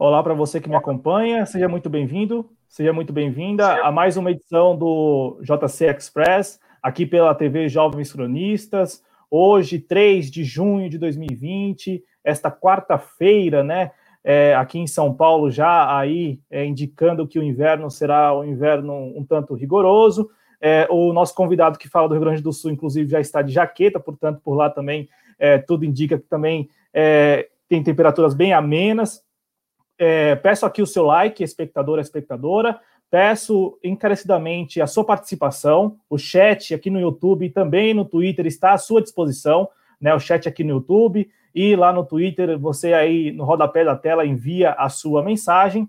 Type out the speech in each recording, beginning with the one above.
Olá para você que me acompanha, seja muito bem-vindo, seja muito bem-vinda a mais uma edição do JC Express, aqui pela TV Jovens Cronistas. Hoje, 3 de junho de 2020, esta quarta-feira, né? É, aqui em São Paulo, já aí é, indicando que o inverno será um inverno um tanto rigoroso. É, o nosso convidado que fala do Rio Grande do Sul, inclusive, já está de jaqueta, portanto, por lá também é, tudo indica que também é, tem temperaturas bem amenas. É, peço aqui o seu like, espectador, espectadora. Peço encarecidamente a sua participação. O chat aqui no YouTube e também no Twitter está à sua disposição. Né, o chat aqui no YouTube e lá no Twitter, você aí no rodapé da tela envia a sua mensagem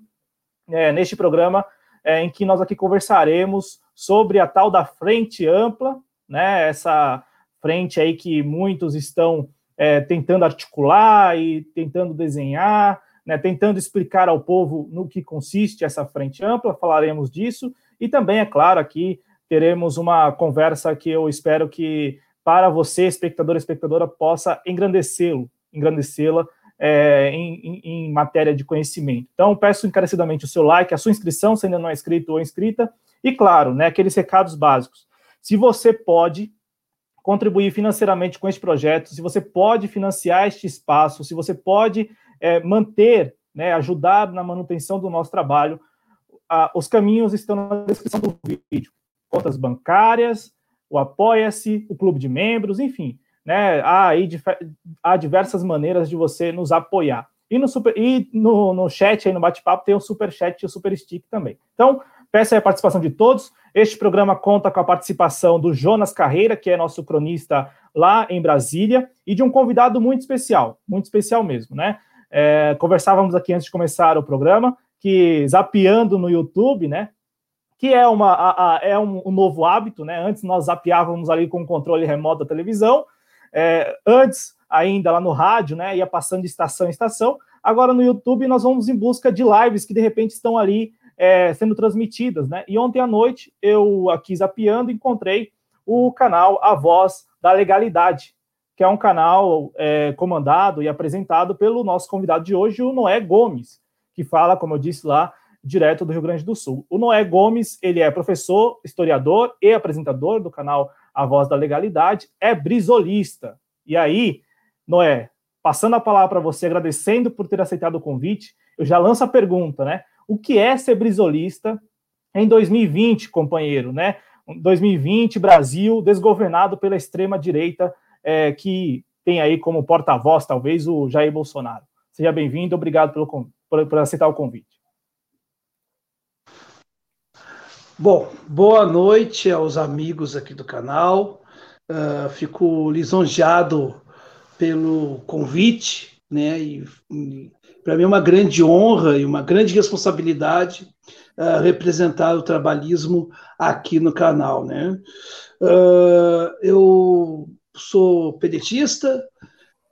é, neste programa é, em que nós aqui conversaremos sobre a tal da frente ampla, né, essa frente aí que muitos estão é, tentando articular e tentando desenhar, né, tentando explicar ao povo no que consiste essa frente ampla, falaremos disso, e também, é claro, aqui teremos uma conversa que eu espero que para você, espectador e espectadora, possa engrandecê-lo, engrandecê-la é, em, em, em, matéria de conhecimento. Então, peço encarecidamente o seu like, a sua inscrição, se ainda não é inscrito ou inscrita, e claro, né, aqueles recados básicos. Se você pode contribuir financeiramente com este projeto, se você pode financiar este espaço, se você pode é, manter, né, ajudar na manutenção do nosso trabalho, ah, os caminhos estão na descrição do vídeo. Contas bancárias, o Apoia-se, o clube de membros, enfim. Né, há, aí, há diversas maneiras de você nos apoiar. E no, super, e no, no chat, aí no bate-papo, tem o super chat e o super stick também. Então, peço a participação de todos. Este programa conta com a participação do Jonas Carreira, que é nosso cronista lá em Brasília, e de um convidado muito especial, muito especial mesmo, né? É, conversávamos aqui antes de começar o programa, que zapeando no YouTube, né? Que é, uma, a, a, é um, um, novo hábito, né? Antes nós zapeávamos ali com o controle remoto da televisão, é, antes ainda lá no rádio, né? Ia passando de estação em estação. Agora no YouTube nós vamos em busca de lives que de repente estão ali é, sendo transmitidas, né? E ontem à noite eu aqui zapeando encontrei o canal A Voz da Legalidade, que é um canal é, comandado e apresentado pelo nosso convidado de hoje, o Noé Gomes, que fala, como eu disse lá, direto do Rio Grande do Sul. O Noé Gomes, ele é professor, historiador e apresentador do canal A Voz da Legalidade, é brisolista. E aí, Noé, passando a palavra para você, agradecendo por ter aceitado o convite, eu já lanço a pergunta, né? O que é ser brisolista em 2020, companheiro, né? 2020, Brasil desgovernado pela extrema direita é, que tem aí como porta-voz, talvez, o Jair Bolsonaro. Seja bem-vindo, obrigado pelo, por, por aceitar o convite. Bom, boa noite aos amigos aqui do canal. Uh, fico lisonjeado pelo convite, né? E, e para mim é uma grande honra e uma grande responsabilidade uh, representar o trabalhismo aqui no canal, né? Uh, eu sou pedetista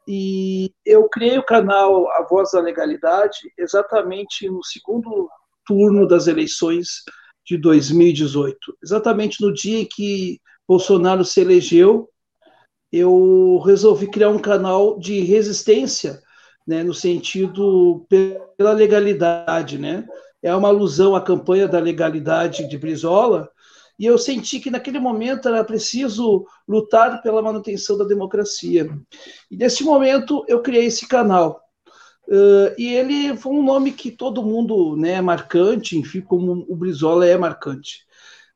e eu criei o canal A Voz da Legalidade exatamente no segundo turno das eleições de 2018, exatamente no dia em que Bolsonaro se elegeu, eu resolvi criar um canal de resistência, né, no sentido pela legalidade, né? É uma alusão à campanha da legalidade de Brizola, e eu senti que naquele momento era preciso lutar pela manutenção da democracia. E nesse momento eu criei esse canal. Uh, e ele foi um nome que todo mundo né, é marcante, enfim, como o Brizola é marcante.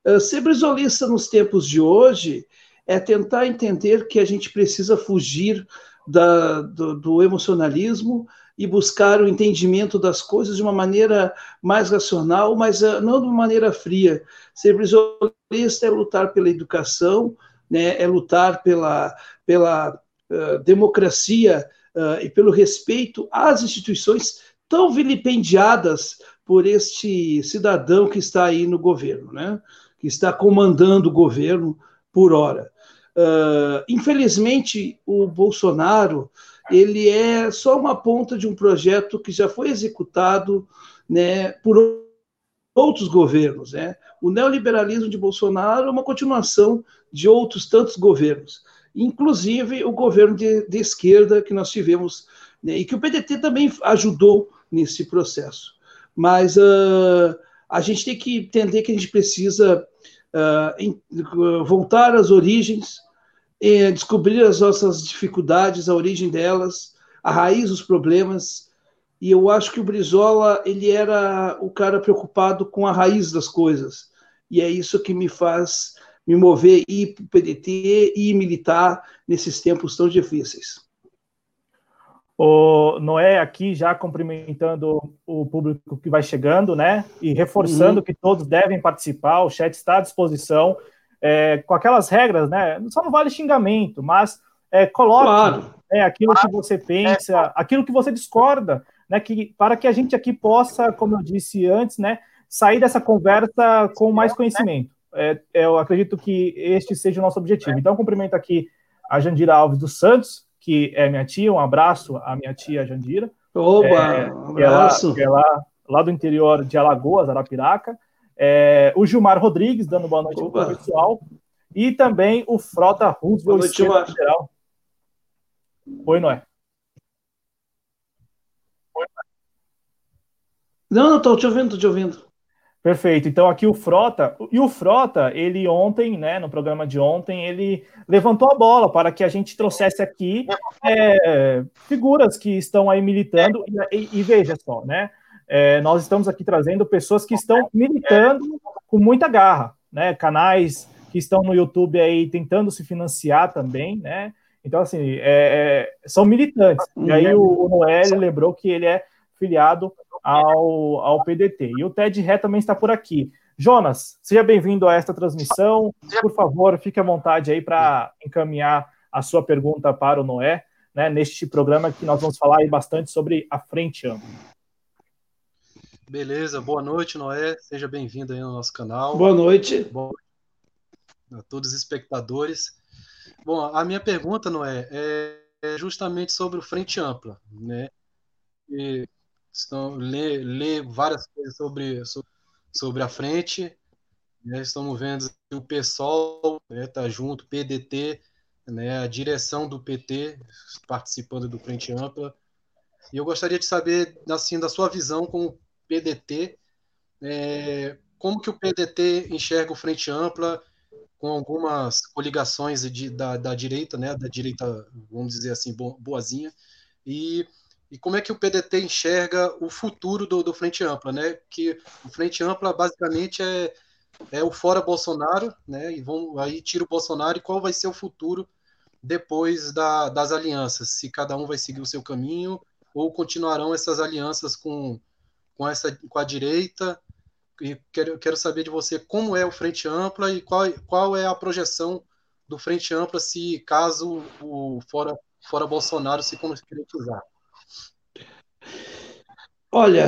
Uh, ser brizolista nos tempos de hoje é tentar entender que a gente precisa fugir da, do, do emocionalismo, e buscar o entendimento das coisas de uma maneira mais racional, mas uh, não de uma maneira fria. Ser brisolista é lutar pela educação, né, é lutar pela, pela uh, democracia uh, e pelo respeito às instituições tão vilipendiadas por este cidadão que está aí no governo, né, que está comandando o governo por hora. infelizmente, o Bolsonaro ele é só uma ponta de um projeto que já foi executado né, por outros governos. Né? O neoliberalismo de Bolsonaro é uma continuação de outros tantos governos, inclusive o governo de, de esquerda que nós tivemos, né, e que o PDT também ajudou nesse processo. Mas uh, a gente tem que entender que a gente precisa uh, voltar às origens, descobrir as nossas dificuldades, a origem delas, a raiz dos problemas. E eu acho que o Brizola ele era o cara preocupado com a raiz das coisas. E é isso que me faz me mover e ir para o PDT e militar nesses tempos tão difíceis. O Noé aqui já cumprimentando o público que vai chegando, né? E reforçando uhum. que todos devem participar, o chat está à disposição, é, com aquelas regras, né? Só não vale xingamento, mas é, coloque claro. né, aquilo claro. que você pensa, é. aquilo que você discorda, né? Que, para que a gente aqui possa, como eu disse antes, né? Sair dessa conversa com mais conhecimento. É, eu acredito que este seja o nosso objetivo. Então, cumprimento aqui a Jandira Alves dos Santos, que é minha tia, um abraço à minha tia Jandira. Oba, é, um abraço. Que é, é lá, lá, do interior de Alagoas, Arapiraca. É, o Gilmar Rodrigues, dando boa noite para o pessoal. E também o Frota Roosevelt, esquerda federal. Oi, Noé. Não, não, estou te ouvindo, estou te ouvindo. Perfeito. Então aqui o Frota, e o Frota, ele ontem, né, no programa de ontem, ele levantou a bola para que a gente trouxesse aqui é, figuras que estão aí militando, e, e, e veja só, né, é, nós estamos aqui trazendo pessoas que estão militando com muita garra, né, canais que estão no YouTube aí tentando se financiar também, né, então assim, é, é são militantes, e aí o, o Noel lembrou que ele é filiado ao, ao PDT. E o Ted Ré também está por aqui. Jonas, seja bem-vindo a esta transmissão. Por favor, fique à vontade aí para encaminhar a sua pergunta para o Noé, né, neste programa que nós vamos falar bastante sobre a frente ampla. Beleza, boa noite, Noé. Seja bem-vindo aí no nosso canal. Boa noite. Boa a todos os espectadores. Bom, a minha pergunta, Noé, é justamente sobre o Frente Ampla, né? E estão lê, lê várias coisas sobre, sobre a frente. Né? Estamos vendo que o PSOL está né, tá junto, PDT, né, a direção do PT participando do Frente Ampla. E eu gostaria de saber, assim, da sua visão como PDT, é, como que o PDT enxerga o Frente Ampla com algumas coligações de, da, da direita, né, da direita, vamos dizer assim, boazinha, e e como é que o PDT enxerga o futuro do, do Frente Ampla, né? Que o Frente Ampla basicamente é, é o fora Bolsonaro, né? E vão aí tira o Bolsonaro e qual vai ser o futuro depois da, das alianças? Se cada um vai seguir o seu caminho ou continuarão essas alianças com, com essa com a direita? E quero, quero saber de você como é o Frente Ampla e qual, qual é a projeção do Frente Ampla se caso o fora fora Bolsonaro se concretizar. Olha,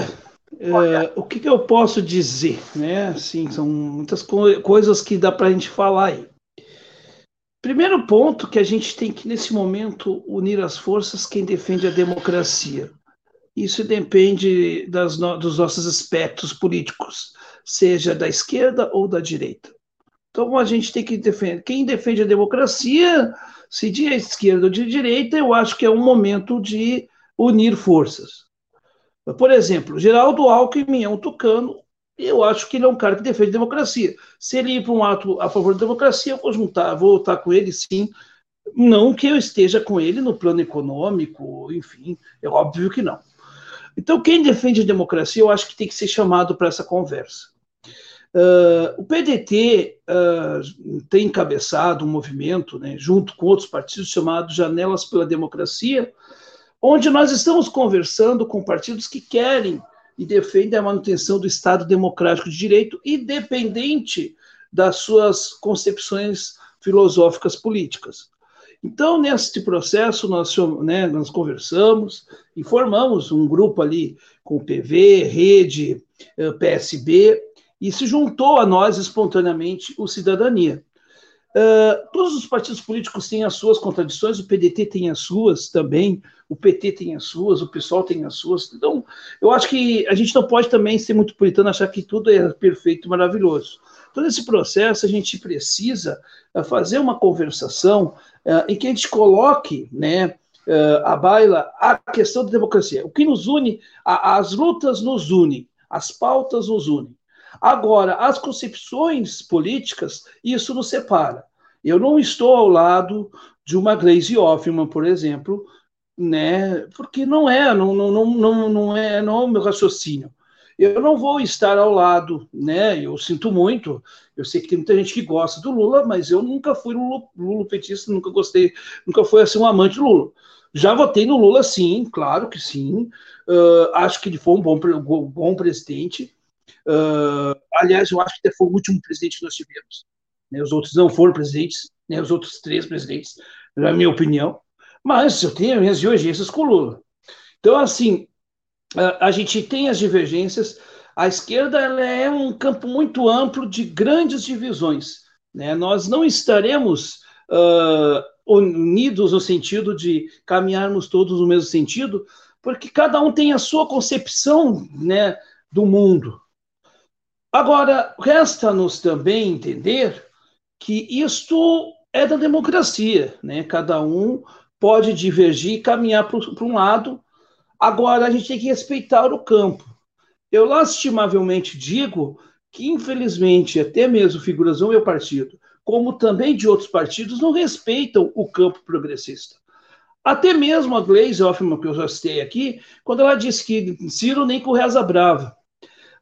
Olha. Uh, o que, que, eu posso dizer? Né? Assim, são muitas co coisas que dá para a gente falar aí. Primeiro ponto que a gente tem que, nesse momento, unir as forças quem defende a democracia. Isso depende das no dos nossos aspectos políticos, seja da esquerda ou da direita. Então a gente tem que defender. Quem defende a democracia, se de esquerda ou de direita, eu acho que é um momento de unir forças. Por exemplo, Geraldo Alckmin é um tucano, eu acho que ele é um cara que defende a democracia. Se ele ir para um ato a favor da democracia, eu vou juntar, vou estar com ele sim. Não que eu esteja com ele no plano econômico, enfim, é óbvio que não. Então, quem defende a democracia, eu acho que tem que ser chamado para essa conversa. Uh, o PDT uh, tem encabeçado um movimento, né, junto com outros partidos, chamado Janelas pela Democracia, onde nós estamos conversando com partidos que querem e defendem a manutenção do Estado democrático de direito, independente das suas concepções filosóficas políticas. Então, neste processo, nós, né, nós conversamos e formamos um grupo ali com PV, Rede, eh, PSB, e se juntou a nós espontaneamente o Cidadania. Uh, todos os partidos políticos têm as suas contradições, o PDT tem as suas também, o PT tem as suas, o PSOL tem as suas. Então, eu acho que a gente não pode também ser muito puritano, achar que tudo é perfeito e maravilhoso. Todo esse processo a gente precisa uh, fazer uma conversação uh, em que a gente coloque né, uh, à baila a questão da democracia. O que nos une, a, as lutas nos unem, as pautas nos unem. Agora, as concepções políticas, isso nos separa. Eu não estou ao lado de uma Glaze Hoffman, por exemplo, né? Porque não é, não, não, não, não é, não é o meu raciocínio. Eu não vou estar ao lado, né? Eu sinto muito. Eu sei que tem muita gente que gosta do Lula, mas eu nunca fui Lula, Lula petista, nunca gostei, nunca fui assim um amante do Lula. Já votei no Lula, sim, claro que sim. Uh, acho que ele foi um bom, bom presidente. Uh, aliás, eu acho que foi o último presidente que nós tivemos. Né? Os outros não foram presidentes, né? os outros três presidentes, na minha opinião. Mas eu tenho minhas divergências com o Lula. Então, assim, a, a gente tem as divergências. A esquerda é um campo muito amplo de grandes divisões. Né? Nós não estaremos uh, unidos no sentido de caminharmos todos no mesmo sentido, porque cada um tem a sua concepção né, do mundo. Agora, resta-nos também entender que isto é da democracia, né? Cada um pode divergir e caminhar para um lado. Agora, a gente tem que respeitar o campo. Eu lastimavelmente digo que, infelizmente, até mesmo figuras do meu partido, como também de outros partidos, não respeitam o campo progressista. Até mesmo a Glaze Hoffman, que eu já citei aqui, quando ela disse que Ciro nem com reza brava,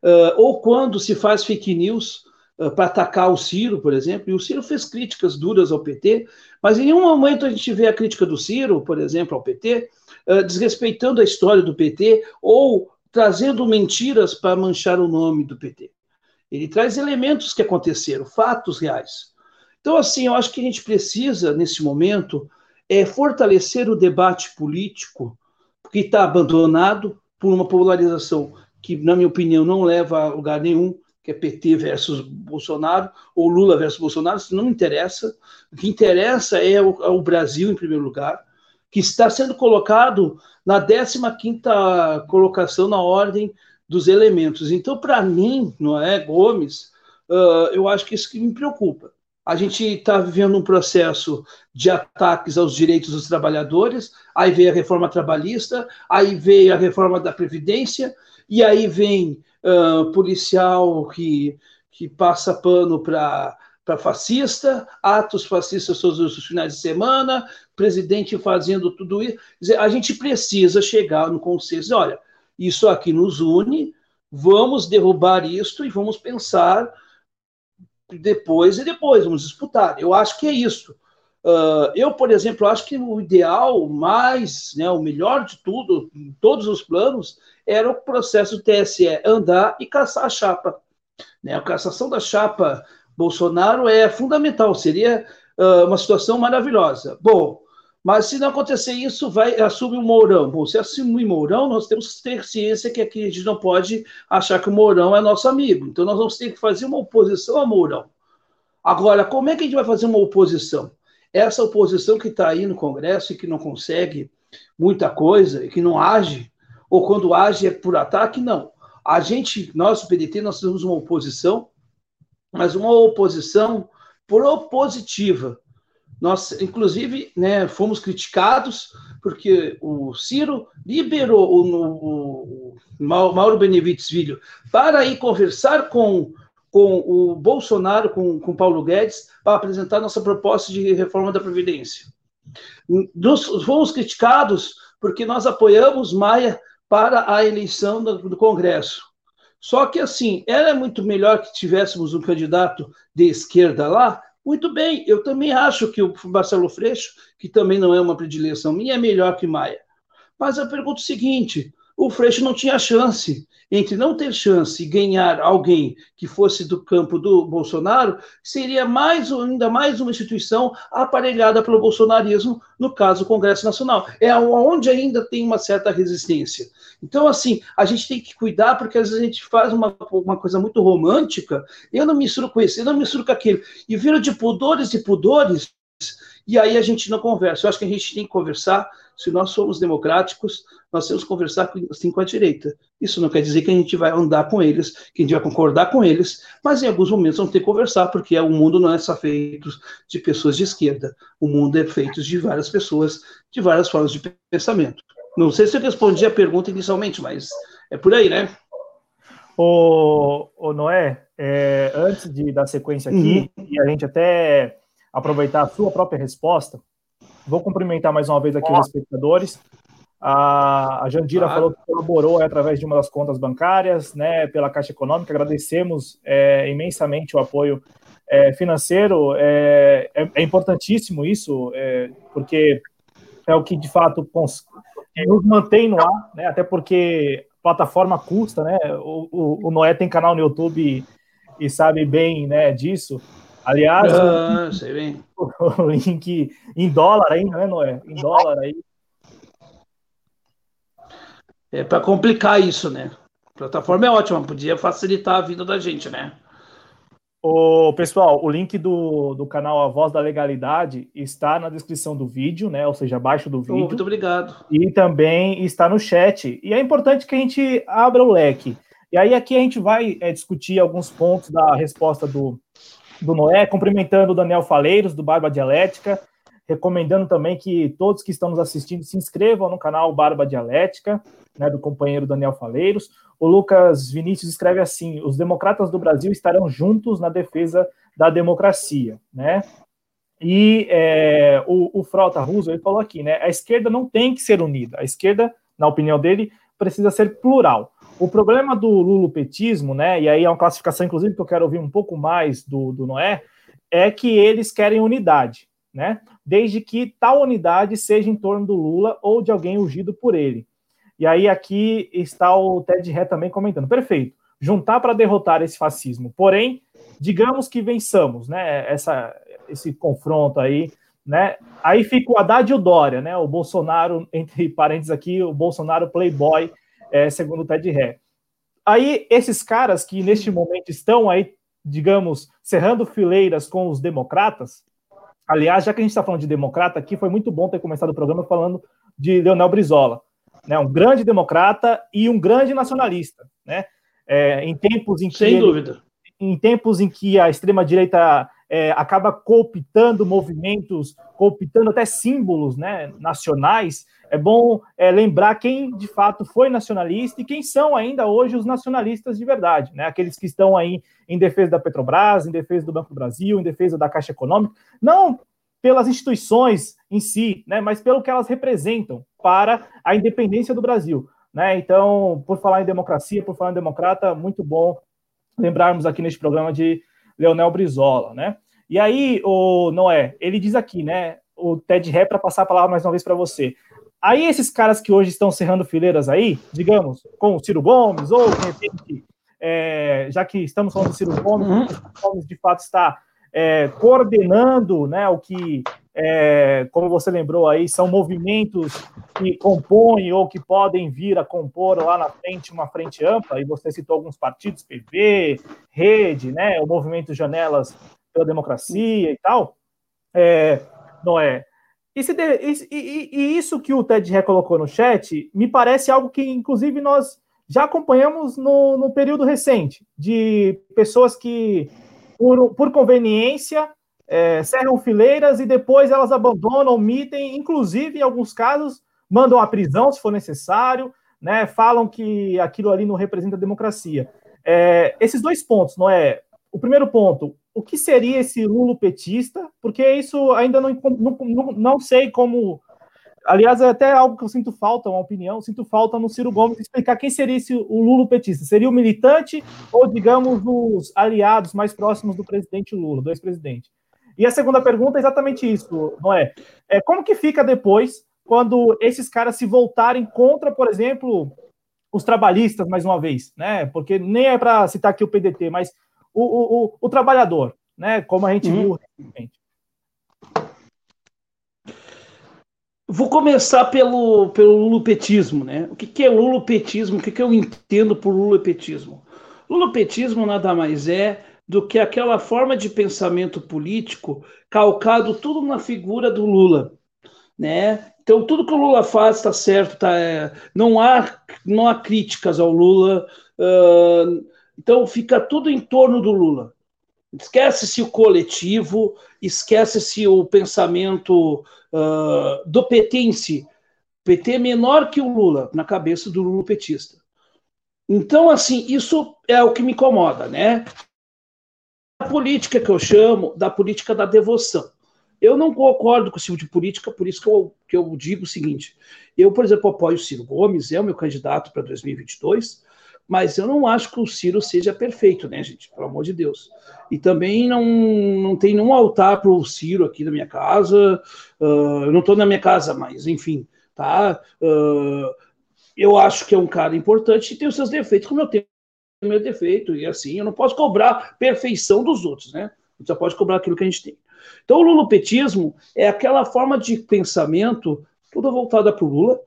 uh, ou quando se faz fake news uh, para atacar o Ciro, por exemplo, e o Ciro fez críticas duras ao PT, mas em nenhum momento a gente vê a crítica do Ciro, por exemplo, ao PT, uh, desrespeitando a história do PT ou trazendo mentiras para manchar o nome do PT. Ele traz elementos que aconteceram, fatos reais. Então, assim, eu acho que a gente precisa, nesse momento, é fortalecer o debate político, que está abandonado por uma polarização que, na minha opinião, não leva a lugar nenhum, que é PT versus Bolsonaro, ou Lula versus Bolsonaro, isso não interessa. O que interessa é o, é o Brasil, em primeiro lugar, que está sendo colocado na 15ª colocação na ordem dos elementos. Então, para mim, não é, Gomes, uh, eu acho que isso que me preocupa. A gente está vivendo um processo de ataques aos direitos dos trabalhadores, aí veio a reforma trabalhista, aí veio a reforma da Previdência, e aí vem uh, policial que, que passa pano para para fascista, atos fascistas todos os finais de semana, presidente fazendo tudo isso. Dizer, a gente precisa chegar no consenso. Olha, isso aqui nos une, vamos derrubar isto e vamos pensar depois e depois, vamos disputar. Eu acho que é isso. Uh, eu, por exemplo, acho que o ideal, mais, né, o melhor de tudo, em todos os planos, era o processo TSE andar e caçar a chapa. Né? A cassação da chapa Bolsonaro é fundamental, seria uh, uma situação maravilhosa. Bom, mas se não acontecer isso, vai assume o Mourão. Bom, se assumir Mourão, nós temos que ter ciência que aqui a gente não pode achar que o Mourão é nosso amigo. Então nós vamos ter que fazer uma oposição a Mourão. Agora, como é que a gente vai fazer uma oposição? Essa oposição que está aí no Congresso e que não consegue muita coisa e que não age, ou quando age é por ataque, não. A gente, nós, o PDT, nós temos uma oposição, mas uma oposição propositiva nós, inclusive, né, fomos criticados porque o Ciro liberou o, o Mauro Benevides Filho para ir conversar com, com o Bolsonaro, com, com Paulo Guedes, para apresentar nossa proposta de reforma da Previdência. Nós fomos criticados porque nós apoiamos Maia para a eleição do, do Congresso. Só que, assim, era muito melhor que tivéssemos um candidato de esquerda lá muito bem, eu também acho que o Marcelo Freixo, que também não é uma predileção minha, é melhor que Maia. Mas eu pergunto o seguinte: o Freixo não tinha chance. Entre não ter chance e ganhar alguém que fosse do campo do Bolsonaro, seria mais ainda mais uma instituição aparelhada pelo bolsonarismo, no caso o Congresso Nacional. É onde ainda tem uma certa resistência. Então, assim, a gente tem que cuidar, porque às vezes a gente faz uma, uma coisa muito romântica, eu não misturo com isso, eu não misturo com aquilo, e vira de pudores e pudores, e aí a gente não conversa. Eu acho que a gente tem que conversar, se nós somos democráticos, nós temos que conversar com, assim, com a direita. Isso não quer dizer que a gente vai andar com eles, que a gente vai concordar com eles, mas em alguns momentos vamos ter que conversar, porque o mundo não é só feito de pessoas de esquerda, o mundo é feito de várias pessoas, de várias formas de pensamento. Não sei se eu respondi a pergunta inicialmente, mas é por aí, né? O, o Noé, é, antes de dar sequência aqui, uhum. e a gente até aproveitar a sua própria resposta, vou cumprimentar mais uma vez aqui os espectadores. A, a Jandira claro. falou que colaborou através de uma das contas bancárias, né, pela Caixa Econômica. Agradecemos é, imensamente o apoio é, financeiro. É, é, é importantíssimo isso, é, porque é o que de fato nos mantém no ar, né, até porque plataforma custa, né? O, o, o Noé tem canal no YouTube e, e sabe bem né, disso. Aliás, ah, o, sei bem. o link em dólar ainda, né, Noé? Em dólar aí. É para complicar isso, né? A plataforma é ótima, podia facilitar a vida da gente, né? O pessoal, o link do, do canal A Voz da Legalidade está na descrição do vídeo, né? Ou seja, abaixo do vídeo. muito obrigado. E também está no chat. E é importante que a gente abra o leque. E aí aqui a gente vai é, discutir alguns pontos da resposta do, do Noé, cumprimentando o Daniel Faleiros, do Barba Dialética, recomendando também que todos que estão nos assistindo se inscrevam no canal Barba Dialética, né, do companheiro Daniel Faleiros. O Lucas Vinícius escreve assim: os democratas do Brasil estarão juntos na defesa da democracia, né? E é, o, o Frota Russo ele falou aqui, né? A esquerda não tem que ser unida. A esquerda, na opinião dele, precisa ser plural. O problema do lulopetismo, né? E aí é uma classificação, inclusive, que eu quero ouvir um pouco mais do, do Noé, é que eles querem unidade, né? Desde que tal unidade seja em torno do Lula ou de alguém ungido por ele. E aí aqui está o Ted Ré também comentando. Perfeito. Juntar para derrotar esse fascismo. Porém, digamos que vençamos, né? Essa, esse confronto aí, né? Aí fica o Haddad e o Dória, né? O Bolsonaro, entre parênteses aqui, o Bolsonaro playboy, é, segundo o Ted Ré. Aí esses caras que neste momento estão aí, digamos, cerrando fileiras com os democratas. Aliás, já que a gente está falando de democrata aqui, foi muito bom ter começado o programa falando de Leonel Brizola né, um grande democrata e um grande nacionalista, né? É, em tempos em que sem ele, dúvida, em tempos em que a extrema direita é, acaba cooptando movimentos, cooptando até símbolos, né, nacionais, é bom é, lembrar quem de fato foi nacionalista e quem são ainda hoje os nacionalistas de verdade, né? Aqueles que estão aí em defesa da Petrobras, em defesa do Banco do Brasil, em defesa da Caixa Econômica, não pelas instituições em si, né, mas pelo que elas representam para a independência do Brasil. Né? Então, por falar em democracia, por falar em democrata, muito bom lembrarmos aqui neste programa de Leonel Brizola. Né? E aí, o Noé, ele diz aqui, né, o Ted Ré, para passar a palavra mais uma vez para você. Aí, esses caras que hoje estão cerrando fileiras aí, digamos, com o Ciro Gomes, ou de repente, é, já que estamos falando do Ciro Gomes, uhum. o Ciro Gomes de fato está é, coordenando né, o que, é, como você lembrou aí, são movimentos que compõem ou que podem vir a compor lá na frente uma frente ampla, e você citou alguns partidos, PV, Rede, né, o movimento Janelas pela Democracia e tal, é, Noé. E, e, e, e, isso que o Ted recolocou no chat me parece algo que, inclusive, nós já acompanhamos no, no período recente, de pessoas que por, por conveniência, é, cerram fileiras e depois elas abandonam, omitem, inclusive, em alguns casos, mandam a prisão se for necessário, né, falam que aquilo ali não representa a democracia. É, esses dois pontos, não é? O primeiro ponto, o que seria esse Lulo petista? Porque isso ainda não, não, não, não sei como Aliás, é até algo que eu sinto falta, uma opinião, sinto falta no Ciro Gomes explicar quem seria esse, o Lula petista. Seria o militante ou, digamos, os aliados mais próximos do presidente Lula, do ex-presidente? E a segunda pergunta é exatamente isso, não é? é? Como que fica depois quando esses caras se voltarem contra, por exemplo, os trabalhistas, mais uma vez, né? Porque nem é para citar aqui o PDT, mas o, o, o, o trabalhador, né? Como a gente uhum. viu recentemente. Vou começar pelo, pelo lulopetismo, né? O que, que é lulopetismo? O que, que eu entendo por lulopetismo? Lulopetismo nada mais é do que aquela forma de pensamento político calcado tudo na figura do Lula, né? Então tudo que o Lula faz está certo, tá? É, não há não há críticas ao Lula, uh, então fica tudo em torno do Lula. Esquece-se o coletivo, esquece-se o pensamento uh, do PT em si. PT é menor que o Lula na cabeça do Lula petista. Então, assim, isso é o que me incomoda, né? Política que eu chamo da política da devoção. Eu não concordo com esse tipo de política, por isso que eu, que eu digo o seguinte: eu, por exemplo, apoio o Ciro Gomes, é o meu candidato para 2022, mas eu não acho que o Ciro seja perfeito, né, gente? Pelo amor de Deus. E também não, não tem nenhum altar para o Ciro aqui na minha casa. Uh, eu não estou na minha casa, mas enfim, tá? Uh, eu acho que é um cara importante e tem os seus defeitos, como eu tenho o meu defeito, e assim, eu não posso cobrar perfeição dos outros, né? Só pode cobrar aquilo que a gente tem. Então, o lulopetismo é aquela forma de pensamento, toda voltada para o Lula,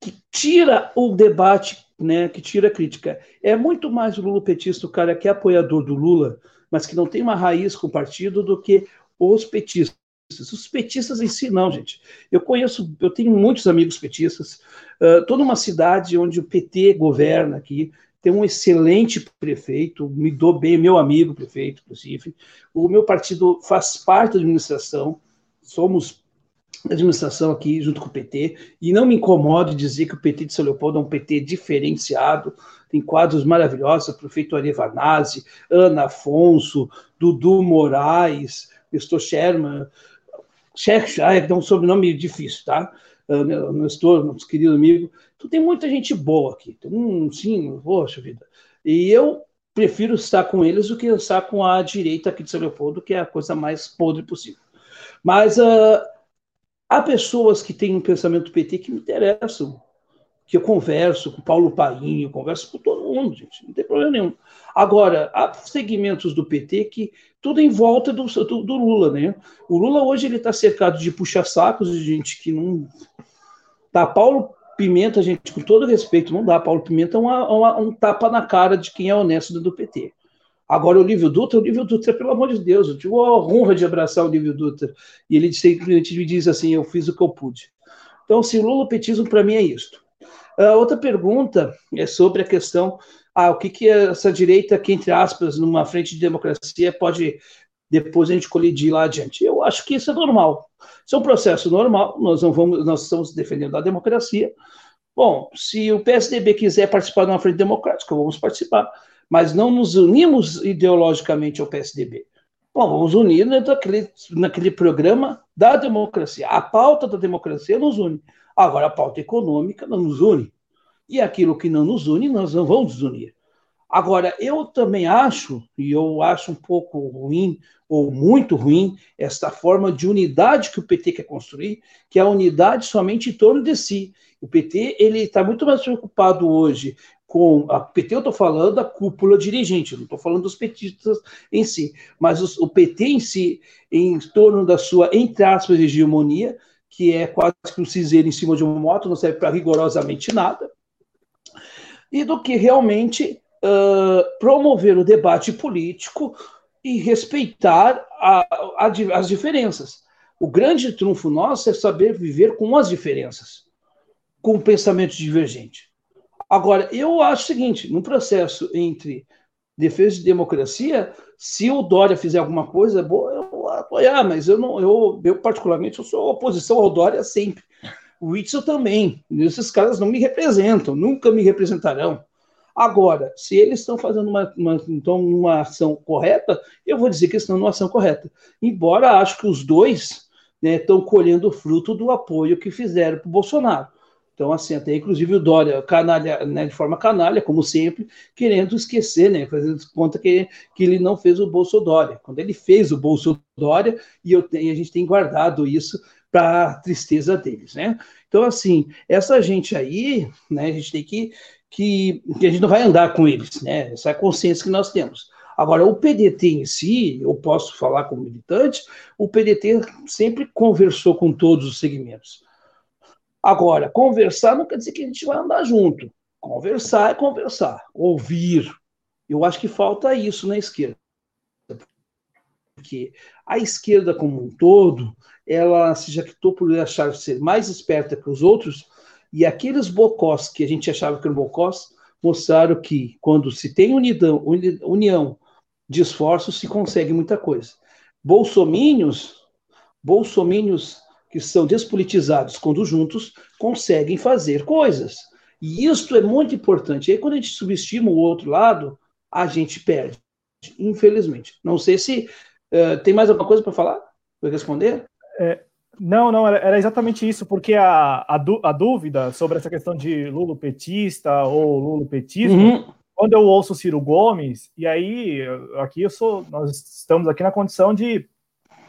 que tira o debate, né, que tira a crítica. É muito mais o lulopetista, o cara que é apoiador do Lula, mas que não tem uma raiz com o partido, do que os petistas. Os petistas em si, não, gente. Eu conheço, eu tenho muitos amigos petistas. Uh, toda uma cidade onde o PT governa aqui, tem um excelente prefeito, me dou bem, meu amigo prefeito, inclusive. O meu partido faz parte da administração, somos administração aqui junto com o PT, e não me incomodo dizer que o PT de São Leopoldo é um PT diferenciado, tem quadros maravilhosos, a prefeito Arevanazzi, Ana Afonso, Dudu Moraes, Nestor Sherman, ah, é um sobrenome difícil, tá? Uh, Nestor, nosso querido amigo. Tem muita gente boa aqui. Tem um, sim, poxa vida. E eu prefiro estar com eles do que estar com a direita aqui de São Leopoldo, que é a coisa mais podre possível. Mas uh, há pessoas que têm um pensamento PT que me interessam, que eu converso com Paulo Paim, eu converso com todo mundo, gente, não tem problema nenhum. Agora, há segmentos do PT que tudo em volta do, do, do Lula, né? O Lula hoje ele está cercado de puxa-sacos, de gente que não. Tá, Paulo Pimenta, gente, com todo respeito, não dá. Paulo Pimenta é uma, uma, um tapa na cara de quem é honesto do PT. Agora, o Lívio Dutra, o Lívio Dutra, pelo amor de Deus, eu tive a honra de abraçar o Lívio Dutra. E ele simplesmente me diz assim: eu fiz o que eu pude. Então, se o Lula petismo para mim é isto. A outra pergunta é sobre a questão ah, o que, que essa direita, que entre aspas, numa frente de democracia, pode depois a gente colidir lá adiante. Eu acho que isso é normal. Isso é um processo normal, nós não vamos, nós estamos defendendo a democracia. Bom, se o PSDB quiser participar de uma frente democrática, vamos participar, mas não nos unimos ideologicamente ao PSDB. Bom, vamos unir naquele, naquele programa da democracia. A pauta da democracia nos une. Agora, a pauta econômica não nos une. E aquilo que não nos une, nós não vamos nos unir. Agora, eu também acho, e eu acho um pouco ruim, ou muito ruim, esta forma de unidade que o PT quer construir, que é a unidade somente em torno de si. O PT ele está muito mais preocupado hoje com a PT, eu estou falando da cúpula dirigente, não estou falando dos petistas em si, mas os, o PT em si, em torno da sua, entre aspas, hegemonia, que é quase que um cinzeiro em cima de uma moto, não serve para rigorosamente nada, e do que realmente uh, promover o debate político e respeitar a, a, as diferenças. O grande trunfo nosso é saber viver com as diferenças, com o pensamento divergente. Agora, eu acho o seguinte: no processo entre defesa de democracia, se o Dória fizer alguma coisa boa, eu vou apoiar, mas eu não, eu, eu particularmente eu sou oposição ao Dória sempre. O Witzel também. Esses caras não me representam, nunca me representarão. Agora, se eles estão fazendo uma, uma, então, uma ação correta, eu vou dizer que estão numa ação correta. Embora acho que os dois né, estão colhendo o fruto do apoio que fizeram para o Bolsonaro. Então, assim, até inclusive o Dória, canalha, né, de forma canalha, como sempre, querendo esquecer, né, fazendo conta que, que ele não fez o Bolso Dória. Quando ele fez o Bolso Dória, e, eu, e a gente tem guardado isso para a tristeza deles, né? Então, assim, essa gente aí, né, a gente tem que, que, que a gente não vai andar com eles, né? Essa é a consciência que nós temos. Agora, o PDT em si, eu posso falar como militante, o PDT sempre conversou com todos os segmentos. Agora, conversar não quer dizer que a gente vai andar junto. Conversar é conversar, ouvir. Eu acho que falta isso na esquerda. porque a esquerda como um todo, ela se jactou por achar ser mais esperta que os outros, e aqueles bocós que a gente achava que eram bocós, mostraram que quando se tem unidão, união de esforços, se consegue muita coisa. Bolsomínios, bolsomínios que são despolitizados, quando juntos, conseguem fazer coisas. E isso é muito importante. E aí, quando a gente subestima o outro lado, a gente perde, infelizmente. Não sei se uh, tem mais alguma coisa para falar? Para responder? É, não, não, era exatamente isso, porque a, a, a, dúvida sobre essa questão de Lulo petista ou Lulo petismo, uhum. quando eu ouço Ciro Gomes, e aí aqui eu sou, nós estamos aqui na condição de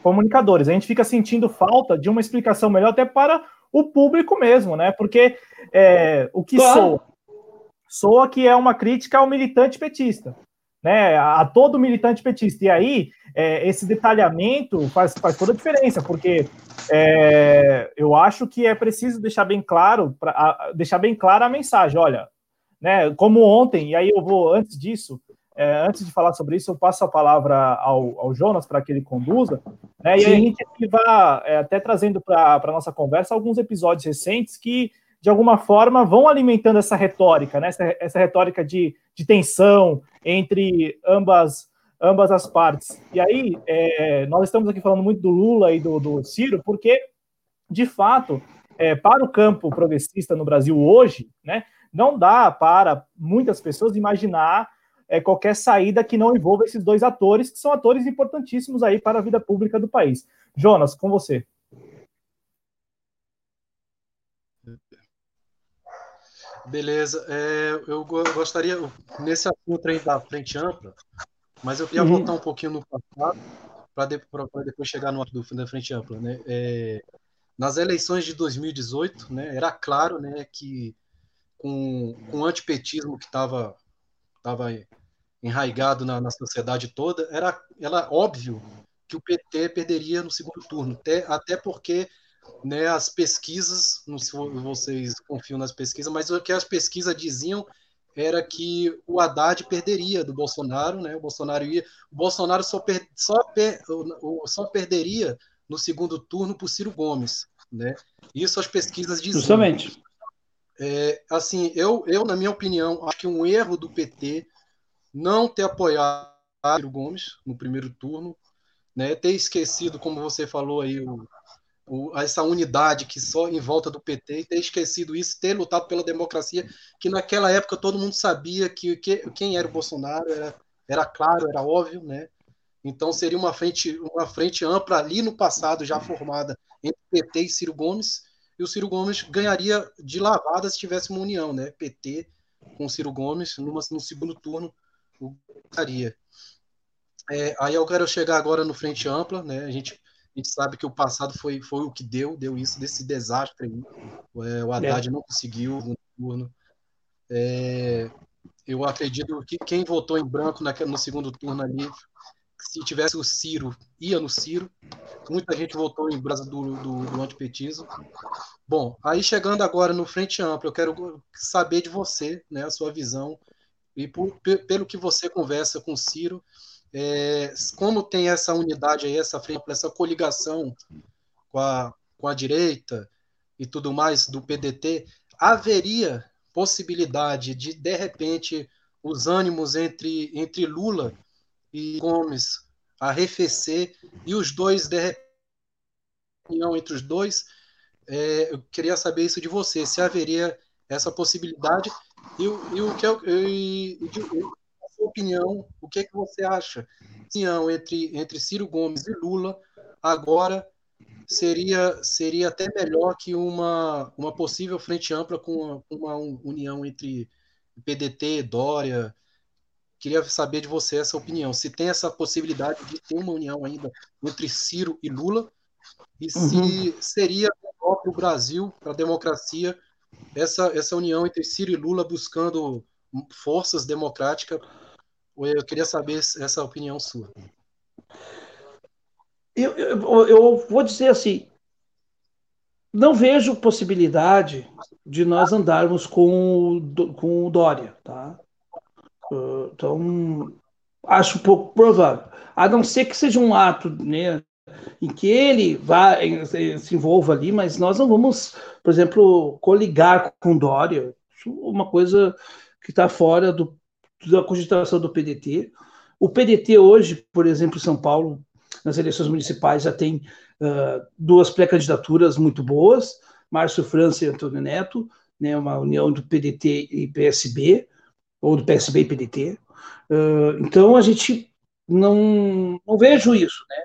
comunicadores. A gente fica sentindo falta de uma explicação melhor até para o público mesmo, né? Porque é, o que claro. soa? Soa que é uma crítica ao militante petista, né? A todo militante petista. E aí, é, esse detalhamento faz, faz toda a diferença, porque é, eu acho que é preciso deixar bem claro, pra, a, deixar bem clara a mensagem. Olha, né? Como ontem, e aí eu vou antes disso é, antes de falar sobre isso, eu passo a palavra ao, ao Jonas para que ele conduza, né? E aí a gente vai é, até trazendo para a nossa conversa alguns episódios recentes que, de alguma forma, vão alimentando essa retórica, né? Essa, essa retórica de, de tensão entre ambas, ambas as partes. E aí, é, nós estamos aqui falando muito do Lula e do, do Ciro, porque, de fato, é, para o campo progressista no Brasil hoje, né? Não dá para muitas pessoas imaginar é, qualquer saída que não envolva esses dois atores, que são atores importantíssimos aí para a vida pública do país. Jonas, com você. Beleza. É, eu gostaria, nesse assunto aí da frente ampla, mas eu queria uhum. voltar um pouquinho no passado para depois chegar no do da frente ampla. Né? É, nas eleições de 2018, né, era claro né, que com, com o antipetismo que estava estava enraigado na, na, sociedade toda, era, era óbvio que o PT perderia no segundo turno, até, até porque né, as pesquisas, não sei se vocês confiam nas pesquisas, mas o que as pesquisas diziam era que o Haddad perderia do Bolsonaro, né? O Bolsonaro ia, o Bolsonaro só, per, só, per, só perderia no segundo turno por Ciro Gomes, né? Isso as pesquisas diziam. Justamente. É, assim, eu, eu, na minha opinião, acho que um erro do PT não ter apoiado Ciro Gomes no primeiro turno, né, ter esquecido, como você falou aí, o, o, essa unidade que só em volta do PT, ter esquecido isso, ter lutado pela democracia, que naquela época todo mundo sabia que, que quem era o Bolsonaro era, era claro, era óbvio, né? Então seria uma frente, uma frente ampla ali no passado já formada entre PT e Ciro Gomes, e o Ciro Gomes ganharia de lavada se tivesse uma união, né? PT com Ciro Gomes numa, no segundo turno estaria. É, aí eu quero chegar agora no frente ampla, né? A gente, a gente sabe que o passado foi, foi o que deu, deu isso desse desastre aí. É, o Haddad é. não conseguiu no turno. É, eu acredito que quem votou em branco no segundo turno ali se tivesse o Ciro, ia no Ciro. Muita gente votou em brasa do, do, do antipetismo. Bom, aí chegando agora no Frente Ampla, eu quero saber de você, né, a sua visão, e por, pelo que você conversa com o Ciro, é, como tem essa unidade aí, essa frente, essa coligação com a, com a direita e tudo mais do PDT, haveria possibilidade de, de repente, os ânimos entre, entre Lula e Gomes arrefecer e os dois de repente, entre os dois? É, eu queria saber isso de você se haveria essa possibilidade e, e o que eu, e, e, a sua opinião o que é que você acha entre entre Ciro Gomes e Lula agora seria seria até melhor que uma uma possível frente ampla com uma, uma união entre PDT Dória Queria saber de você essa opinião. Se tem essa possibilidade de ter uma união ainda entre Ciro e Lula, e se uhum. seria melhor para o Brasil, para a democracia, essa, essa união entre Ciro e Lula buscando forças democráticas. Eu queria saber essa opinião sua. Eu, eu, eu vou dizer assim, não vejo possibilidade de nós andarmos com, com o Dória, tá? Então, acho pouco provável. A não ser que seja um ato né, em que ele vá, se envolva ali, mas nós não vamos, por exemplo, coligar com Dória. É uma coisa que está fora do, da cogitação do PDT. O PDT hoje, por exemplo, em São Paulo, nas eleições municipais, já tem uh, duas pré-candidaturas muito boas, Márcio França e Antônio Neto, né, uma união do PDT e PSB, ou do PSB e PDT. Uh, então, a gente não, não vejo isso, né?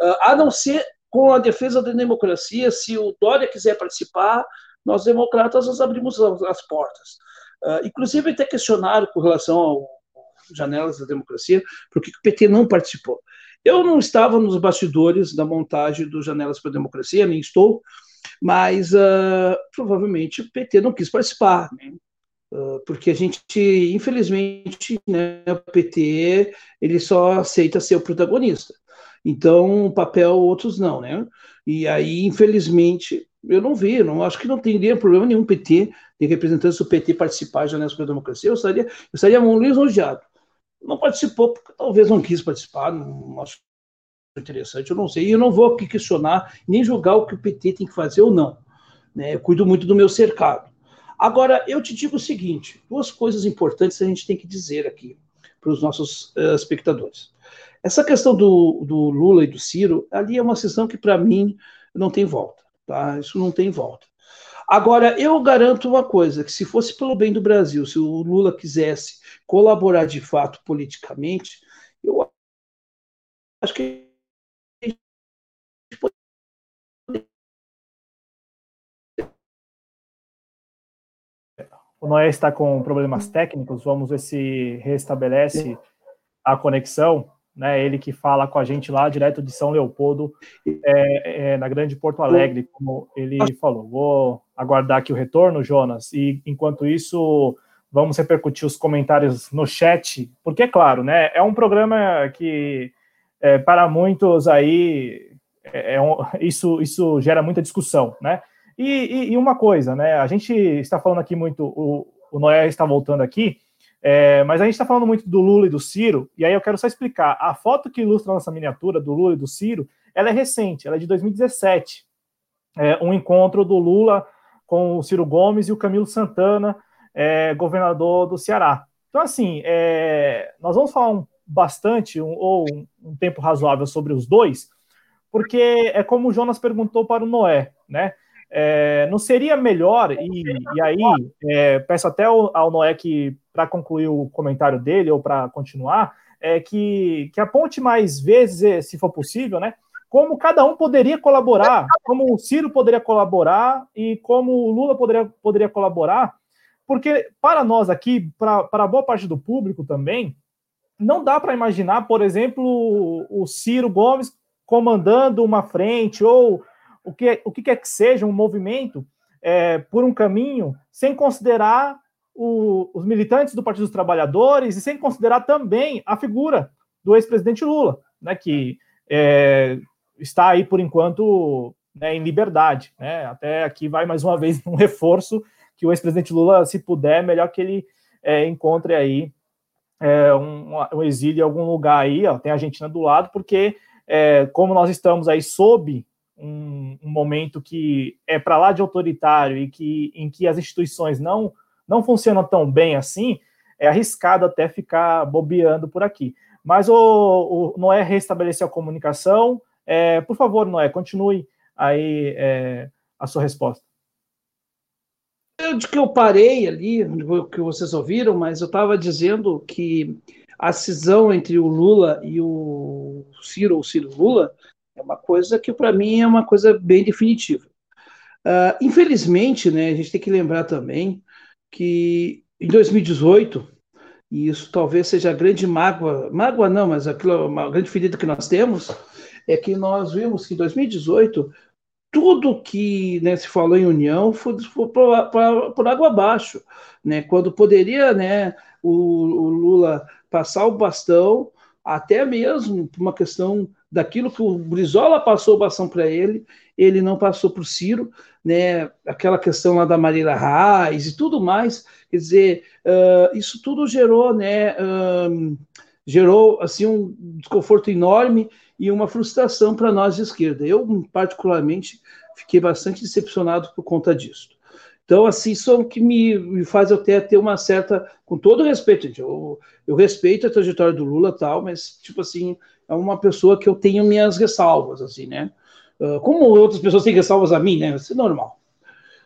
Uh, a não ser com a defesa da democracia, se o Dória quiser participar, nós democratas nós abrimos as, as portas. Uh, inclusive, até questionaram com relação ao Janelas da Democracia, por que o PT não participou. Eu não estava nos bastidores da montagem do Janelas para a Democracia, nem estou, mas uh, provavelmente o PT não quis participar. Né? Ah, porque a gente, infelizmente, né, o PT ele só aceita ser o protagonista. Então, papel outros não, né? E aí, infelizmente, eu não vi, não acho que não teria problema nenhum PT, de representantes do PT participar já nessa democracia, eu estaria, eu estaria muito lisonjeado. Não participou porque talvez não quis participar, não acho interessante, eu não sei, e eu não vou aqui questionar nem julgar o que o PT tem que fazer ou não. Né? Eu cuido muito do meu cercado. Agora, eu te digo o seguinte: duas coisas importantes a gente tem que dizer aqui para os nossos uh, espectadores. Essa questão do, do, Lula e do Ciro, ali é uma questão que, para mim, não tem volta. Tá? Isso não tem volta. Agora, eu garanto uma coisa: que se fosse pelo bem do Brasil, se o Lula quisesse colaborar de fato politicamente, eu acho que O Noé está com problemas técnicos, vamos ver se restabelece a conexão. Né, ele que fala com a gente lá direto de São Leopoldo, é, é, na Grande Porto Alegre, como ele falou. Vou aguardar aqui o retorno, Jonas, e enquanto isso, vamos repercutir os comentários no chat, porque é claro, né, é um programa que é, para muitos aí é, é um, isso, isso gera muita discussão, né? E, e, e, uma coisa, né? A gente está falando aqui muito, o, o Noé está voltando aqui, é, mas a gente está falando muito do Lula e do Ciro, e aí eu quero só explicar. A foto que ilustra nossa miniatura do Lula e do Ciro, ela é recente, ela é de 2017. É um encontro do Lula com o Ciro Gomes e o Camilo Santana, é, governador do Ceará. Então, assim, é, nós vamos falar um, bastante, um, ou um, um tempo razoável sobre os dois, porque é como o Jonas perguntou para o Noé, né? É, não seria melhor, e, e aí é, peço até ao, ao Noé que, para concluir o comentário dele, ou para continuar, é que, que aponte mais vezes, eh, se for possível, né? Como cada um poderia colaborar, como o Ciro poderia colaborar e como o Lula poderia, poderia colaborar, porque para nós aqui, para, para boa parte do público também, não dá para imaginar, por exemplo, o Ciro Gomes comandando uma frente ou o que, o que quer que seja, um movimento é, por um caminho, sem considerar o, os militantes do Partido dos Trabalhadores e sem considerar também a figura do ex-presidente Lula, né, que é, está aí, por enquanto, né, em liberdade. Né? Até aqui vai mais uma vez um reforço que o ex-presidente Lula, se puder, melhor que ele é, encontre aí é, um, um, exílio em algum lugar aí, ó, tem a Argentina do lado, porque é, como nós estamos aí sob um, um momento que é para lá de autoritário e que em que as instituições não não funcionam tão bem assim, é arriscado até ficar bobeando por aqui. Mas o, o Noé restabeleceu a comunicação. É, por favor, Noé, continue aí é, a sua resposta. De que eu parei ali, que vocês ouviram, mas eu estava dizendo que a cisão entre o Lula e o Ciro, o Ciro Lula, é uma coisa que, para mim, é uma coisa bem definitiva. Uh, infelizmente, né, a gente tem que lembrar também que em 2018, e isso talvez seja a grande mágoa, mágoa não, mas aquilo, uma grande ferida que nós temos, é que nós vimos que em 2018 tudo que né, se falou em união foi, foi por, por, por, água abaixo, né? Quando poderia, né, o, o Lula passar o bastão, até mesmo por uma questão daquilo que o Brizola passou o bastão para ele, ele não passou para o Ciro, né? Aquela questão lá da Marília Reis e tudo mais, quer dizer, uh, isso tudo gerou, né? Uh, gerou assim um desconforto enorme e uma frustração para nós de esquerda. Eu, particularmente, fiquei bastante decepcionado por conta disso. Então, assim, isso é que me, me faz até ter uma certa, com todo respeito, gente, eu, eu respeito a trajetória do Lula tal, mas, tipo assim, é uma pessoa que eu tenho minhas ressalvas, assim, né? Uh, como outras pessoas têm ressalvas a mim, né? Isso é normal.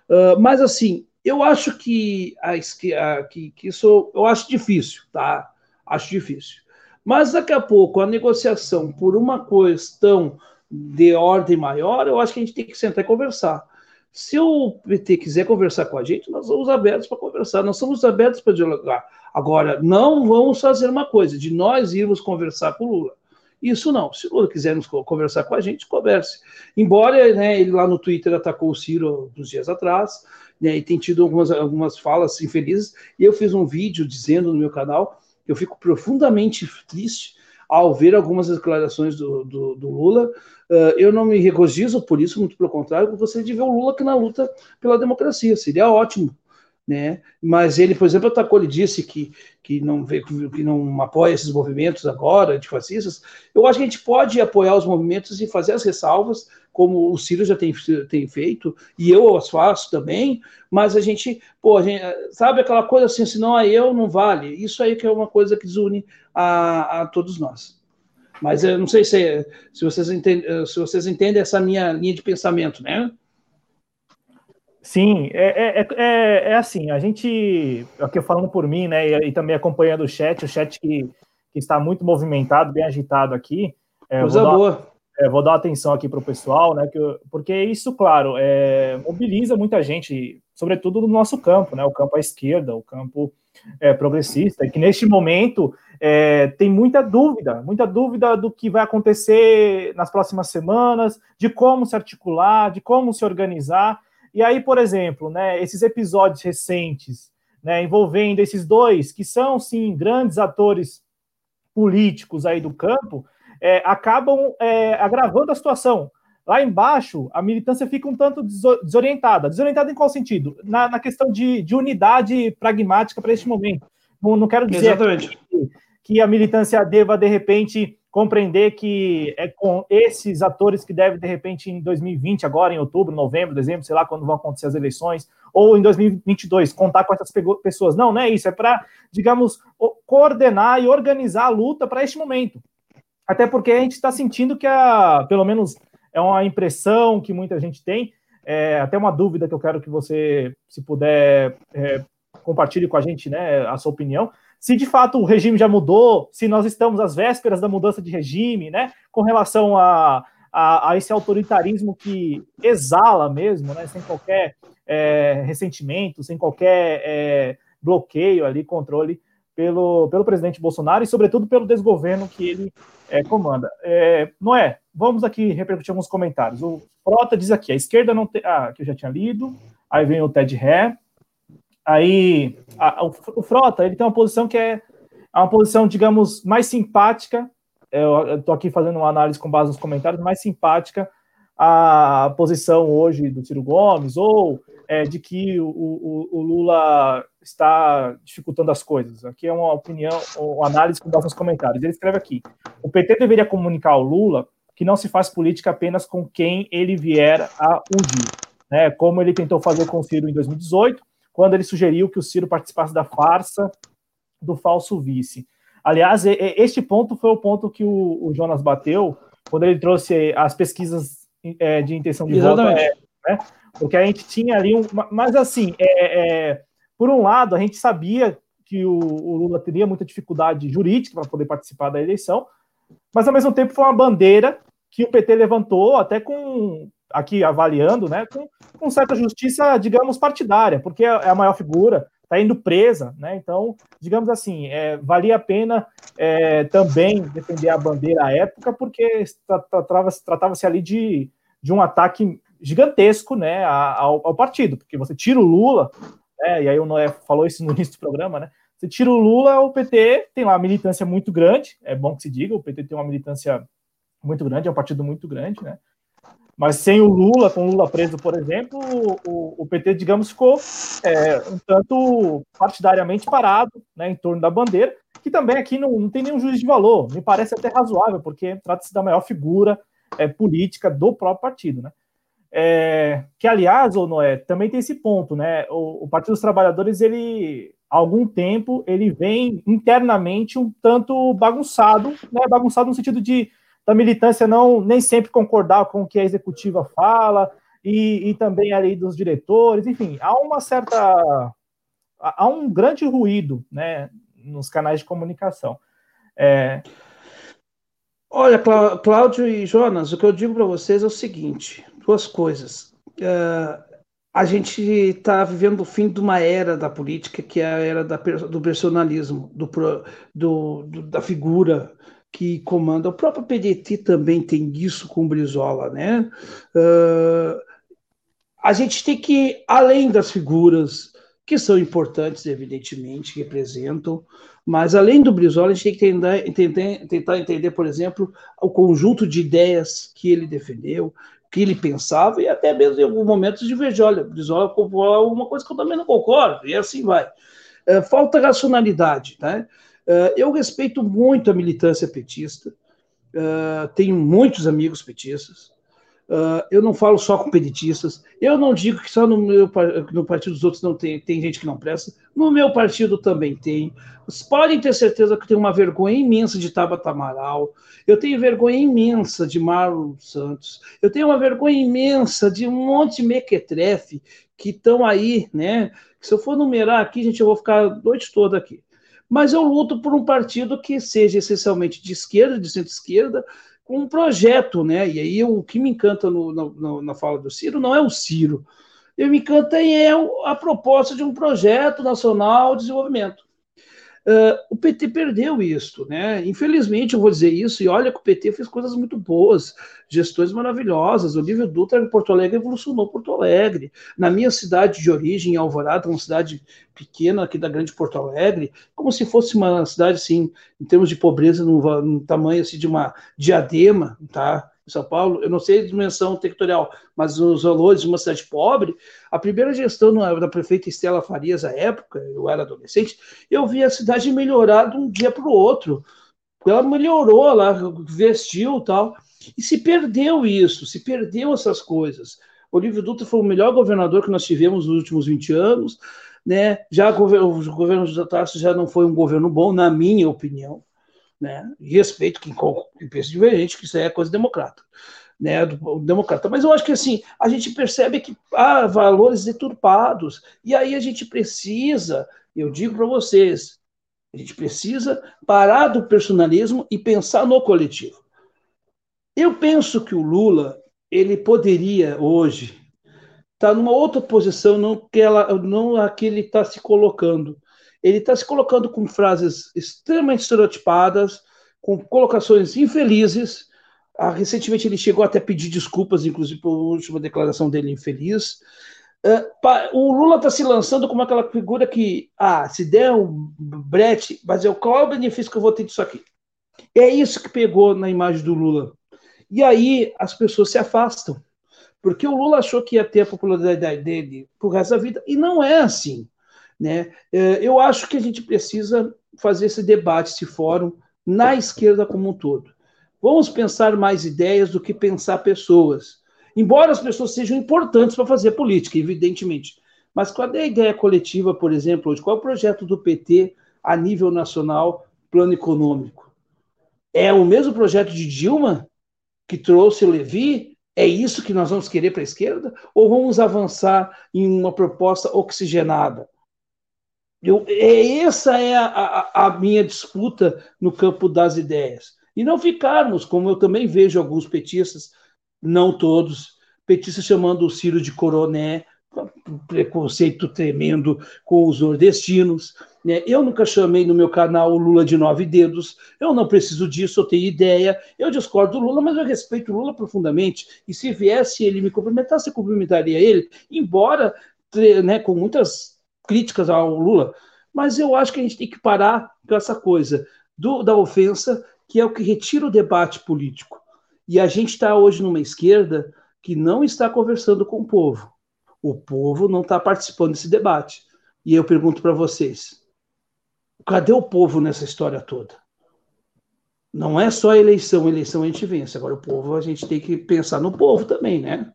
Uh, mas, assim, eu acho que, a, que, que isso, eu acho difícil, tá? Acho difícil. Mas daqui a pouco a negociação por uma questão de ordem maior, eu acho que a gente tem que sentar e conversar. Se o PT quiser conversar com a gente, nós somos abertos para conversar, nós somos abertos para dialogar. Agora, não vamos fazer uma coisa, de nós irmos conversar com o Lula. Isso não. Se o Lula quiser conversar com a gente, converse. Embora né, ele lá no Twitter atacou o Ciro uns dias atrás, né, e tem tido algumas, algumas falas infelizes, e eu fiz um vídeo dizendo no meu canal eu fico profundamente triste ao ver algumas declarações do, do, do Lula. Uh, eu não me regozijo por isso, muito pelo contrário, gostaria de ver o Lula aqui na luta pela democracia, seria ótimo. Né? Mas ele, por exemplo, atacou, ele disse que, que, não, que não apoia esses movimentos agora, de fascistas. Eu acho que a gente pode apoiar os movimentos e fazer as ressalvas, como o Ciro já tem, tem feito, e eu as faço também, mas a gente, pô, a gente, sabe aquela coisa assim, senão a eu não vale. Isso aí que é uma coisa que desune a, a todos nós. Mas eu não sei se, se, vocês entendem, se vocês entendem essa minha linha de pensamento, né? Sim, é, é, é, é, assim, a gente, aqui falando por mim, né, e, e, também acompanhando o chat, o chat que, que está muito movimentado, bem agitado aqui. É, Coisa vou boa. Dar, é, vou dar atenção aqui para o pessoal, né, que, porque isso, claro, é, mobiliza muita gente, sobretudo no nosso campo, né, o campo à esquerda, o campo é, progressista, e que neste momento é, tem muita dúvida, muita dúvida do que vai acontecer nas próximas semanas, de como se articular, de como se organizar, e aí, por exemplo, né, esses episódios recentes, né, envolvendo esses dois, que são, sim, grandes atores políticos aí do campo, é, acabam é, agravando a situação. Lá embaixo, a militância fica um tanto desorientada. Desorientada em qual sentido? Na, na questão de, de, unidade pragmática para este momento. Não, não quero dizer que, que a militância deva, de repente, compreender que é com esses atores que devem, de repente, em 2020, agora em outubro, novembro, dezembro, sei lá quando vão acontecer as eleições, ou em 2022, contar com essas pessoas. Não, não é isso, é para, digamos, coordenar e organizar a luta para este momento. Até porque a gente está sentindo que, a, pelo menos, é uma impressão que muita gente tem, é, até uma dúvida que eu quero que você, se puder, é, compartilhe com a gente né, a sua opinião se de fato o regime já mudou, se nós estamos às vésperas da mudança de regime, né, com relação a, a, a esse autoritarismo que exala mesmo, né, sem qualquer é, ressentimento, sem qualquer é, bloqueio ali, controle pelo, pelo presidente Bolsonaro e, sobretudo, pelo desgoverno que ele é, comanda. É, Noé, vamos aqui repercutir alguns comentários. O Frota diz aqui: a esquerda não tem. Ah, que eu já tinha lido. Aí vem o Ted Ré. Aí a, o, o, Frota ele tem uma posição que é, é uma posição, digamos, mais simpática. Eu estou aqui fazendo uma análise com base nos comentários, mais simpática a posição hoje do Ciro Gomes, ou é, de que o, o, o, Lula está dificultando as coisas. Aqui é uma opinião, uma análise com base nos comentários. Ele escreve aqui: o PT deveria comunicar ao Lula que não se faz política apenas com quem ele vier a ungir, né? Como ele tentou fazer com o Ciro em 2018 quando ele sugeriu que o Ciro participasse da farsa do falso vice. Aliás, este ponto foi o ponto que o, Jonas bateu quando ele trouxe as pesquisas é, de intenção de Exatamente. voto. É, né? Porque a gente tinha ali um. Mas assim, é, é, por um lado, a gente sabia que o, o Lula teria muita dificuldade jurídica para poder participar da eleição, mas ao mesmo tempo foi uma bandeira que o PT levantou até com aqui avaliando, né, com, com certa justiça, digamos, partidária, porque é a maior figura, está indo presa, né? Então, digamos assim, é, valia a pena é, também defender a bandeira à época, porque tratava-se tratava ali de, de um ataque gigantesco, né, ao, ao, partido, porque você tira o Lula, né, e aí o Noé falou isso no início do programa, né? Você tira o Lula, o PT tem lá uma militância muito grande, é bom que se diga, o PT tem uma militância muito grande, é um partido muito grande, né? Mas sem o Lula, com o Lula preso, por exemplo, o, o PT, digamos, ficou é, um tanto partidariamente parado né, em torno da bandeira. que também aqui não, não tem nenhum juízo de valor, me parece até razoável, porque trata-se da maior figura é, política do próprio partido, né? É, que, aliás, ou Noé, também tem esse ponto, né? O, o, Partido dos Trabalhadores, ele, há algum tempo, ele vem internamente um tanto bagunçado, né? Bagunçado no sentido de da militância não nem sempre concordar com o que a executiva fala, e, e também ali dos diretores, enfim, há uma certa. há um grande ruído, né? Nos canais de comunicação. É, Olha, Cláudio e Jonas, o que eu digo para vocês é o seguinte: duas coisas. Uh, a gente está vivendo o fim de uma era da política, que é a era da, do personalismo, do, do, do, da figura que comanda. O próprio PDT também tem isso com o Brizola, né? Uh, a gente tem que, além das figuras que são importantes, evidentemente, representam, mas além do Brizola, a gente tem que tentar, entender, por exemplo, o conjunto de ideias que ele defendeu, que ele pensava, e até mesmo em alguns momentos divergir. Olha, Brizola falou uma coisa que eu também não concordo, e assim vai. É, falta racionalidade. Né? É, eu respeito muito a militância petista, é, tenho muitos amigos petistas, Uh, eu não falo só com petistas. Eu não digo que só no meu no partido dos outros não tem, tem gente que não presta. No meu partido também tem. Vocês podem ter certeza que eu tenho uma vergonha imensa de Tabata Amaral. Eu tenho vergonha imensa de Marlon Santos. Eu tenho uma vergonha imensa de um monte de mequetrefe que estão aí, né? Se eu for numerar aqui, gente, eu vou ficar a noite toda aqui. Mas eu luto por um partido que seja essencialmente de esquerda, de centro-esquerda, com um projeto, né? E aí o que me encanta no, no, na fala do Ciro não é o Ciro, que me encanta é a proposta de um projeto nacional de desenvolvimento. Uh, o PT perdeu isso, né? Infelizmente, eu vou dizer isso, e olha que o PT fez coisas muito boas, gestões maravilhosas. O Olívio Dutra em Porto Alegre evolucionou Porto Alegre. Na minha cidade de origem, Alvorada, uma cidade pequena aqui da grande Porto Alegre, como se fosse uma cidade, assim, em termos de pobreza, no, no tamanho assim, de uma diadema, tá? São Paulo, eu não sei a dimensão territorial, mas os valores de uma cidade pobre, a primeira gestão da prefeita Estela Farias, à época, eu era adolescente, eu vi a cidade melhorar de um dia para o outro. Ela melhorou, ela vestiu tal, e se perdeu isso, se perdeu essas coisas. Olívio Dutra foi o melhor governador que nós tivemos nos últimos 20 anos, né? Já o governo de Tarso já não foi um governo bom, na minha opinião né? Respeito quem, quem pensa divergente, que isso é coisa democrata, né? Do, democrata. Mas eu acho que assim, a gente percebe que há valores deturpados, e aí a gente precisa, eu digo para vocês, a gente precisa parar do personalismo e pensar no coletivo. Eu penso que o Lula, ele poderia hoje estar tá numa outra posição, não que ela, não a que ele está se colocando ele está se colocando com frases extremamente estereotipadas, com colocações infelizes. Ah, recentemente ele chegou até a pedir desculpas, inclusive por última declaração dele infeliz. Uh, o Lula está se lançando como aquela figura que, ah, se der um brete, mas eu, qual é o benefício que eu vou ter disso aqui? É isso que pegou na imagem do Lula. E aí as pessoas se afastam, porque o Lula achou que ia ter a popularidade dele pro resto da vida, e não é assim. Né? É, eu acho que a gente precisa fazer esse debate, esse fórum, na esquerda como um todo. Vamos pensar mais ideias do que pensar pessoas. Embora as pessoas sejam importantes para fazer política, evidentemente. Mas qual é a ideia coletiva, por exemplo, hoje? Qual é o projeto do PT a nível nacional, plano econômico? É o mesmo projeto de Dilma, que trouxe o Levi? É isso que nós vamos querer para a esquerda? Ou vamos avançar em uma proposta oxigenada? Eu, é, essa é a, a, a, minha disputa no campo das ideias. E não ficarmos, como eu também vejo alguns petistas, não todos, petistas chamando o Ciro de coroné, preconceito tremendo com os nordestinos. Né? Eu nunca chamei no meu canal o Lula de nove dedos, eu não preciso disso, eu tenho ideia, eu discordo do Lula, mas eu respeito o Lula profundamente, e se viesse ele me cumprimentar, você cumprimentaria ele, embora né, com muitas críticas ao Lula, mas eu acho que a gente tem que parar com essa coisa do, da ofensa, que é o que retira o debate político. E a gente está hoje numa esquerda que não está conversando com o povo. O povo não está participando desse debate. E eu pergunto para vocês: cadê o povo nessa história toda? Não é só eleição, eleição a gente vence. Agora, o povo, a gente tem que pensar no povo também, né?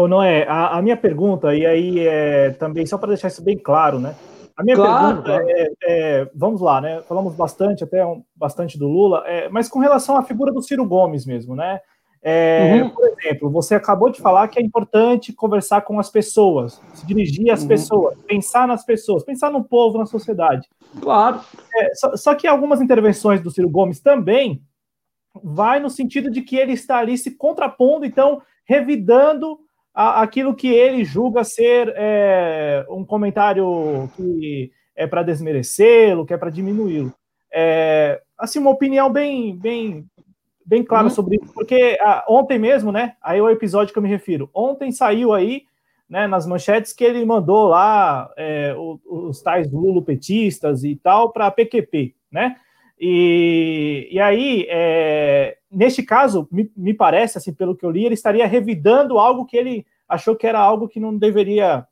Ou não é? A, a minha pergunta, e aí é também, só para deixar isso bem claro, né? A minha claro, pergunta é, é, vamos lá, né? Falamos bastante, até um, bastante do Lula, é, mas com relação à figura do Ciro Gomes mesmo, né? É, uhum. Por exemplo, você acabou de falar que é importante conversar com as pessoas, se dirigir às uhum. pessoas, pensar nas pessoas, pensar no povo, na sociedade. Claro. É, só, só, que algumas intervenções do Ciro Gomes também vai no sentido de que ele está ali se contrapondo, então revidando a, aquilo que ele julga ser é, um comentário que é para desmerecê-lo, que é para diminuí-lo. É, assim, uma opinião bem, bem bem claro uhum. sobre isso, porque ah, ontem mesmo, né? Aí é o episódio que eu me refiro. Ontem saiu aí, né, nas manchetes, que ele mandou lá é, os, os tais lulopetistas e tal para a PQP, né? E, e aí, é, neste caso, me, me parece, assim, pelo que eu li, ele estaria revidando algo que ele achou que era algo que não deveria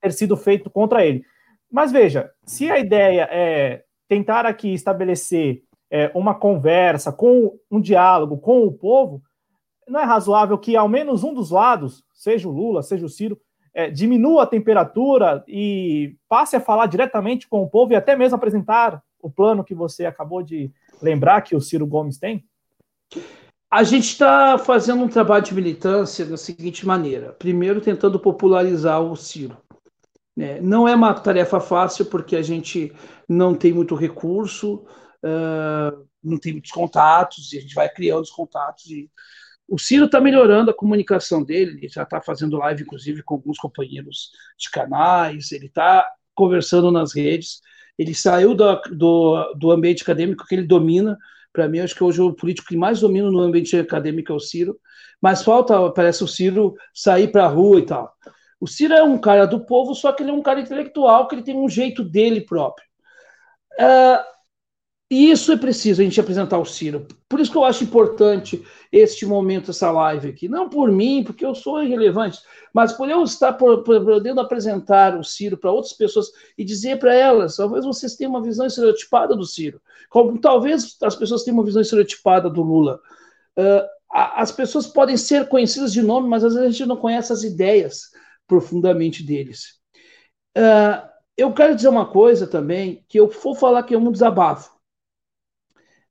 ter sido feito contra ele. Mas veja, se a ideia é tentar aqui estabelecer é, uma conversa, com um diálogo com o povo, não é razoável que ao menos um dos lados, seja o Lula, seja o Ciro, é, diminua a temperatura e passe a falar diretamente com o povo e até mesmo apresentar o plano que você acabou de lembrar que o Ciro Gomes tem? A gente está fazendo um trabalho de militância da seguinte maneira: primeiro, tentando popularizar o Ciro. É, não é uma tarefa fácil, porque a gente não tem muito recurso, não tem muitos contatos, e a gente vai criando os contatos. E o Ciro está melhorando a comunicação dele, ele já está fazendo live, inclusive, com alguns companheiros de canais, ele está conversando nas redes, ele saiu do, do, do ambiente acadêmico que ele domina. Para mim, acho que hoje o político que mais domina no ambiente acadêmico é o Ciro, mas falta, parece, o Ciro sair para a rua e tal. O Ciro é um cara do povo, só que ele é um cara intelectual, que ele tem um jeito dele próprio. Uh, e isso é preciso a gente apresentar o Ciro. Por isso que eu acho importante este momento, essa live aqui. Não por mim, porque eu sou irrelevante, mas por eu estar podendo apresentar o Ciro para outras pessoas e dizer para elas: talvez vocês tenham uma visão estereotipada do Ciro, como talvez as pessoas tenham uma visão estereotipada do Lula. Uh, as pessoas podem ser conhecidas de nome, mas às vezes a gente não conhece as ideias profundamente deles. Uh, eu quero dizer uma coisa também, que eu vou falar que é um desabafo.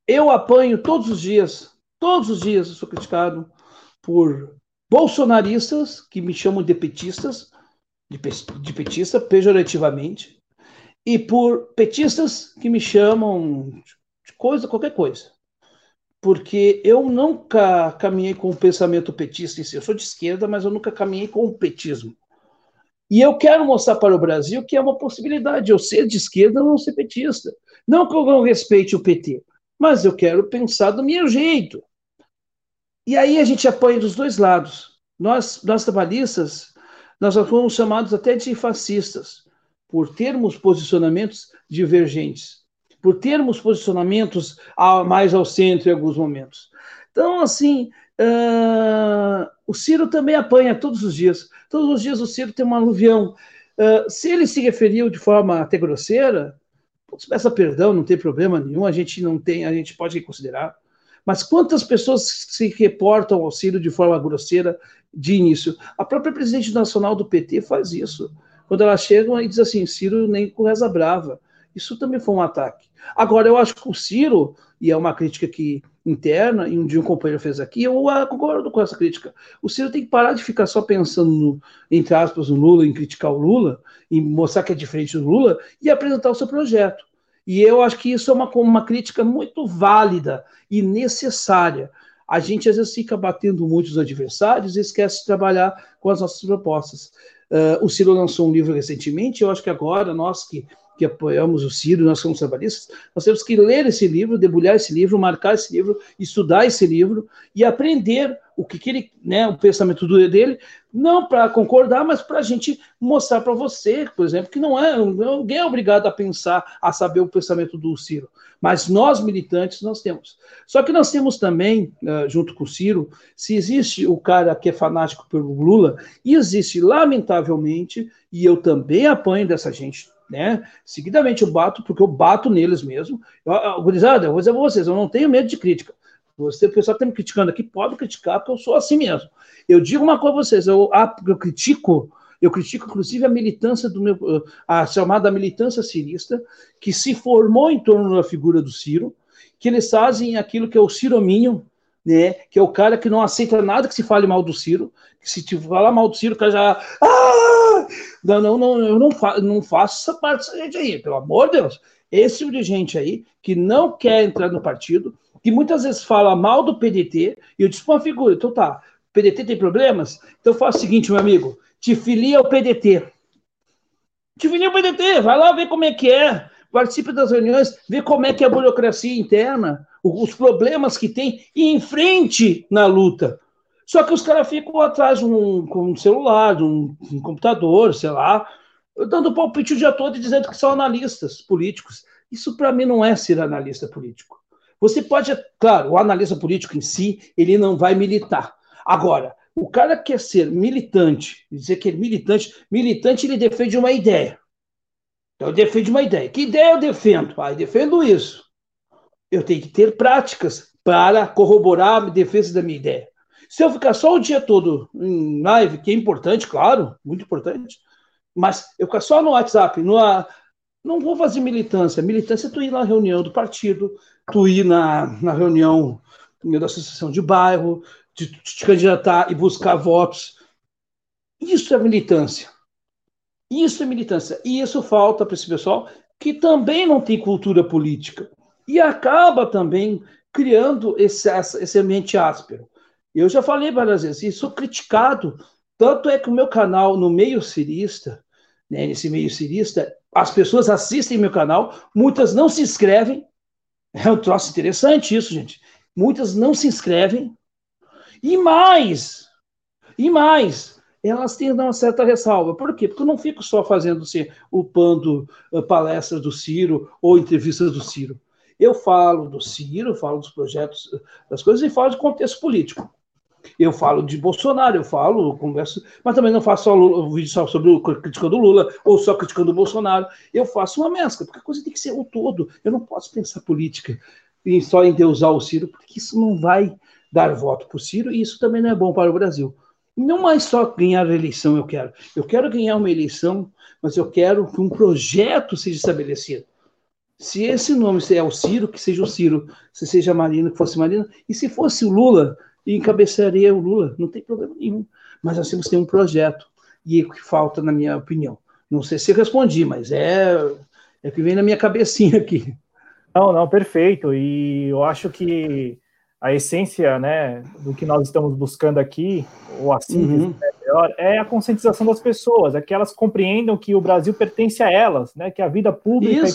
Eu apanho todos os dias, todos os dias eu sou criticado por bolsonaristas que me chamam de petistas, de, de petista pejorativamente, e por petistas que me chamam de coisa, qualquer coisa. Porque eu nunca caminhei com o pensamento petista em si. Eu sou de esquerda, mas eu nunca caminhei com o petismo. E eu quero mostrar para o Brasil que é uma possibilidade eu ser de esquerda ou não ser petista. Não que eu não respeite o PT, mas eu quero pensar do meu jeito. E aí a gente apoia dos dois lados. Nós, nós trabalhistas, nós fomos chamados até de fascistas, por termos posicionamentos divergentes, por termos posicionamentos mais ao centro em alguns momentos. Então, assim, uh, o Ciro também apanha todos os dias. Todos os dias o Ciro tem um aluvião. Uh, se ele se referiu de forma até grosseira, peça perdão, não tem problema nenhum, a gente não tem, a gente pode considerar. Mas quantas pessoas se reportam ao Ciro de forma grosseira de início? A própria presidente nacional do PT faz isso. Quando ela chega e diz assim, Ciro nem com reza brava. Isso também foi um ataque. Agora, eu acho que o Ciro, e é uma crítica que interna, e um dia um companheiro fez aqui, eu ah, concordo com essa crítica. O Ciro tem que parar de ficar só pensando, no, entre aspas, no Lula, em criticar o Lula, em mostrar que é diferente do Lula, e apresentar o seu projeto. E eu acho que isso é uma, uma crítica muito válida e necessária. A gente às vezes fica batendo muito os adversários e esquece de trabalhar com as nossas propostas. Uh, o Ciro lançou um livro recentemente, eu acho que agora nós que que apoiamos o Ciro, nós somos trabalhistas, nós temos que ler esse livro, debulhar esse livro, marcar esse livro, estudar esse livro e aprender o que, que ele, né, o pensamento dele, não para concordar, mas para a gente mostrar para você, por exemplo, que não é, ninguém é obrigado a pensar, a saber o pensamento do Ciro, mas nós militantes nós temos. Só que nós temos também, uh, junto com o Ciro, se existe o cara que é fanático pelo Lula, e existe, lamentavelmente, e eu também apanho dessa gente né? Seguidamente eu bato, porque eu bato neles mesmo. Gurizada, eu vou dizer pra vocês, eu não tenho medo de crítica. Você, o pessoal está me criticando aqui, pode criticar, porque eu sou assim mesmo. Eu digo uma coisa a vocês, eu, eu critico, eu critico inclusive a militância do meu, a chamada militância cirista, que se formou em torno da figura do Ciro, que eles fazem aquilo que é o cirominho, né? Que é o cara que não aceita nada que se fale mal do Ciro, que se te falar mal do Ciro, o cara já. Ah! Não, não, não, eu não, fa não faço essa parte dessa gente aí, pelo amor de Deus. Esse tipo de gente aí que não quer entrar no partido, que muitas vezes fala mal do PDT, e eu disse uma figura, então tá, PDT tem problemas? Então faz o seguinte, meu amigo, te filia ao PDT. Te filia ao PDT, vai lá ver como é que é, participe das reuniões, vê como é que é a burocracia interna, os problemas que tem e enfrente na luta. Só que os caras ficam atrás um, com um celular, de um, um computador, sei lá, dando palpite o dia todo e dizendo que são analistas políticos. Isso para mim não é ser analista político. Você pode, claro, o analista político em si, ele não vai militar. Agora, o cara quer ser militante, dizer que é militante, militante ele defende uma ideia. Eu defendo uma ideia. Que ideia eu defendo? Ah, eu defendo isso. Eu tenho que ter práticas para corroborar a defesa da minha ideia. Se eu ficar só o dia todo em live, que é importante, claro, muito importante, mas eu ficar só no WhatsApp, no, não vou fazer militância. Militância é tu ir na reunião do partido, tu ir na, na reunião da associação de bairro, de te candidatar e buscar votos. Isso é militância. Isso é militância. E isso falta para esse pessoal que também não tem cultura política. E acaba também criando esse, esse ambiente áspero. Eu já falei várias vezes, e sou criticado. Tanto é que o meu canal no meio cirista, né, nesse meio cirista, as pessoas assistem meu canal, muitas não se inscrevem. É um troço interessante isso, gente. Muitas não se inscrevem. E mais, e mais, elas têm uma certa ressalva. Por quê? Porque eu não fico só fazendo assim, upando uh, palestras do Ciro ou entrevistas do Ciro. Eu falo do Ciro, falo dos projetos, das coisas e falo de contexto político. Eu falo de Bolsonaro, eu falo, converso, mas também não faço só o vídeo só sobre criticando o Lula ou só criticando o Bolsonaro. Eu faço uma mescla, porque a coisa tem que ser o todo. Eu não posso pensar política e só em deusar o Ciro, porque isso não vai dar voto para o Ciro e isso também não é bom para o Brasil. Não mais só ganhar a eleição eu quero. Eu quero ganhar uma eleição, mas eu quero que um projeto seja estabelecido. Se esse nome é o Ciro, que seja o Ciro. Se seja a Marina, que fosse Marina. E se fosse o Lula, encabeçaria o Lula. Não tem problema nenhum. Mas temos que ter um projeto. E é o que falta, na minha opinião. Não sei se eu respondi, mas é, é o que vem na minha cabecinha aqui. Não, não, perfeito. E eu acho que a essência né, do que nós estamos buscando aqui, ou assim uhum. é melhor, é a conscientização das pessoas, é que elas compreendam que o Brasil pertence a elas, né, que a vida pública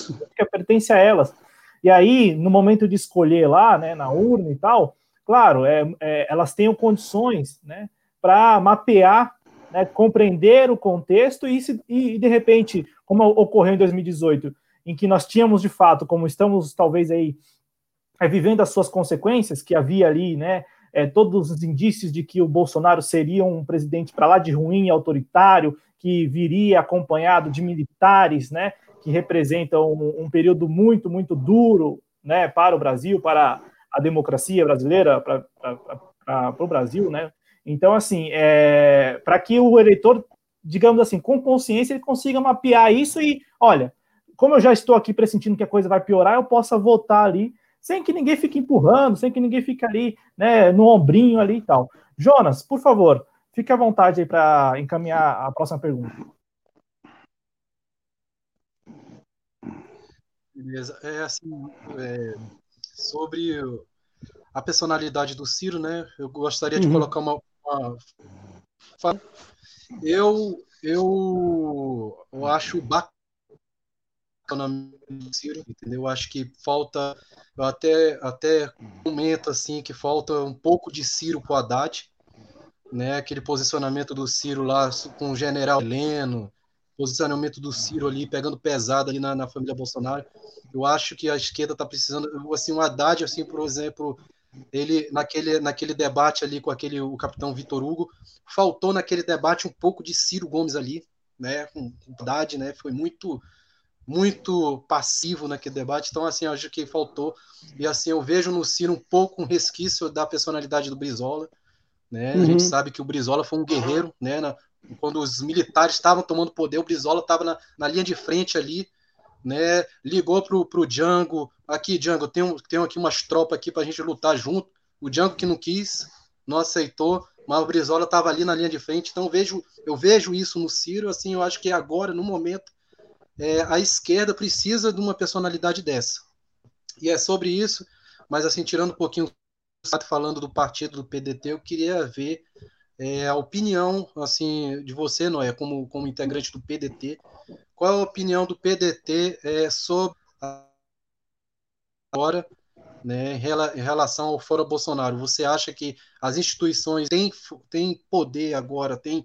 pertence a elas. E aí, no momento de escolher lá, né, na urna e tal, claro, é, é elas tenham condições né, para mapear, né, compreender o contexto e, se, e, de repente, como ocorreu em 2018, em que nós tínhamos de fato, como estamos talvez aí é, vivendo as suas consequências, que havia ali, né, é, todos os indícios de que o Bolsonaro seria um presidente para lá de ruim, autoritário, que viria acompanhado de militares, né, que representam um, um período muito, muito duro, né, para o Brasil, para a democracia brasileira, para, o Brasil, né. Então, assim, é, para que o eleitor, digamos assim, com consciência, ele consiga mapear isso e, olha, como eu já estou aqui pressentindo que a coisa vai piorar, eu possa votar ali sem que ninguém fique empurrando, sem que ninguém fique ali, né, no ombrinho ali e tal. Jonas, por favor, fique à vontade aí para encaminhar a próxima pergunta. Beleza. É assim, é, sobre a personalidade do Ciro, né? Eu gostaria de uhum. colocar uma, uma, eu eu eu acho bacana Ciro, entendeu? Eu acho que falta, eu até, até comento assim que falta um pouco de Ciro pro Haddad, né? Aquele posicionamento do Ciro lá com o general Heleno, posicionamento do Ciro ali pegando pesado ali na, na família Bolsonaro. Eu acho que a esquerda está precisando, assim, um Haddad, assim, por exemplo, ele naquele, naquele debate ali com aquele o capitão Vitor Hugo, faltou naquele debate um pouco de Ciro Gomes ali, né? Com Haddad, né? Foi muito muito passivo naquele debate. Então, assim, acho que faltou. E assim, eu vejo no Ciro um pouco um resquício da personalidade do Brizola. Né? Uhum. A gente sabe que o Brizola foi um guerreiro, né? Na, quando os militares estavam tomando poder, o Brizola estava na, na, linha de frente ali, né? Ligou pro, pro Django, aqui, Django, tenho, tenho aqui umas tropas aqui para a gente lutar junto. O Django que não quis, não aceitou, mas o Brizola estava ali na linha de frente. Então eu vejo, eu vejo isso no Ciro, assim, eu acho que agora, no momento, é, a esquerda precisa de uma personalidade dessa. E é sobre isso, mas assim, tirando um pouquinho falando do partido do PDT, eu queria ver é, a opinião assim de você, Noé, como, como integrante do PDT. Qual é a opinião do PDT é, sobre agora, né, em relação ao Fora Bolsonaro? Você acha que as instituições têm, têm poder agora, têm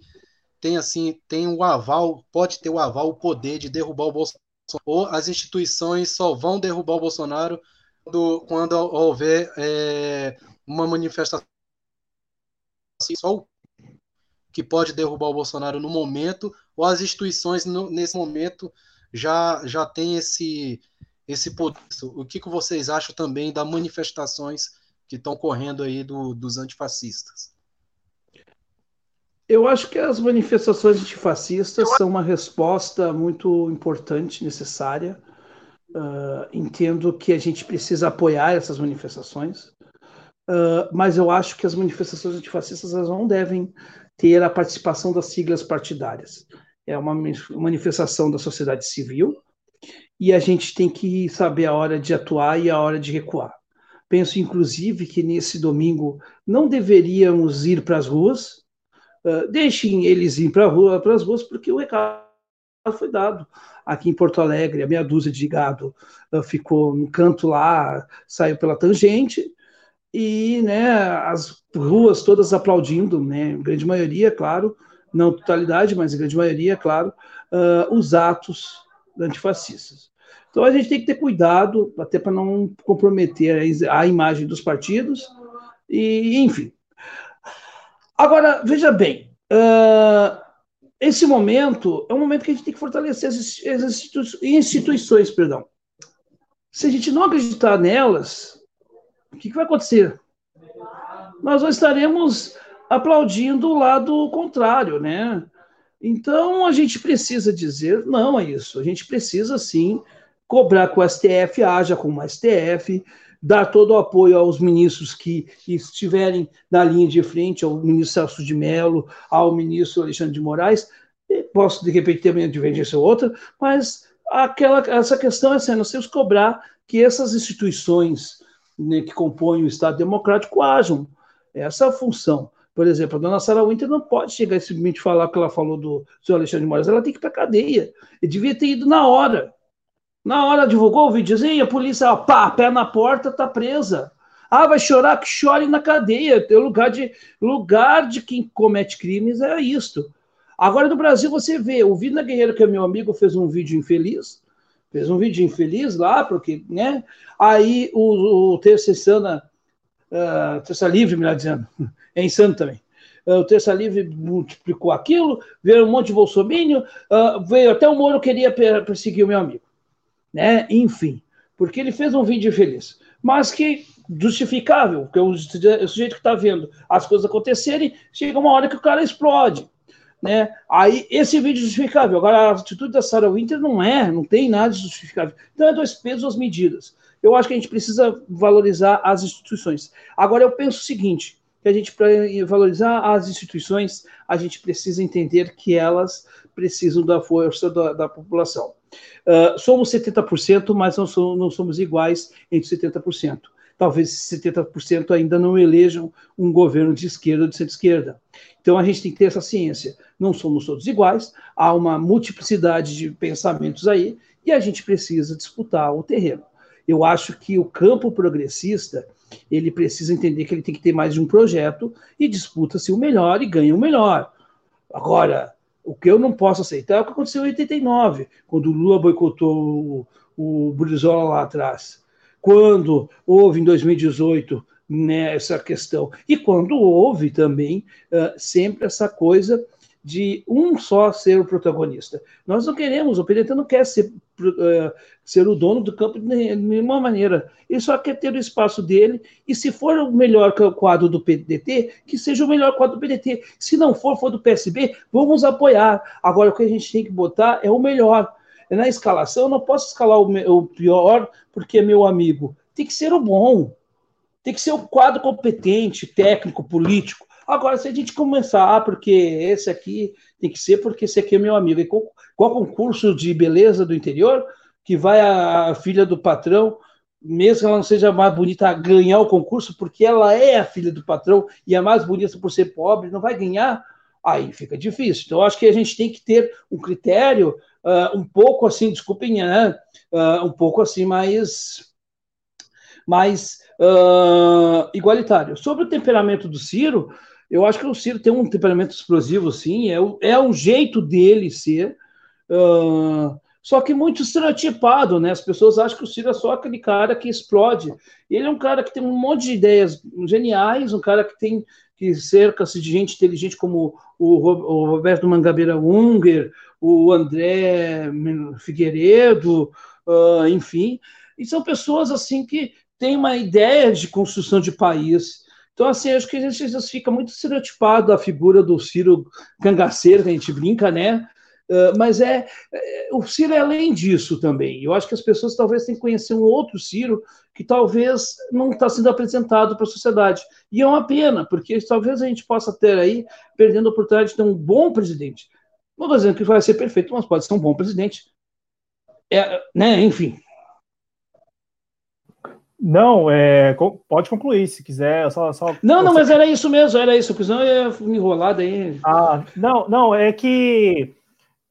tem assim, tem o aval, pode ter o aval, o poder de derrubar o Bolsonaro, ou as instituições só vão derrubar o Bolsonaro quando, quando houver é, uma manifestação assim, só o que pode derrubar o Bolsonaro no momento, ou as instituições no, nesse momento já já tem esse esse poder. O que, que vocês acham também das manifestações que estão correndo aí do, dos antifascistas? Eu acho que as manifestações antifascistas são uma resposta muito importante, necessária. Uh, entendo que a gente precisa apoiar essas manifestações, uh, mas eu acho que as manifestações antifascistas não devem ter a participação das siglas partidárias. É uma manifestação da sociedade civil e a gente tem que saber a hora de atuar e a hora de recuar. Penso, inclusive, que nesse domingo não deveríamos ir para as ruas, ah, deixem eles ir para rua, as ruas, porque o recado foi dado. Aqui em Porto Alegre, a meia dúzia de gado uh, ficou no canto lá, saiu pela tangente, e né, as ruas todas aplaudindo, né, grande maioria, claro, não totalidade, mas grande maioria, claro, uh, os atos antifascistas. Então a gente tem que ter cuidado, até para não comprometer a, a imagem dos partidos, e enfim, Agora, veja bem, uh, esse momento é um momento que a gente tem que fortalecer as, institui instituições. Perdão. Se a gente não acreditar nelas, o que, que vai acontecer? Nós não estaremos aplaudindo o lado contrário, né? Então a gente precisa dizer não a isso. A gente precisa sim cobrar que o STF haja como o STF, dar todo o apoio aos ministros que estiverem na linha de frente, ao ministro Celso de Mello, ao ministro Alexandre de Moraes. Posso, de repente, ter uma divergência ou outra, mas aquela, essa questão é assim, nós temos que cobrar que essas instituições né, que compõem o Estado Democrático hajam essa função. Por exemplo, a dona Sara Winter não pode chegar e simplesmente falar o que ela falou do senhor Alexandre de Moraes, ela tem que ir para a cadeia. Ele devia ter ido na hora. Na hora divulgou o videozinho, a polícia, ó, pá, pé na porta, tá presa. Ah, vai chorar, que chore na cadeia. O lugar de, lugar de quem comete crimes é isto. Agora no Brasil você vê, o Vida Guerreiro, que é meu amigo, fez um vídeo infeliz, fez um vídeo infeliz lá, porque, né? Aí o, o Terça Insana, uh, Terça Livre, melhor dizendo, é insano também. Uh, o Terça Livre multiplicou aquilo, veio um monte de bolsomínio, uh, veio até o Moro queria perseguir o meu amigo né? Enfim, porque ele fez um vídeo feliz, mas que justificável, porque o sujeito que está vendo as coisas acontecerem, chega uma hora que o cara explode. Né? Aí esse vídeo é justificável. Agora, a atitude da Sarah Winter não é, não tem nada de justificável. Então é dois pesos, duas medidas. Eu acho que a gente precisa valorizar as instituições. Agora eu penso o seguinte: que a gente, para valorizar as instituições, a gente precisa entender que elas precisam da força da, da população. Uh, somos 70%, mas não somos, não somos iguais entre 70%. Talvez 70% ainda não elejam um governo de esquerda ou de centro-esquerda. Então a gente tem que ter essa ciência. Não somos todos iguais, há uma multiplicidade de pensamentos aí e a gente precisa disputar o terreno. Eu acho que o campo progressista ele precisa entender que ele tem que ter mais de um projeto e disputa-se o melhor e ganha o melhor. Agora, o que eu não posso aceitar é o que aconteceu em 89, quando o Lula boicotou o, o Brizola lá atrás. Quando houve em 2018 né, essa questão. E quando houve também uh, sempre essa coisa de um só ser o protagonista. Nós não queremos, o PDT não quer ser, uh, ser o dono do campo de nenhuma maneira. Ele só quer ter o espaço dele, e se for o melhor quadro do PDT, que seja o melhor quadro do PDT. Se não for, for do PSB, vamos apoiar. Agora, o que a gente tem que botar é o melhor. Na escalação, eu não posso escalar o, o pior porque é meu amigo. Tem que ser o bom. Tem que ser o quadro competente, técnico, político. Agora, se a gente começar, ah, porque esse aqui tem que ser porque esse aqui é meu amigo. E qual concurso de beleza do interior que vai a filha do patrão, mesmo que ela não seja mais bonita, ganhar o concurso, porque ela é a filha do patrão e é mais bonita por ser pobre, não vai ganhar? Aí fica difícil. Então, acho que a gente tem que ter um critério uh, um pouco assim, desculpem? Uh, um pouco assim mais, mais uh, igualitário. Sobre o temperamento do Ciro, eu acho que o Ciro tem um temperamento explosivo, sim, é, o, é um jeito dele ser, uh, só que muito estereotipado, né? As pessoas acham que o Ciro é só aquele cara que explode. Ele é um cara que tem um monte de ideias geniais, um cara que tem que cerca-se de gente inteligente como o, Roberto Mangabeira Unger, o André Figueiredo, uh, enfim, e são pessoas assim que têm uma ideia de construção de país, então, assim, acho que a gente fica muito estereotipado a figura do Ciro cangaceiro, que a gente brinca, né? Uh, mas é, é, o Ciro é além disso também. Eu acho que as pessoas talvez tenham que conhecer um outro Ciro que talvez não está sendo apresentado para a sociedade. E é uma pena, porque talvez a gente possa ter aí perdendo a oportunidade de ter um bom presidente. Não estou dizendo que vai ser perfeito, mas pode ser um bom presidente. É, né? Enfim, não, é, pode concluir se quiser. Só, só não, não, mas era isso mesmo, era isso, porque senão eu ia me enrolar daí. Ah, não, não, é que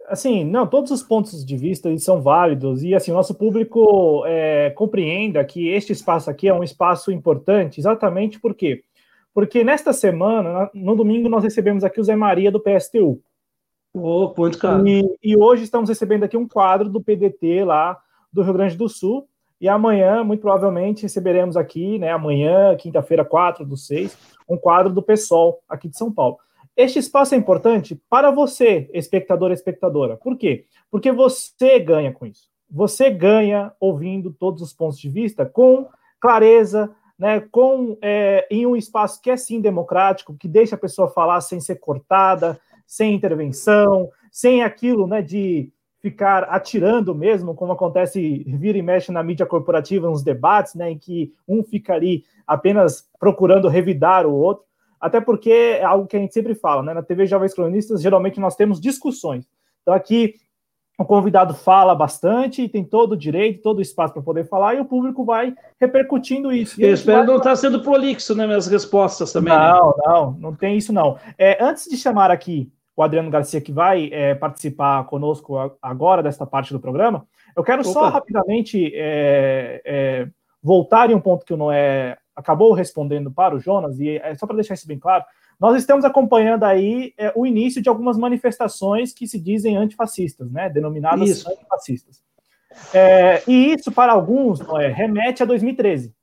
assim, não, todos os pontos de vista são válidos e assim, o nosso público é, compreenda que este espaço aqui é um espaço importante, exatamente por quê? Porque nesta semana, no domingo, nós recebemos aqui o Zé Maria do PSTU. Oh, muito caro. E, e hoje estamos recebendo aqui um quadro do PDT lá do Rio Grande do Sul, e amanhã, muito provavelmente, receberemos aqui, né, amanhã, quinta-feira, 4 do 6, um quadro do PSOL aqui de São Paulo. Este espaço é importante para você, espectador e espectadora. Por quê? Porque você ganha com isso. Você ganha ouvindo todos os pontos de vista com clareza, né, com é, em um espaço que é sim democrático, que deixa a pessoa falar sem ser cortada, sem intervenção, sem aquilo né, de ficar atirando mesmo, como acontece vira e mexe na mídia corporativa, nos debates, né, em que um fica ali apenas procurando revidar o outro, até porque é algo que a gente sempre fala, né, na TV Jovens Cronistas, geralmente nós temos discussões. Então aqui o convidado fala bastante e tem todo o direito, todo o espaço para poder falar, e o público vai repercutindo isso. Eu espero vai... não estar tá sendo prolixo nas né, minhas respostas também. Né? Não, né? não, não tem isso não. É, antes de chamar aqui o Adriano Garcia, que vai é, participar conosco agora desta parte do programa. Eu quero Opa. só rapidamente é, é, voltar em um ponto que o Noé acabou respondendo para o Jonas, e é só para deixar isso bem claro. Nós estamos acompanhando aí é, o início de algumas manifestações que se dizem antifascistas, né? Denominadas isso. antifascistas. É, e isso, para alguns, Noé, remete a 2013.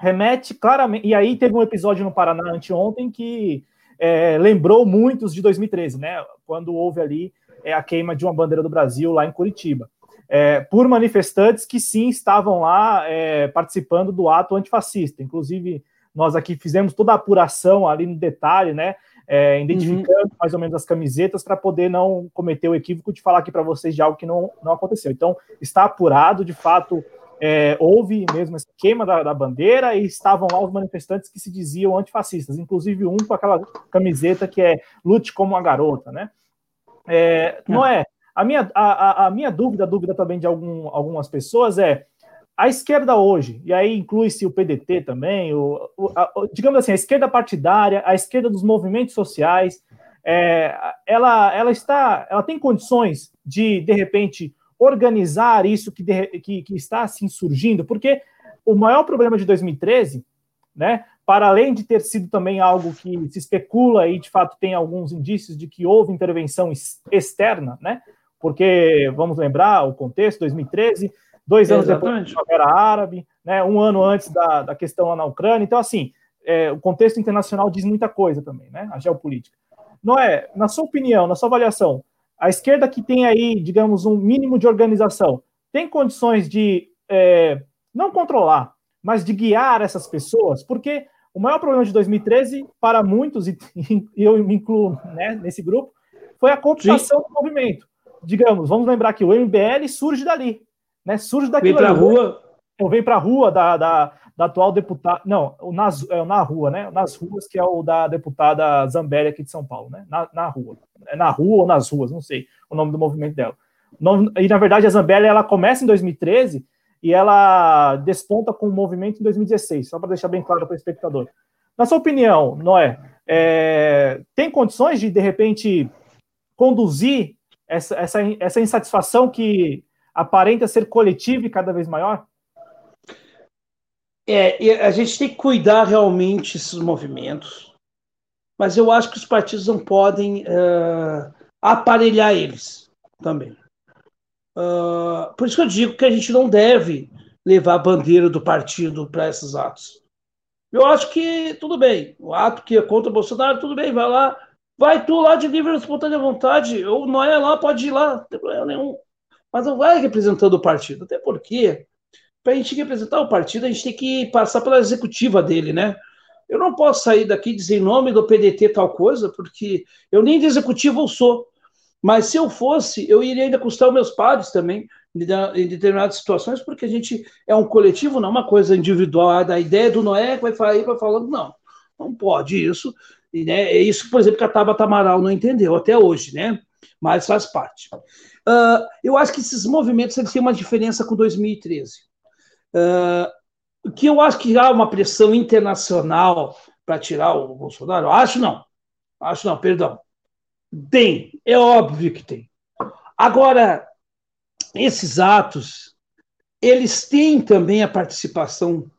Remete claramente. E aí teve um episódio no Paraná anteontem que é, lembrou muitos de 2013, né? Quando houve ali é, a queima de uma bandeira do Brasil lá em Curitiba. É, por manifestantes que sim estavam lá é, participando do ato antifascista. Inclusive, nós aqui fizemos toda a apuração ali no detalhe, né? É, identificando uhum. mais ou menos as camisetas para poder não cometer o equívoco de falar aqui para vocês de algo que não, não aconteceu. Então, está apurado, de fato, é, houve mesmo esse queima da, da, bandeira e estavam lá os manifestantes que se diziam antifascistas, inclusive um com aquela camiseta que é lute como uma garota, né? É, não é? A minha, a, a, minha dúvida, a dúvida também de algum, algumas pessoas é a esquerda hoje, e aí inclui-se o PDT também, o, o a, digamos assim, a esquerda partidária, a esquerda dos movimentos sociais, é, ela, ela está, ela tem condições de, de repente, organizar isso que, de, que, que está assim surgindo, porque o maior problema de 2013, né, para além de ter sido também algo que se especula e de fato tem alguns indícios de que houve intervenção externa, né, porque vamos lembrar o contexto, 2013, dois anos Exatamente. depois da Primavera Árabe, né, um ano antes da, da questão lá na Ucrânia, então assim, é, o contexto internacional diz muita coisa também, né, a geopolítica. não é, na sua opinião, na sua avaliação, a esquerda que tem aí, digamos, um mínimo de organização, tem condições de é, não controlar, mas de guiar essas pessoas? Porque o maior problema de 2013, para muitos, e, eu me incluo né, nesse grupo, foi a cooptação do movimento. Digamos, vamos lembrar que o MBL surge dali, né? Surge daquilo. Vem para a rua. Ou vem para a rua da, da, da, atual deputada. Não, nas, é na rua, né? Nas ruas, que é o da deputada Zambelli aqui de São Paulo, né? Na, na rua. É na rua ou nas ruas, não sei o nome do movimento dela. E, na verdade, a Zambelli ela começa em 2013 e ela desponta com o movimento em 2016, só para deixar bem claro para o espectador. Na sua opinião, Noé, é, tem condições de, de repente, conduzir essa, essa, essa insatisfação que aparenta ser coletiva e cada vez maior? É, a gente tem que cuidar realmente desses movimentos, mas eu acho que os partidos não podem uh, aparelhar eles também. Uh, por isso que eu digo que a gente não deve levar a bandeira do partido para esses atos. Eu acho que tudo bem, o ato que é contra o Bolsonaro, tudo bem, vai lá, vai tu lá de livre espontânea vontade, ou não é lá, pode ir lá, não tem problema nenhum. Mas não vai representando o partido, até porque para a gente representar o partido, a gente tem que passar pela executiva dele, né? Eu não posso sair daqui e dizer em nome do PDT tal coisa, porque eu nem de executivo eu sou. Mas se eu fosse, eu iria ainda custar os meus pares também, em determinadas situações, porque a gente é um coletivo, não é uma coisa individual. A ideia do Noé que vai falar, vai falando, não, não pode isso. E, né, é isso, por exemplo, que a Tabata Amaral não entendeu até hoje, né? Mas faz parte. Uh, eu acho que esses movimentos eles têm uma diferença com 2013. Uh, que eu acho que há uma pressão internacional para tirar o Bolsonaro. Acho não. Acho não, perdão. Tem, é óbvio que tem. Agora, esses atos, eles têm também a participação,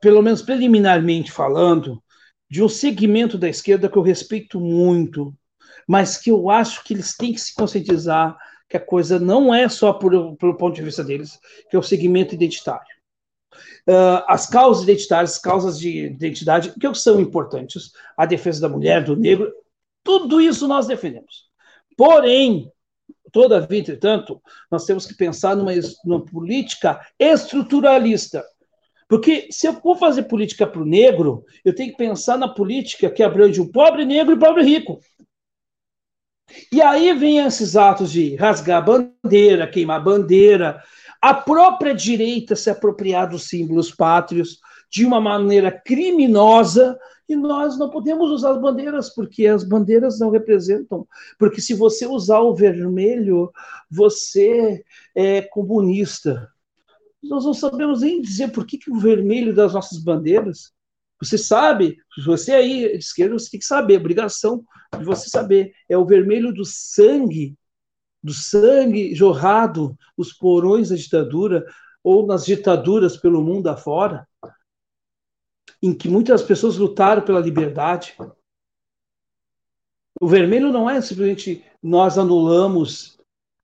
pelo menos preliminarmente falando, de um segmento da esquerda que eu respeito muito, mas que eu acho que eles têm que se conscientizar que a coisa não é só por, pelo ponto de vista deles, que é o segmento identitário. Uh, as causas identitárias, as causas de identidade, que são importantes, a defesa da mulher, do negro, tudo isso nós defendemos. Porém, todavia, entretanto, nós temos que pensar numa, numa política estruturalista. Porque se eu for fazer política para o negro, eu tenho que pensar na política que abrange o pobre negro e o pobre rico. E aí vem esses atos de rasgar bandeira, queimar bandeira, a própria direita se apropriar dos símbolos pátrios de uma maneira criminosa e nós não podemos usar as bandeiras porque as bandeiras não representam. Porque se você usar o vermelho, você é comunista. Nós não sabemos nem dizer por que, que o vermelho das nossas bandeiras. Você sabe, você aí esquerda, você tem que saber, obrigação de você saber. É o vermelho do sangue do sangue jorrado nos porões da ditadura ou nas ditaduras pelo mundo afora, em que muitas pessoas lutaram pela liberdade. O vermelho não é simplesmente nós anulamos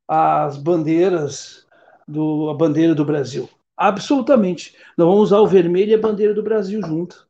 as bandeiras do a bandeira do Brasil. Absolutamente. Nós vamos usar o vermelho e a bandeira do Brasil junto.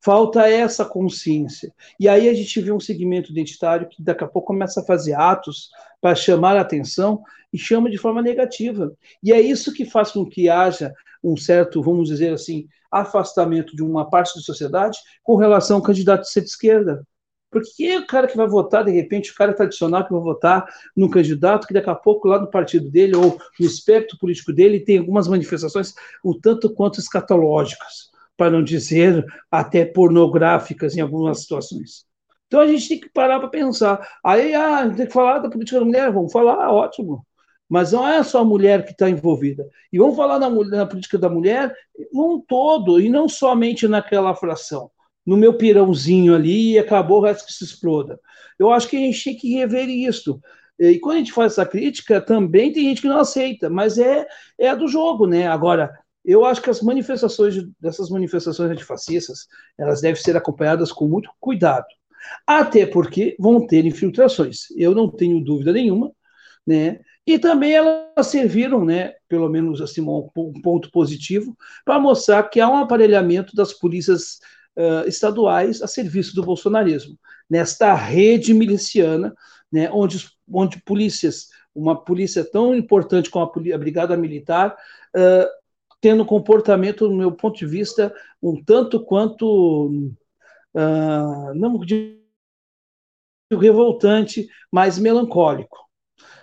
Falta essa consciência. E aí a gente vê um segmento identitário que daqui a pouco começa a fazer atos para chamar a atenção e chama de forma negativa. E é isso que faz com que haja um certo, vamos dizer assim, afastamento de uma parte da sociedade com relação ao candidato de centro-esquerda. Porque o cara que vai votar, de repente, o cara tradicional que vai votar num candidato que daqui a pouco lá no partido dele ou no espectro político dele tem algumas manifestações um tanto quanto escatológicas para não dizer até pornográficas em algumas situações. Então a gente tem que parar para pensar. Aí ah, tem que falar da política da mulher, vamos falar, ótimo. Mas não é só a mulher que está envolvida. E vamos falar na, na, política da mulher num todo, e não somente naquela fração. No meu pirãozinho ali e acabou o resto que se exploda. Eu acho que a gente tem que rever isso. E quando a gente faz essa crítica, também tem gente que não aceita, mas é, é do jogo, né? Agora, eu acho que as manifestações dessas manifestações antifascistas elas devem ser acompanhadas com muito cuidado, até porque vão ter infiltrações. Eu não tenho dúvida nenhuma, né? E também elas serviram, né, pelo menos assim um ponto positivo, para mostrar que há um aparelhamento das polícias uh, estaduais a serviço do bolsonarismo, nesta rede miliciana, né, onde, onde polícias, uma polícia tão importante como a, Brigada Militar, uh, tendo um comportamento, no meu ponto de vista, um tanto quanto, uh, não digo revoltante, mas melancólico.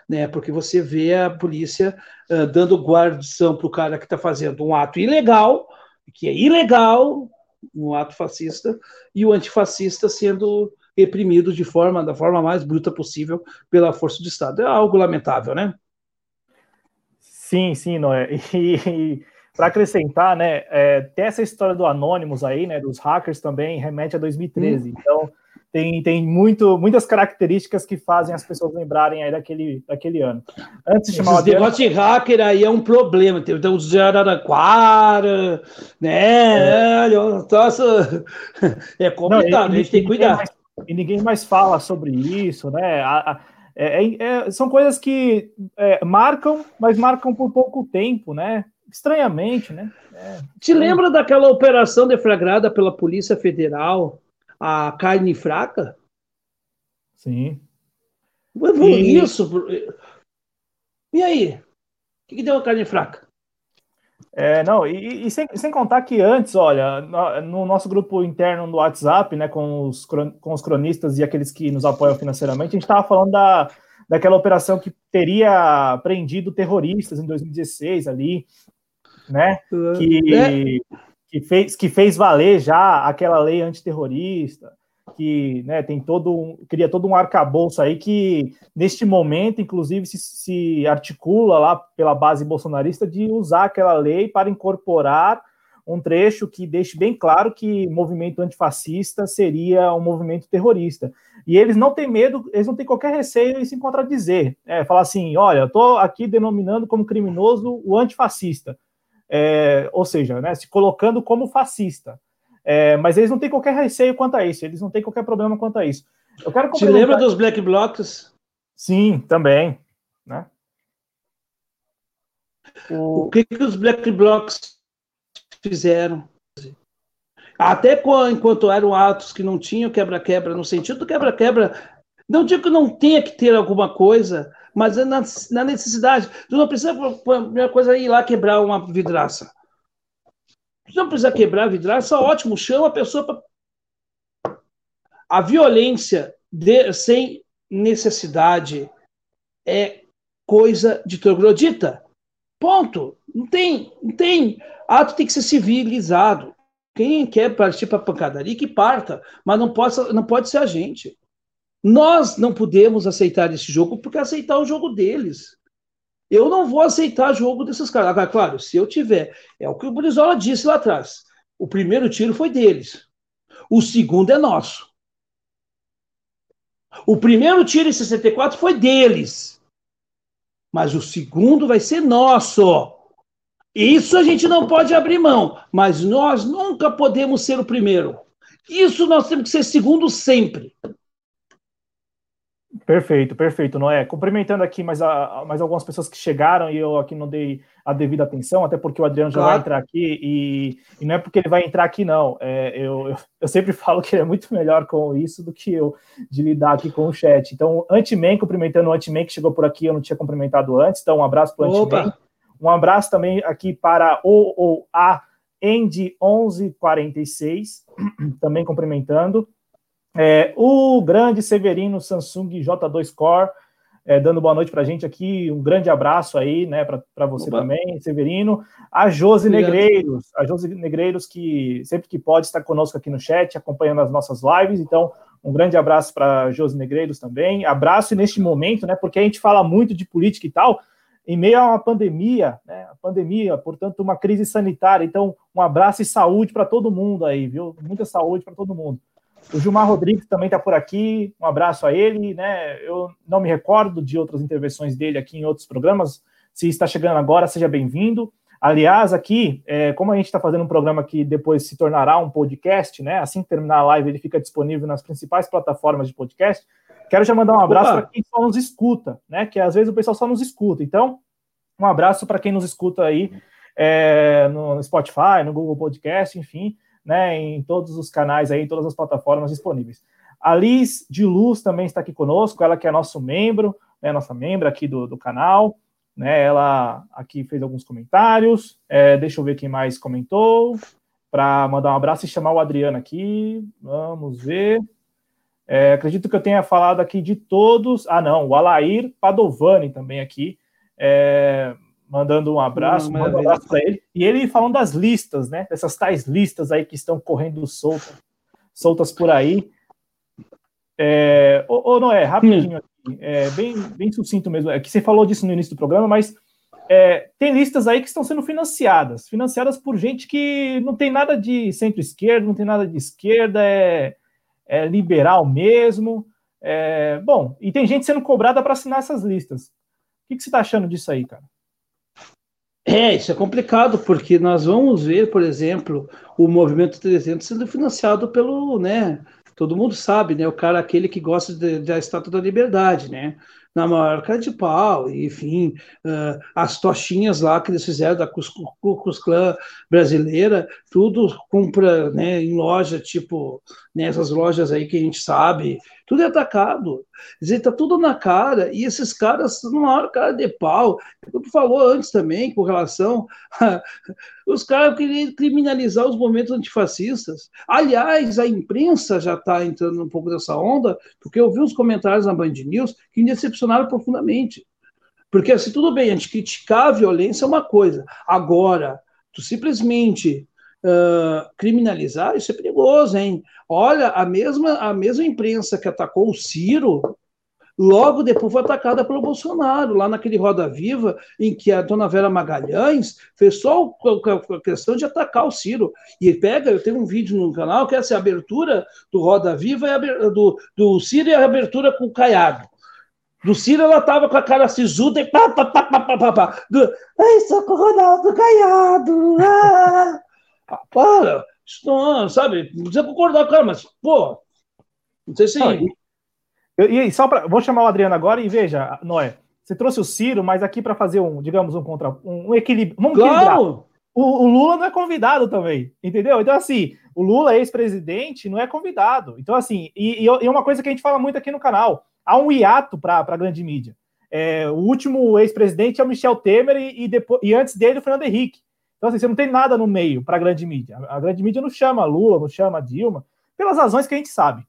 Né, porque você vê a polícia uh, dando guardição para o cara que está fazendo um ato ilegal, que é ilegal, um ato fascista, e o antifascista sendo reprimido de forma da forma mais bruta possível pela força do Estado. É algo lamentável, né? Sim, sim, Noé. E, e para acrescentar, né, é, tem essa história do Anonymous aí, né, dos hackers também, remete a 2013. Hum. Então, tem, tem muito, muitas características que fazem as pessoas lembrarem aí daquele, daquele ano. Antes de chamar Esse negócio de hacker aí é um problema. Tem então, os de Araraquara, né? É, é complicado, Não, e, a gente tem que cuidar. Mais, e ninguém mais fala sobre isso, né? A, a, é, é são coisas que é, marcam, mas marcam por pouco tempo, né? Estranhamente, né? É, Te lembra daquela operação deflagrada pela Polícia Federal, a carne fraca? Sim. E... Isso. E aí? O que, que deu a carne fraca? É, não, e, e sem, sem, contar que antes, olha, no, no, nosso grupo interno do WhatsApp, né, com os, com os cronistas e aqueles que nos apoiam financeiramente, a gente estava falando da, daquela operação que teria prendido terroristas em 2016 ali, né? Que, é. que, fez, que fez valer já aquela lei antiterrorista, que né, tem todo um, cria todo um arcabouço aí que, neste momento, inclusive, se, se articula lá pela base bolsonarista de usar aquela lei para incorporar um trecho que deixe bem claro que movimento antifascista seria um movimento terrorista. E eles não têm medo, eles não têm qualquer receio em se contradizer. É, falar assim: olha, eu estou aqui denominando como criminoso o antifascista é, ou seja, né, se colocando como fascista. É, mas eles não têm qualquer receio quanto a isso, eles não têm qualquer problema quanto a isso. Eu quero Te lembra dos Black Blocs? Sim, também. Né? O... o que, que os Black Blocs fizeram? Até enquanto eram atos que não tinham quebra-quebra, no sentido do quebra-quebra, não digo que não tenha que ter alguma coisa, mas é na, na necessidade. Tu não precisa, primeira coisa, ir lá quebrar uma vidraça. Tu não precisa quebrar a vidraça, ótimo, chama a pessoa para. A violência de, sem necessidade é coisa de troglodita. Ponto. Não tem, não tem. Ato tem que ser civilizado. Quem quer partir para pancadaria, que parta, mas não pode, não pode ser a gente. Nós não podemos aceitar esse jogo porque aceitar o jogo deles. Eu não vou aceitar o jogo desses caras. Agora, claro, se eu tiver, é o que o Brizola disse lá atrás. O primeiro tiro foi deles. O segundo é nosso. O primeiro tiro em 64 foi deles. Mas o segundo vai ser nosso. Isso a gente não pode abrir mão. Mas nós nunca podemos ser o primeiro. Isso nós temos que ser segundo sempre. Perfeito, perfeito, Noé. Cumprimentando aqui mais, a, mais algumas pessoas que chegaram e eu aqui não dei a devida atenção, até porque o Adriano já claro. vai entrar aqui e, e, não é porque ele vai entrar aqui, não. É, eu, eu, eu, sempre falo que ele é muito melhor com isso do que eu de lidar aqui com o chat. Então, Antiman, cumprimentando o Antiman que chegou por aqui, eu não tinha cumprimentado antes, então um abraço para o Antiman. Um abraço também aqui para o ou a End 1146, também cumprimentando. É, o grande Severino Samsung J2 Core, é, dando boa noite para a gente aqui. Um grande abraço aí, né, para você Oba. também, Severino. A Josi Obrigado. Negreiros, a Josi Negreiros, que sempre que pode está conosco aqui no chat, acompanhando as nossas lives. Então, um grande abraço para Josi Negreiros também. Abraço neste momento, né, porque a gente fala muito de política e tal, em meio a uma pandemia, né, a pandemia, portanto, uma crise sanitária. Então, um abraço e saúde para todo mundo aí, viu? Muita saúde para todo mundo. O Gilmar Rodrigues também está por aqui, um abraço a ele, né? Eu não me recordo de outras intervenções dele aqui em outros programas. Se está chegando agora, seja bem-vindo. Aliás, aqui, é, como a gente está fazendo um programa que depois se tornará um podcast, né? Assim que terminar a live, ele fica disponível nas principais plataformas de podcast. Quero já mandar um abraço para quem só nos escuta, né? Que às vezes o pessoal só nos escuta. Então, um abraço para quem nos escuta aí é, no Spotify, no Google Podcast, enfim né, em todos os canais aí, em todas as plataformas disponíveis. A Liz de Luz também está aqui conosco, ela que é nosso membro, né, nossa membra aqui do, do canal, né, ela aqui fez alguns comentários, é, deixa eu ver quem mais comentou, para mandar um abraço e chamar o Adriano aqui, vamos ver. É, acredito que eu tenha falado aqui de todos. Ah, não, o Alair Padovani também aqui, é, mandando um abraço, um abraço para ele. E ele falando das listas, né? Dessas tais listas aí que estão correndo soltas, soltas por aí. É, ô, ô Noé, rapidinho aqui, é, bem, bem sucinto mesmo. É que você falou disso no início do programa, mas é, tem listas aí que estão sendo financiadas, financiadas por gente que não tem nada de centro-esquerda, não tem nada de esquerda, é é liberal mesmo. É, bom, e tem gente sendo cobrada para assinar essas listas. O que, que você está achando disso aí, cara? É, isso é complicado, porque nós vamos ver, por exemplo, o Movimento 300 sendo financiado pelo, né, todo mundo sabe, né, o cara aquele que gosta da Estátua da Liberdade, né, na maior cara de pau, enfim, uh, as tochinhas lá que eles fizeram da Klan brasileira, tudo compra né, em loja, tipo, nessas lojas aí que a gente sabe, tudo é atacado. Quer dizer, tá tudo na cara, e esses caras, na maior cara de pau, tu falou antes também, com relação a, os caras queriam criminalizar os movimentos antifascistas. Aliás, a imprensa já está entrando um pouco nessa onda, porque eu vi uns comentários na Band News que me decepcionaram profundamente. Porque, assim, tudo bem, a gente criticar a violência é uma coisa. Agora, tu simplesmente criminalizar, isso é perigoso, hein? Olha, a mesma, a mesma imprensa que atacou o Ciro Logo depois foi atacada pelo Bolsonaro, lá naquele Roda Viva, em que a dona Vera Magalhães fez só a questão de atacar o Ciro. E pega, eu tenho um vídeo no canal que é essa abertura do Roda Viva, é do, do Ciro e a abertura com o Caiado. Do Ciro ela tava com a cara sisuda e pá, pá, pá, pá, pá, pá, pá. Do, Ai, socorro, Ronaldo Caiado! Ah! Para! Isso não, sabe? Não precisa concordar com o cara, mas, pô, não sei se. Não, e só para. Vou chamar o Adriano agora e veja, Noé. Você trouxe o Ciro, mas aqui para fazer um, digamos, um contra. Um, um equilíbrio. Vamos claro. O, o, Lula não é convidado também, entendeu? Então, assim, o Lula, ex-presidente, não é convidado. Então, assim, e, e, uma coisa que a gente fala muito aqui no canal: há um hiato para a grande mídia. É, o último ex-presidente é o Michel Temer e, e, depois, e antes dele o Fernando Henrique. Então, assim, você não tem nada no meio para a grande mídia. A, grande mídia não chama Lula, não chama Dilma, pelas razões que a gente sabe.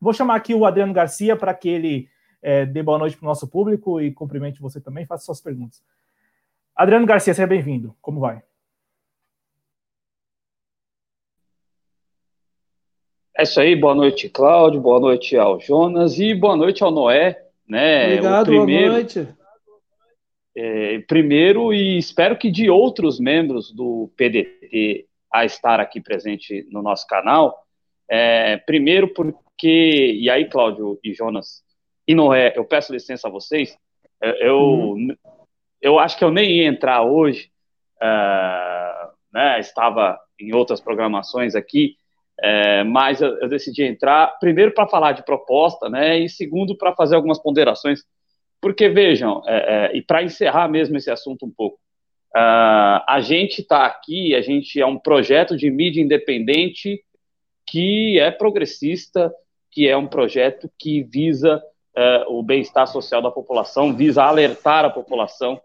Vou chamar aqui o Adriano Garcia para que ele é, dê boa noite para o nosso público e cumprimente você também, faça suas perguntas. Adriano Garcia, seja bem-vindo. Como vai? É isso aí, boa noite, Cláudio, boa noite ao Jonas e boa noite ao Noé. Né? Obrigado, primeiro, boa noite. É, primeiro, e espero que de outros membros do PDT a estar aqui presente no nosso canal. É, primeiro, por, porque, e aí, Cláudio e Jonas, e Noé, eu peço licença a vocês, eu, uhum. eu acho que eu nem ia entrar hoje, uh, né, estava em outras programações aqui, uh, mas eu, eu, decidi entrar, primeiro para falar de proposta, né, e segundo para fazer algumas ponderações, porque vejam, uh, e para encerrar mesmo esse assunto um pouco, a gente está aqui, a gente é um projeto de mídia independente que é progressista, que é um projeto que visa uh, o bem-estar social da população, visa alertar a população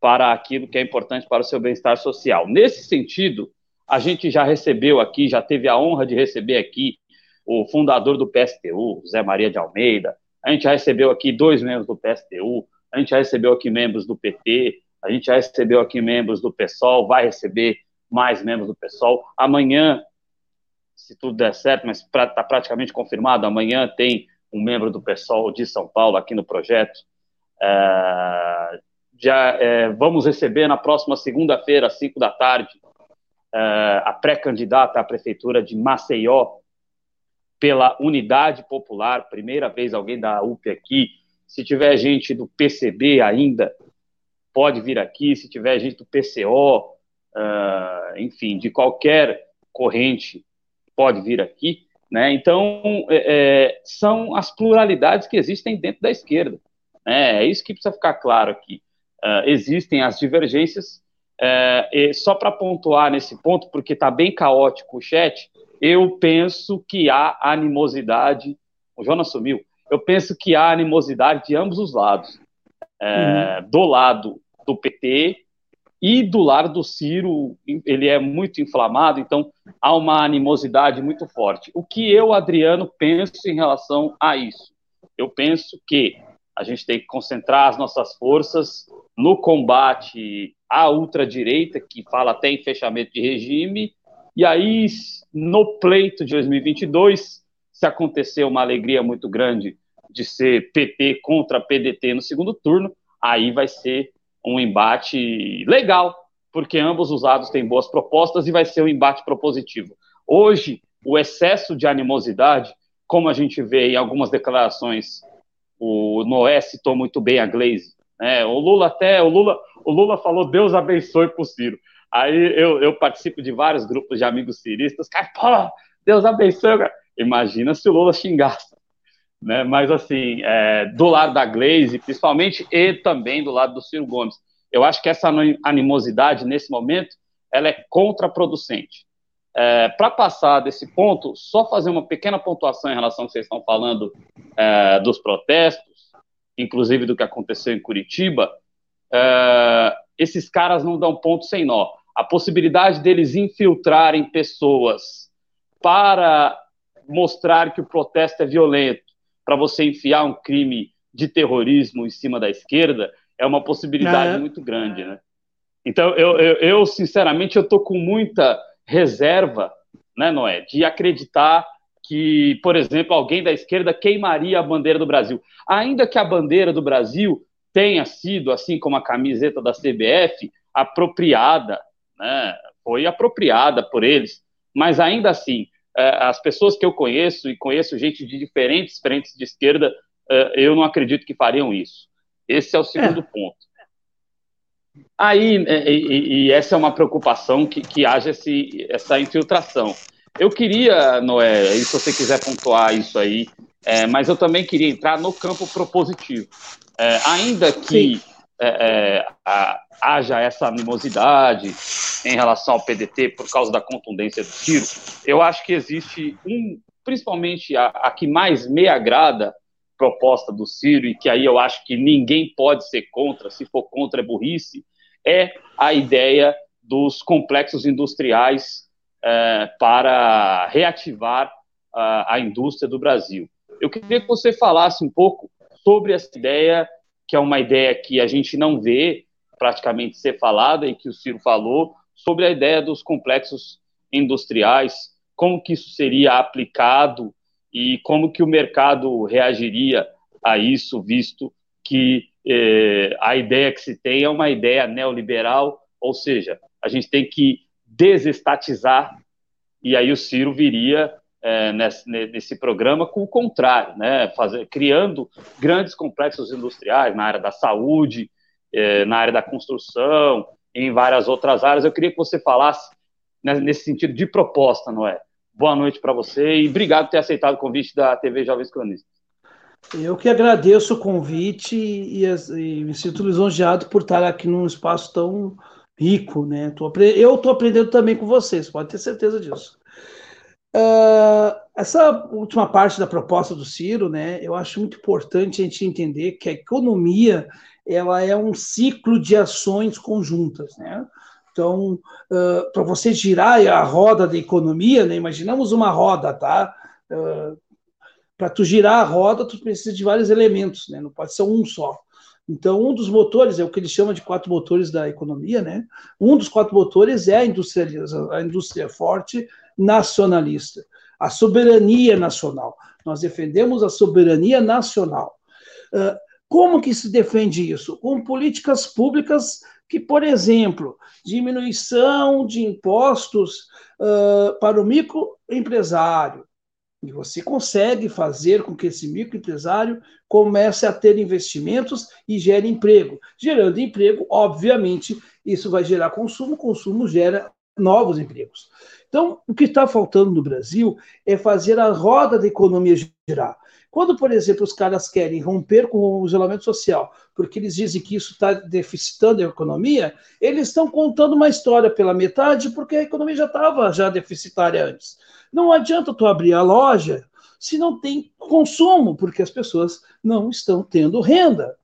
para aquilo que é importante para o seu bem-estar social. Nesse sentido, a gente já recebeu aqui, já teve a honra de receber aqui o fundador do PSTU, Zé Maria de Almeida, a gente já recebeu aqui dois membros do PSTU, a gente já recebeu aqui membros do PT, a gente já recebeu aqui membros do PSOL, vai receber mais membros do PSOL. Amanhã se tudo der certo, mas está pra, praticamente confirmado, amanhã tem um membro do PSOL de São Paulo aqui no projeto. É, já é, vamos receber na próxima segunda-feira, às 5 da tarde, é, a pré-candidata à prefeitura de Maceió pela Unidade Popular, primeira vez alguém da UP aqui. Se tiver gente do PCB ainda, pode vir aqui. Se tiver gente do PCO, é, enfim, de qualquer corrente pode vir aqui. Né? Então, é, é, são as pluralidades que existem dentro da esquerda. Né? É isso que precisa ficar claro aqui. Uh, existem as divergências, uh, só para pontuar nesse ponto, porque está bem caótico o chat, eu penso que há animosidade. O Jonas sumiu. Eu penso que há animosidade de ambos os lados. É, uhum. Do lado do PT e do lado do Ciro, ele é muito inflamado, então há uma animosidade muito forte. O que eu, Adriano, penso em relação a isso? Eu penso que a gente tem que concentrar as nossas forças no combate à ultradireita, que fala até em fechamento de regime, e aí, no pleito de 2022, se acontecer uma alegria muito grande de ser PT contra PDT no segundo turno, aí vai ser um embate legal, porque ambos os lados têm boas propostas e vai ser um embate propositivo. Hoje, o excesso de animosidade, como a gente vê em algumas declarações, o Noé citou muito bem a Glaze, né? O Lula até, o Lula, o Lula falou Deus abençoe pro Ciro. Aí eu, eu participo de vários grupos de amigos ciristas, cara, pô, Deus abençoe. Cara. Imagina se o Lula xingasse. Né? Mas, assim, é, do lado da Glaze, principalmente, e também do lado do Ciro Gomes, eu acho que essa animosidade, nesse momento, ela é contraproducente. É, Para passar desse ponto, só fazer uma pequena pontuação em relação ao que vocês estão falando é, dos protestos, inclusive do que aconteceu em Curitiba, é, esses caras não dão ponto sem nó. A possibilidade deles infiltrarem pessoas para mostrar que o protesto é violento, para você enfiar um crime de terrorismo em cima da esquerda é uma possibilidade é. muito grande, né? Então, eu, eu, eu sinceramente, eu estou com muita reserva, né, Noé, de acreditar que, por exemplo, alguém da esquerda queimaria a bandeira do Brasil. Ainda que a bandeira do Brasil tenha sido, assim como a camiseta da CBF, apropriada, né, foi apropriada por eles, mas ainda assim, é, as pessoas que eu conheço, e conheço gente de diferentes frentes de esquerda, é, eu não acredito que fariam isso. Esse é o segundo é. ponto. Aí, e, e, essa é uma preocupação que, que haja esse, essa infiltração. Eu queria, Noé, se você quiser pontuar isso aí, é, mas eu também queria entrar no campo propositivo. É, ainda que é, é, a, haja essa animosidade em relação ao PDT por causa da contundência do tiro, eu acho que existe um, principalmente a, a que mais me agrada proposta do Ciro e que aí eu acho que ninguém pode ser contra, se for contra é burrice, é a ideia dos complexos industriais é, para reativar a, a indústria do Brasil. Eu queria que você falasse um pouco sobre essa ideia que é uma ideia que a gente não vê praticamente ser falada e que o Ciro falou sobre a ideia dos complexos industriais, como que isso seria aplicado e como que o mercado reagiria a isso, visto que eh, a ideia que se tem é uma ideia neoliberal, ou seja, a gente tem que desestatizar, e aí o Ciro viria é, nesse, nesse, programa com o contrário, né? Fazer, criando grandes complexos industriais na área da saúde, é, na área da construção, em várias outras áreas. Eu queria que você falasse nesse sentido de proposta, não é? Boa noite para você e obrigado por ter aceitado o convite da TV Jovens Cronistas. Eu que agradeço o convite e, e, me sinto lisonjeado por estar aqui num espaço tão rico, né? eu estou aprendendo também com vocês, pode ter certeza disso. Uh, essa última parte da proposta do Ciro, né, eu acho muito importante a gente entender que a economia ela é um ciclo de ações conjuntas, né? Então, uh, para você girar a roda da economia, né, imaginamos uma roda, tá? Uh, para tu girar a roda, tu precisa de vários elementos, né? Não pode ser um só. Então, um dos motores é o que eles chamam de quatro motores da economia, né? Um dos quatro motores é a indústria, a indústria forte nacionalista, a soberania nacional. Nós defendemos a soberania nacional. Uh, como que se defende isso? Com políticas públicas que, por exemplo, diminuição de impostos uh, para o microempresário. E você consegue fazer com que esse microempresário comece a ter investimentos e gere emprego. Gerando emprego, obviamente, isso vai gerar consumo, consumo gera novos empregos. Então, o que está faltando no Brasil é fazer a roda da economia girar. Quando, por exemplo, os caras querem romper com o isolamento social, porque eles dizem que isso está deficitando a economia, eles estão contando uma história pela metade, porque a economia já estava já deficitária antes. Não adianta tu abrir a loja se não tem consumo, porque as pessoas não estão tendo renda.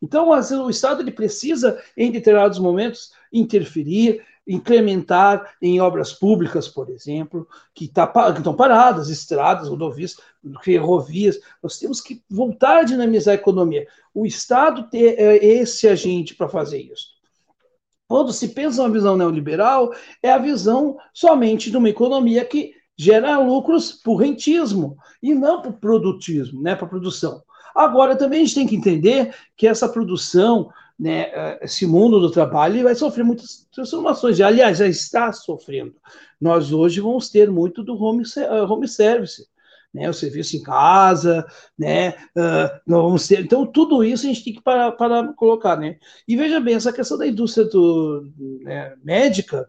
Então, o Estado ele precisa, em determinados momentos, interferir, incrementar em obras públicas, por exemplo, que, tá, que estão paradas, estradas, rodovias, ferrovias. Nós temos que voltar a dinamizar a economia. O Estado ter é esse agente para fazer isso. Quando se pensa uma visão neoliberal, é a visão somente de uma economia que gera lucros por rentismo e não por produtismo, né, para produção. Agora, também a gente tem que entender que essa produção, né, esse mundo do trabalho, vai sofrer muitas transformações. Aliás, já está sofrendo. Nós hoje vamos ter muito do home, eh, home service. Né, o serviço em casa, né, uh, vamos ter, então tudo isso a gente tem que parar, para colocar, né, e veja bem, essa questão da indústria do, né, médica,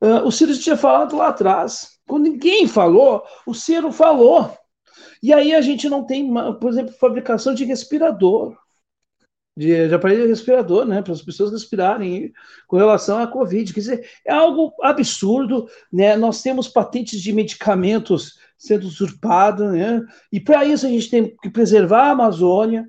uh, o Ciro tinha falado lá atrás, quando ninguém falou, o Ciro falou, e aí a gente não tem, por exemplo, fabricação de respirador, de, de aparelho respirador, né, para as pessoas respirarem com relação à Covid. Quer dizer, é algo absurdo, né? Nós temos patentes de medicamentos sendo usurpadas, né? E para isso a gente tem que preservar a Amazônia,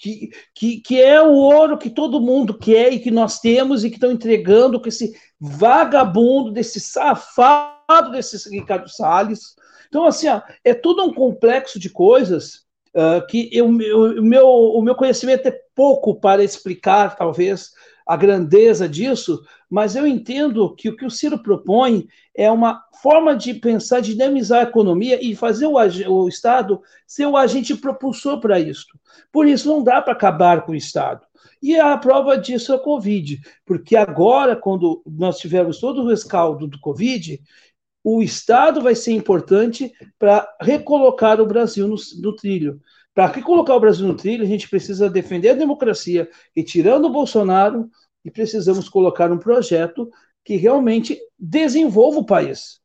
que, que, que é o ouro que todo mundo quer e que nós temos e que estão entregando com esse vagabundo, desse safado desse Ricardo Salles, então, assim, ó, é tudo um complexo de coisas uh, que eu, eu, o, meu, o meu conhecimento é pouco para explicar, talvez, a grandeza disso, mas eu entendo que o que o Ciro propõe é uma forma de pensar, dinamizar a economia e fazer o, o Estado ser o agente propulsor para isso. Por isso, não dá para acabar com o Estado. E a prova disso é a Covid, porque agora, quando nós tivermos todo o rescaldo do Covid, o Estado vai ser importante para recolocar o Brasil no, no trilho. Para recolocar o Brasil no trilho, a gente precisa defender a democracia, retirando o Bolsonaro, e precisamos colocar um projeto que realmente desenvolva o país.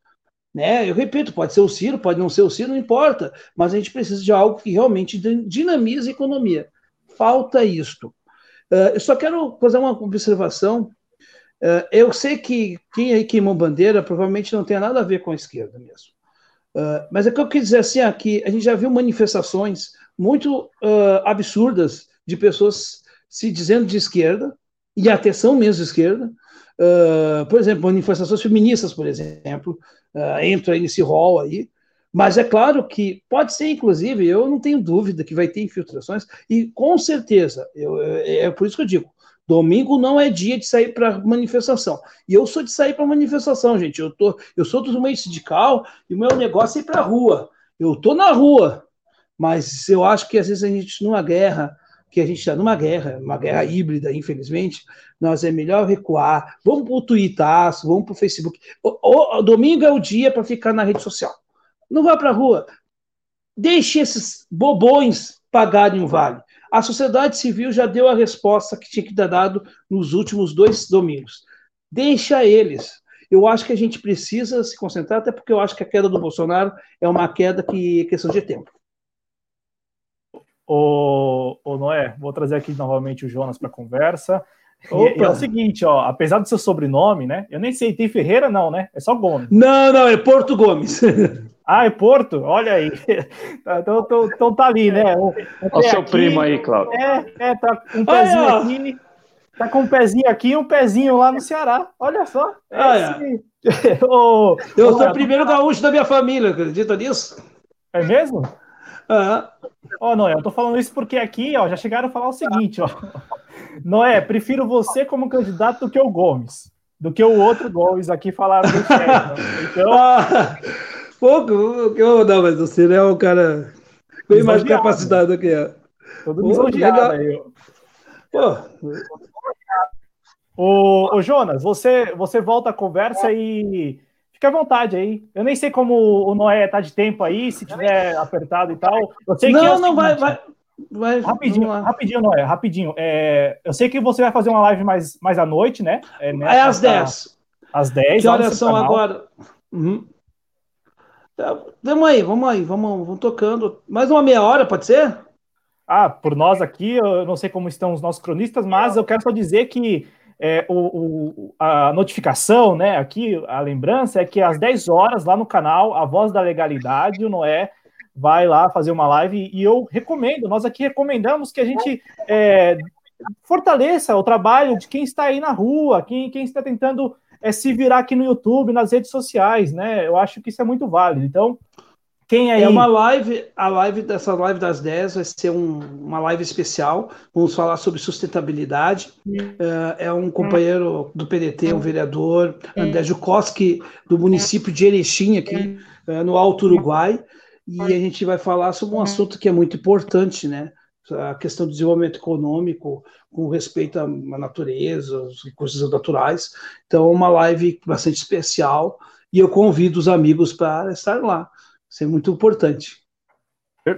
Né? Eu repito, pode ser o Ciro, pode não ser o Ciro, não importa, mas a gente precisa de algo que realmente dinamize a economia. Falta isto. Uh, eu só quero fazer uma observação Uh, eu sei que quem aí queimou bandeira provavelmente não tem nada a ver com a esquerda mesmo. Uh, mas é que eu quis dizer assim, aqui, a gente já viu manifestações muito uh, absurdas de pessoas se dizendo de esquerda, e até são mesmo esquerda. por exemplo, manifestações feministas, por exemplo, uh, entra nesse rol aí. Mas é claro que pode ser, inclusive, eu não tenho dúvida que vai ter infiltrações, e com certeza, eu, é, é por isso que eu digo, Domingo não é dia de sair para manifestação. E eu sou de sair para manifestação, gente. Eu, tô, eu sou do meio sindical e o meu negócio é ir para a rua. Eu estou na rua, mas eu acho que às vezes a gente, numa guerra, que a gente está numa guerra, uma guerra híbrida, infelizmente, nós é melhor recuar. Vamos para o Twitter, vamos para o Facebook. O, o, domingo é o dia para ficar na rede social. Não vá para a rua. Deixe esses bobões pagarem o vale. A sociedade civil já deu a resposta que tinha que dar dado nos últimos dois domingos. Deixa eles. Eu acho que a gente precisa se concentrar, até porque eu acho que a queda do Bolsonaro é uma queda que é questão de tempo. Ô, ô Noé, vou trazer aqui novamente o Jonas para a conversa. E, e é o seguinte, ó, apesar do seu sobrenome, né? Eu nem sei, tem Ferreira não, né? É só Gomes. Não, não, é Porto Gomes. Ah, é Porto? Olha aí. Então, então, então tá ali, né? Olha o seu aqui, primo aí, Cláudio. É, é, tá com um pezinho aqui. Tá com um pezinho aqui e um pezinho lá no Ceará. Olha só. Ah, é. oh, eu sou o primeiro gaúcho da minha família, acredita nisso? É mesmo? Ó, oh, Noé, eu tô falando isso porque aqui, ó, já chegaram a falar o seguinte, ó. Noé, prefiro você como candidato do que o Gomes. Do que o outro Gomes aqui falaram do chefe. Então. Ah. Pouco, eu, não, mas você é um cara bem mais capacitado do que eu. Todo lisonjeado aí. Pô. Ô, ô, Jonas, você, você volta a conversa e fica à vontade aí. Eu nem sei como o Noé tá de tempo aí, se tiver apertado e tal. Eu sei não, que é não, vai, vai, vai. Rapidinho, rapidinho, Noé, rapidinho. É, eu sei que você vai fazer uma live mais, mais à noite, né? É, né, é às 10. Às 10. Que horas são agora? Uhum. Tá, vamos aí, vamos aí, vamos, vamos tocando. Mais uma meia hora, pode ser? Ah, por nós aqui, eu não sei como estão os nossos cronistas, mas eu quero só dizer que é, o, o, a notificação, né, aqui, a lembrança é que às 10 horas, lá no canal, A Voz da Legalidade, o Noé vai lá fazer uma live e eu recomendo, nós aqui recomendamos que a gente é, fortaleça o trabalho de quem está aí na rua, quem, quem está tentando é, se virar aqui no YouTube, nas redes sociais, né? Eu acho que isso é muito válido. Então, quem aí... É uma live, a live dessa live das 10 vai ser um, uma live especial. Vamos falar sobre sustentabilidade. Uh, é um companheiro do PDT, um vereador, André Jukoski, do município de Erechim, aqui uh, no Alto Uruguai. E a gente vai falar sobre um assunto que é muito importante, né? A questão do desenvolvimento econômico com respeito à natureza, aos recursos naturais. Então, é uma live bastante especial e eu convido os amigos para estar lá. Isso é muito importante.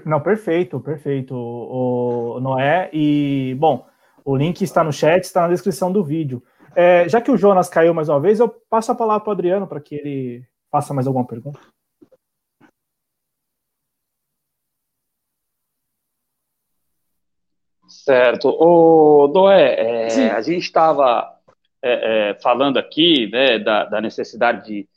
Não, perfeito, perfeito, o Noé. E, bom, o link está no chat, está na descrição do vídeo. É, já que o Jonas caiu mais uma vez, eu passo a palavra para o Adriano para que ele faça mais alguma pergunta. Certo. O Noé, é, a gente estava é, é, falando aqui né, da, da necessidade de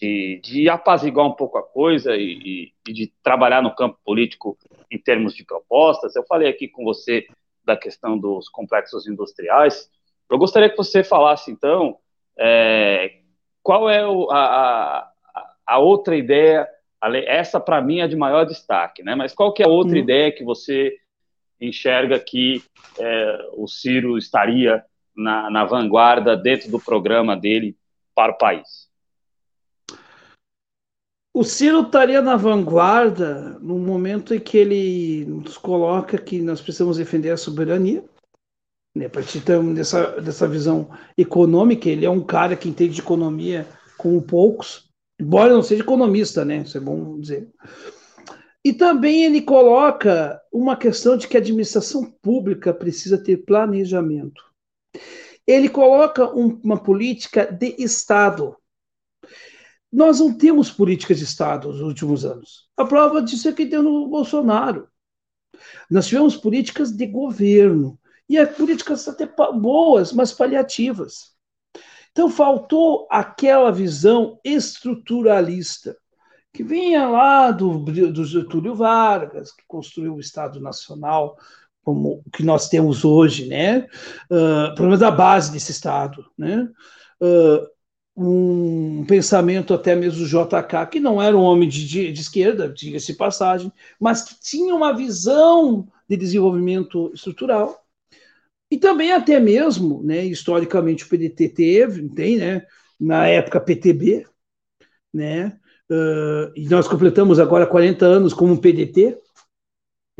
de, de apaziguar um pouco a coisa e, e, de trabalhar no campo político em termos de propostas. Eu falei aqui com você da questão dos complexos industriais. Eu gostaria que você falasse, então, é, qual é o, a, a, a, outra ideia, essa para mim é de maior destaque, né? mas qual que é a outra uhum. ideia que você enxerga que é, o Ciro estaria na, na vanguarda dentro do programa dele para o país? O Ciro estaria na vanguarda no momento em que ele nos coloca que nós precisamos defender a soberania. Né? A partir dessa, dessa visão econômica, ele é um cara que entende de economia como poucos, embora não seja economista, né? Isso é bom dizer. E também ele coloca uma questão de que a administração pública precisa ter planejamento. Ele coloca um, uma política de Estado nós não temos políticas de Estado nos últimos anos. A prova disso é que deu no Bolsonaro. Nós tivemos políticas de governo, e as políticas até boas, mas paliativas. Então faltou aquela visão estruturalista, que vinha lá do, do Getúlio Vargas, que construiu o Estado Nacional como o que nós temos hoje, né? Uh, pelo menos a base desse Estado, né? Uh, um pensamento até mesmo JK, que não era um homem de, de, de esquerda, diga-se passagem, mas que tinha uma visão de desenvolvimento estrutural. E também até mesmo, né, historicamente o PDT teve, tem, né, na época PTB, né, uh, e nós completamos agora 40 anos como PDT,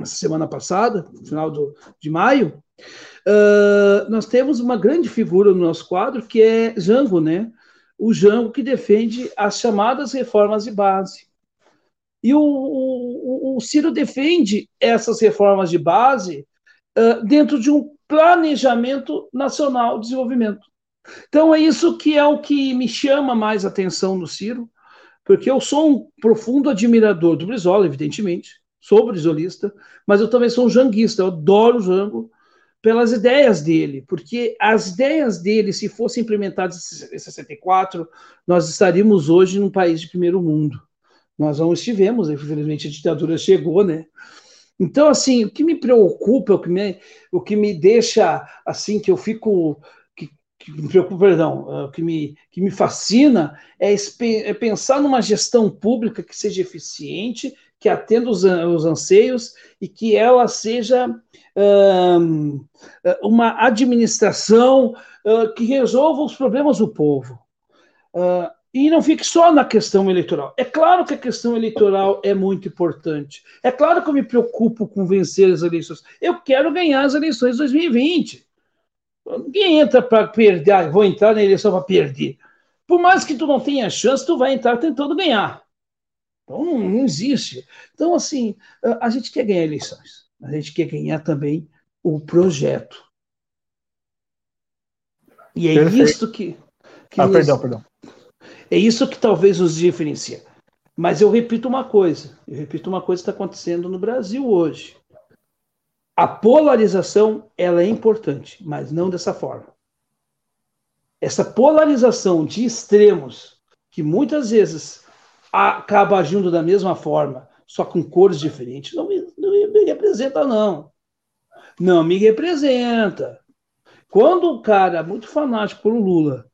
essa semana passada, no final do, de maio, uh, nós temos uma grande figura no nosso quadro, que é Jango, né, o Jango que defende as chamadas reformas de base. E o, o, o Ciro defende essas reformas de base uh, dentro de um planejamento nacional de desenvolvimento. Então é isso que é o que me chama mais atenção no Ciro, porque eu sou um profundo admirador do Brizola, evidentemente, sou brizolista, mas eu também sou um janguista, eu adoro o Jango, pelas ideias dele, porque as ideias dele, se fossem implementadas em 64, nós estaríamos hoje num país de primeiro mundo. Nós não estivemos, infelizmente a ditadura chegou, né? Então, assim, o que me preocupa, o que me, o que me deixa, assim, que eu fico, que, que me preocupa, perdão, o que me, que me fascina é, é pensar numa gestão pública que seja eficiente, que atenda os, os anseios e que ela seja uma administração que resolva os problemas do povo. e não fique só na questão eleitoral. É claro que a questão eleitoral é muito importante. É claro que eu me preocupo com vencer as eleições. Eu quero ganhar as eleições de 2020. Ninguém entra para perder, ah, vou entrar na eleição para perder. Por mais que tu não tenha chance, tu vai entrar tentando ganhar. Então não, não existe. Então, assim, a gente quer ganhar eleições a gente quer ganhar também o projeto. E é Perfeito. isso que. que ah, nos, perdão, perdão. É isso que talvez nos diferencia. Mas eu repito uma coisa, eu repito uma coisa que está acontecendo no Brasil hoje. A polarização ela é importante, mas não dessa forma. Essa polarização de extremos, que muitas vezes acaba agindo da mesma forma, só com cores diferentes, não me, não me representa, não. Não me representa. Quando o cara muito fanático pelo Lula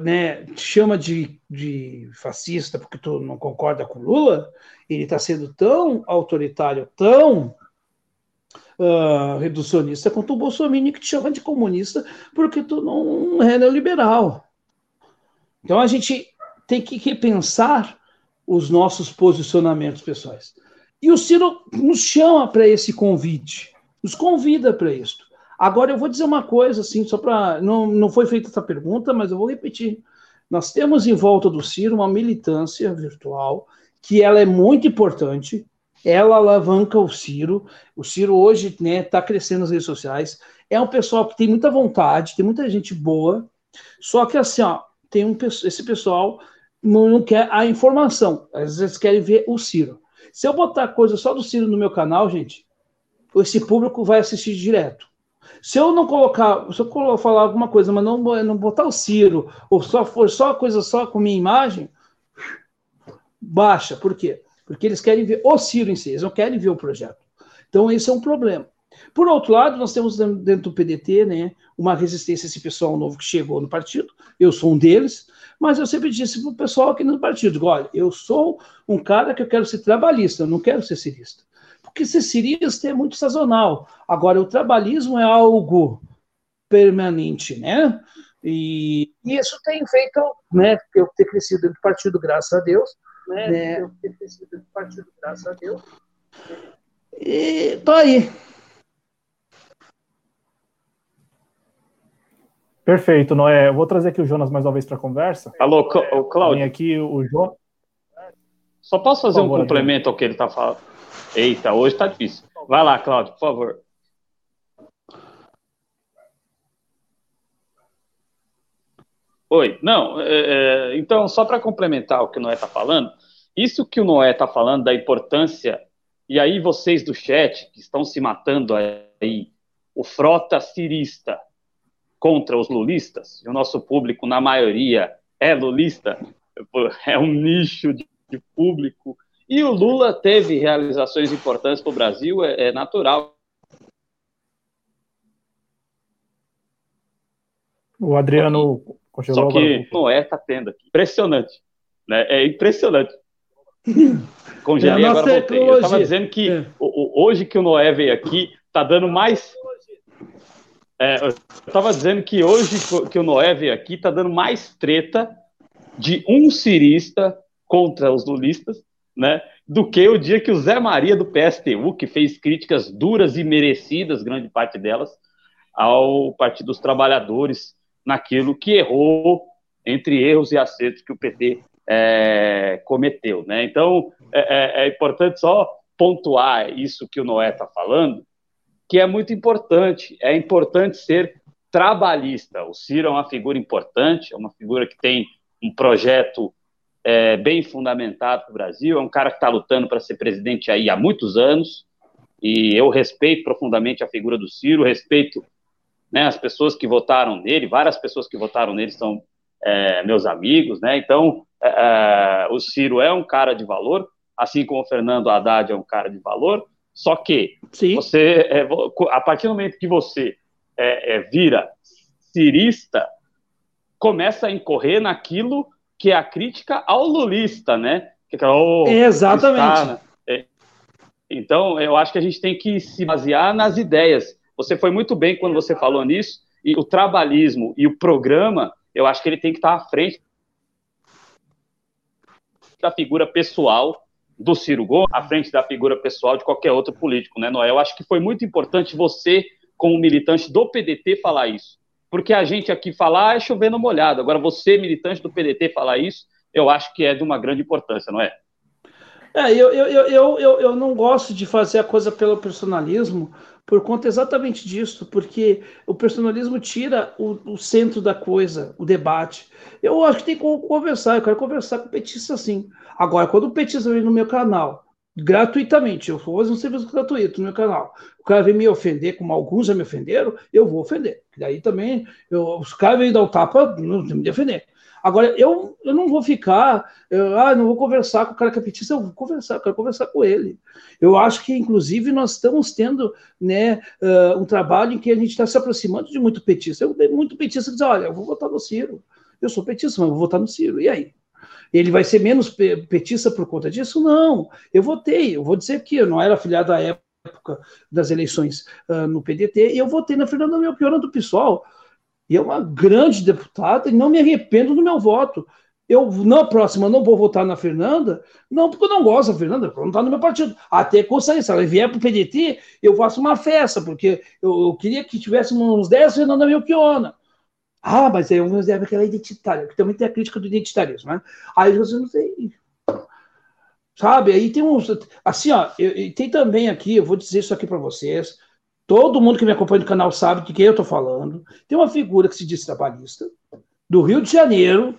né, chama de, de fascista porque tu não concorda com Lula, ele está sendo tão autoritário, tão uh, reducionista quanto o Bolsonaro que te chama de comunista porque tu não é neoliberal. Então a gente tem que repensar os nossos posicionamentos pessoais. E o Ciro nos chama para esse convite, nos convida para isso. Agora eu vou dizer uma coisa, assim, só para. Não, não foi feita essa pergunta, mas eu vou repetir. Nós temos em volta do Ciro uma militância virtual que ela é muito importante, ela alavanca o Ciro. O Ciro hoje está né, tá crescendo nas redes sociais. É um pessoal que tem muita vontade, tem muita gente boa. Só que assim, ó, tem um, esse pessoal não quer a informação. Às vezes querem ver o Ciro. Se eu botar coisa só do Ciro no meu canal, gente, esse público vai assistir direto. Se eu não colocar, se eu falar alguma coisa, mas não, não botar o Ciro, ou só for só coisa só com minha imagem, baixa. Por quê? Porque eles querem ver o Ciro em si, eles não querem ver o projeto. Então, esse é um problema. Por outro lado, nós temos dentro do PDT né, uma resistência a esse pessoal novo que chegou no partido. Eu sou um deles, mas eu sempre disse para o pessoal aqui no partido: olha, eu sou um cara que eu quero ser trabalhista, eu não quero ser cirista. Porque ser cirista é muito sazonal. Agora, o trabalhismo é algo permanente, né? E, e isso tem feito, né, eu ter crescido dentro do partido, graças a Deus, né? né? Eu ter crescido dentro do partido, graças a Deus. E tô aí. Perfeito, Noé. Eu vou trazer aqui o Jonas mais uma vez para a conversa. Alô, Cláudio. Vem aqui o Jonas. Só posso fazer favor, um complemento ao que ele está falando? Eita, hoje está difícil. Vai lá, Cláudio, por favor. Oi, não, é, é então, só para complementar o que o Noé está falando, isso que o Noé está falando da importância, e aí vocês do chat que estão se matando aí, o frota cirista contra os lulistas, e o nosso público, na maioria, é lulista, é um nicho de público e o Lula teve realizações importantes para o Brasil, é, é natural. O Adriano Só que não é está tendo aqui. Impressionante. Né? É impressionante. Congelei é agora voltei. Eu estava dizendo que é. hoje que o Noé veio aqui, está dando mais. É, eu estava dizendo que hoje que o Noé veio aqui, está dando mais treta de um cirista contra os lulistas né, do que o dia que o Zé Maria do PSTU, que fez críticas duras e merecidas, grande parte delas, ao Partido dos Trabalhadores, naquilo que errou, entre erros e acertos que o PT é, cometeu. Né? Então, é, é, é importante só pontuar isso que o Noé está falando, que é muito importante. É importante ser trabalhista. O Ciro é uma figura importante, é uma figura que tem um projeto é, bem fundamentado para o Brasil, é um cara que está lutando para ser presidente aí há muitos anos, e eu respeito profundamente a figura do Ciro, respeito né, as pessoas que votaram nele, várias pessoas que votaram nele são é, meus amigos, né, então é, é o Ciro é um cara de valor, assim como o Fernando Haddad é um cara de valor, só que Sim. você, é, a partir do momento que você é, vira cirista, começa a incorrer naquilo que é a crítica ao lulista, né? Que é o, Exatamente. Está, né? é. Então, eu acho que a gente tem que se basear nas ideias. Você foi muito bem quando você falou nisso, e o trabalhismo e o programa, eu acho que ele tem que estar à frente da figura pessoal do Ciro Gomes, à frente da figura pessoal de qualquer outro político, né, Noé? Eu acho que foi muito importante você, como militante do PDT, falar isso porque a gente aqui falar é chovendo molhado. Agora, você, militante do PDT, falar isso, eu acho que é de uma grande importância, não é? É, eu, eu, eu, eu, eu não gosto de fazer a coisa pelo personalismo por conta exatamente disso, porque o personalismo tira o, o centro da coisa, o debate. Eu acho que tem que conversar, eu quero conversar com o petista sim. Agora, quando o petista vem no meu canal, gratuitamente, eu vou fazer um serviço gratuito no meu canal, o cara vem me ofender, como alguns já me ofenderam, eu vou ofender. Daí também, eu, os caras vêm dar o tapa, não me defender. Agora, eu, eu não vou ficar, eu, ah, não vou conversar com o cara que é petista, eu vou conversar, eu quero conversar com ele. Eu acho que, inclusive, nós estamos tendo né, uh, um trabalho em que a gente está se aproximando de muito petista. Eu muito petista diz, olha, eu vou votar no Ciro. Eu sou petista, mas vou votar no Ciro. E aí? Ele vai ser menos petista por conta disso? Não. Eu votei. Eu vou dizer que eu não era afiliado à época das eleições uh, no PDT, e eu votei na Fernanda Melchiona do PSOL. E é uma grande deputada, e não me arrependo do meu voto. Eu, na próxima, não vou votar na Fernanda, não porque eu não gosto da Fernanda, porque não está no meu partido. Até conseguir, se ela vier para o PDT, eu faço uma festa, porque eu, eu queria que tivéssemos uns 10 Fernanda Melchiona. Ah, mas aí alguns devem que ela é identitária, que também tem a crítica do identitarismo, né? Aí você não sei. Sabe? Aí tem uns. Assim, ó, eu, tem também aqui, eu vou dizer isso aqui para vocês. Todo mundo que me acompanha no canal sabe de quem eu estou falando. Tem uma figura que se diz trabalhista, do Rio de Janeiro,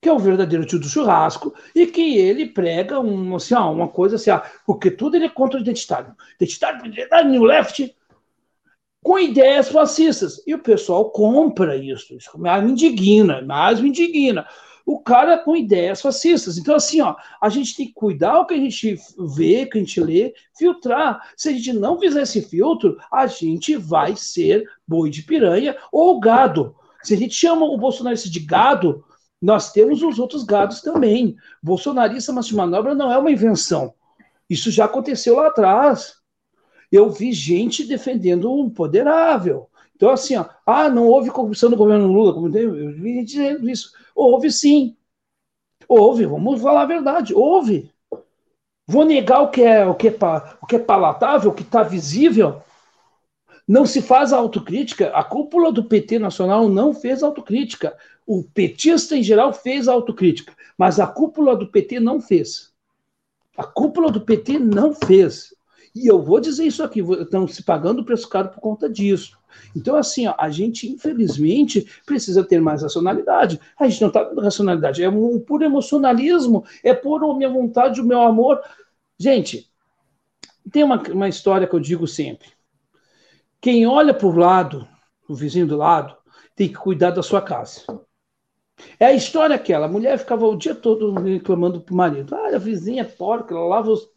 que é o verdadeiro tio do churrasco, e que ele prega um, assim, ó, uma coisa assim, ó, porque tudo ele é contra o identitário. Identitário, identitário, new left, com ideias fascistas. E o pessoal compra isso. Isso mais me indigna, mais me indigna o cara com ideias fascistas. Então, assim, ó, a gente tem que cuidar o que a gente vê, que a gente lê, filtrar. Se a gente não fizer esse filtro, a gente vai ser boi de piranha ou gado. Se a gente chama o bolsonarista de gado, nós temos os outros gados também. Bolsonarista mas de manobra não é uma invenção. Isso já aconteceu lá atrás. Eu vi gente defendendo o poderável. Então, assim, ó, ah, não houve corrupção no governo Lula, como eu vi dizendo isso. Houve sim. Houve, vamos falar a verdade, houve. Vou negar o que é, o que é, o que é palatável, o que está visível. Não se faz autocrítica. A cúpula do PT nacional não fez autocrítica. O petista em geral fez autocrítica, mas a cúpula do PT não fez. A cúpula do PT não fez. E eu vou dizer isso aqui, estão se pagando o preço caro por conta disso. Então, assim, ó, a gente, infelizmente, precisa ter mais racionalidade. A gente não está tendo racionalidade, é um puro emocionalismo, é puro minha vontade, o meu amor. Gente, tem uma, uma história que eu digo sempre. Quem olha para o lado, o vizinho do lado, tem que cuidar da sua casa. É a história aquela. A mulher ficava o dia todo reclamando pro marido. Ah, a vizinha é porca, ela lava os,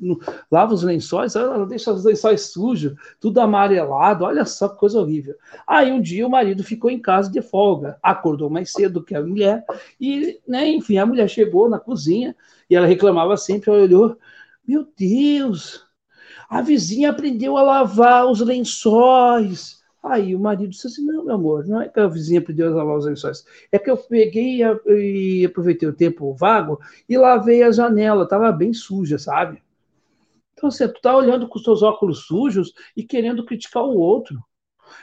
lava os lençóis, ela deixa os lençóis sujos, tudo amarelado. Olha só que coisa horrível. Aí um dia o marido ficou em casa de folga, acordou mais cedo que a mulher, e, né, enfim, a mulher chegou na cozinha e ela reclamava sempre, ela olhou, meu Deus, a vizinha aprendeu a lavar os lençóis. Aí o marido disse assim: Não, meu amor, não é que a vizinha pediu lavar os lençóis, é que eu peguei e aproveitei o tempo vago e lavei a janela, estava bem suja, sabe? Então, assim, tu tá olhando com os seus óculos sujos e querendo criticar o outro.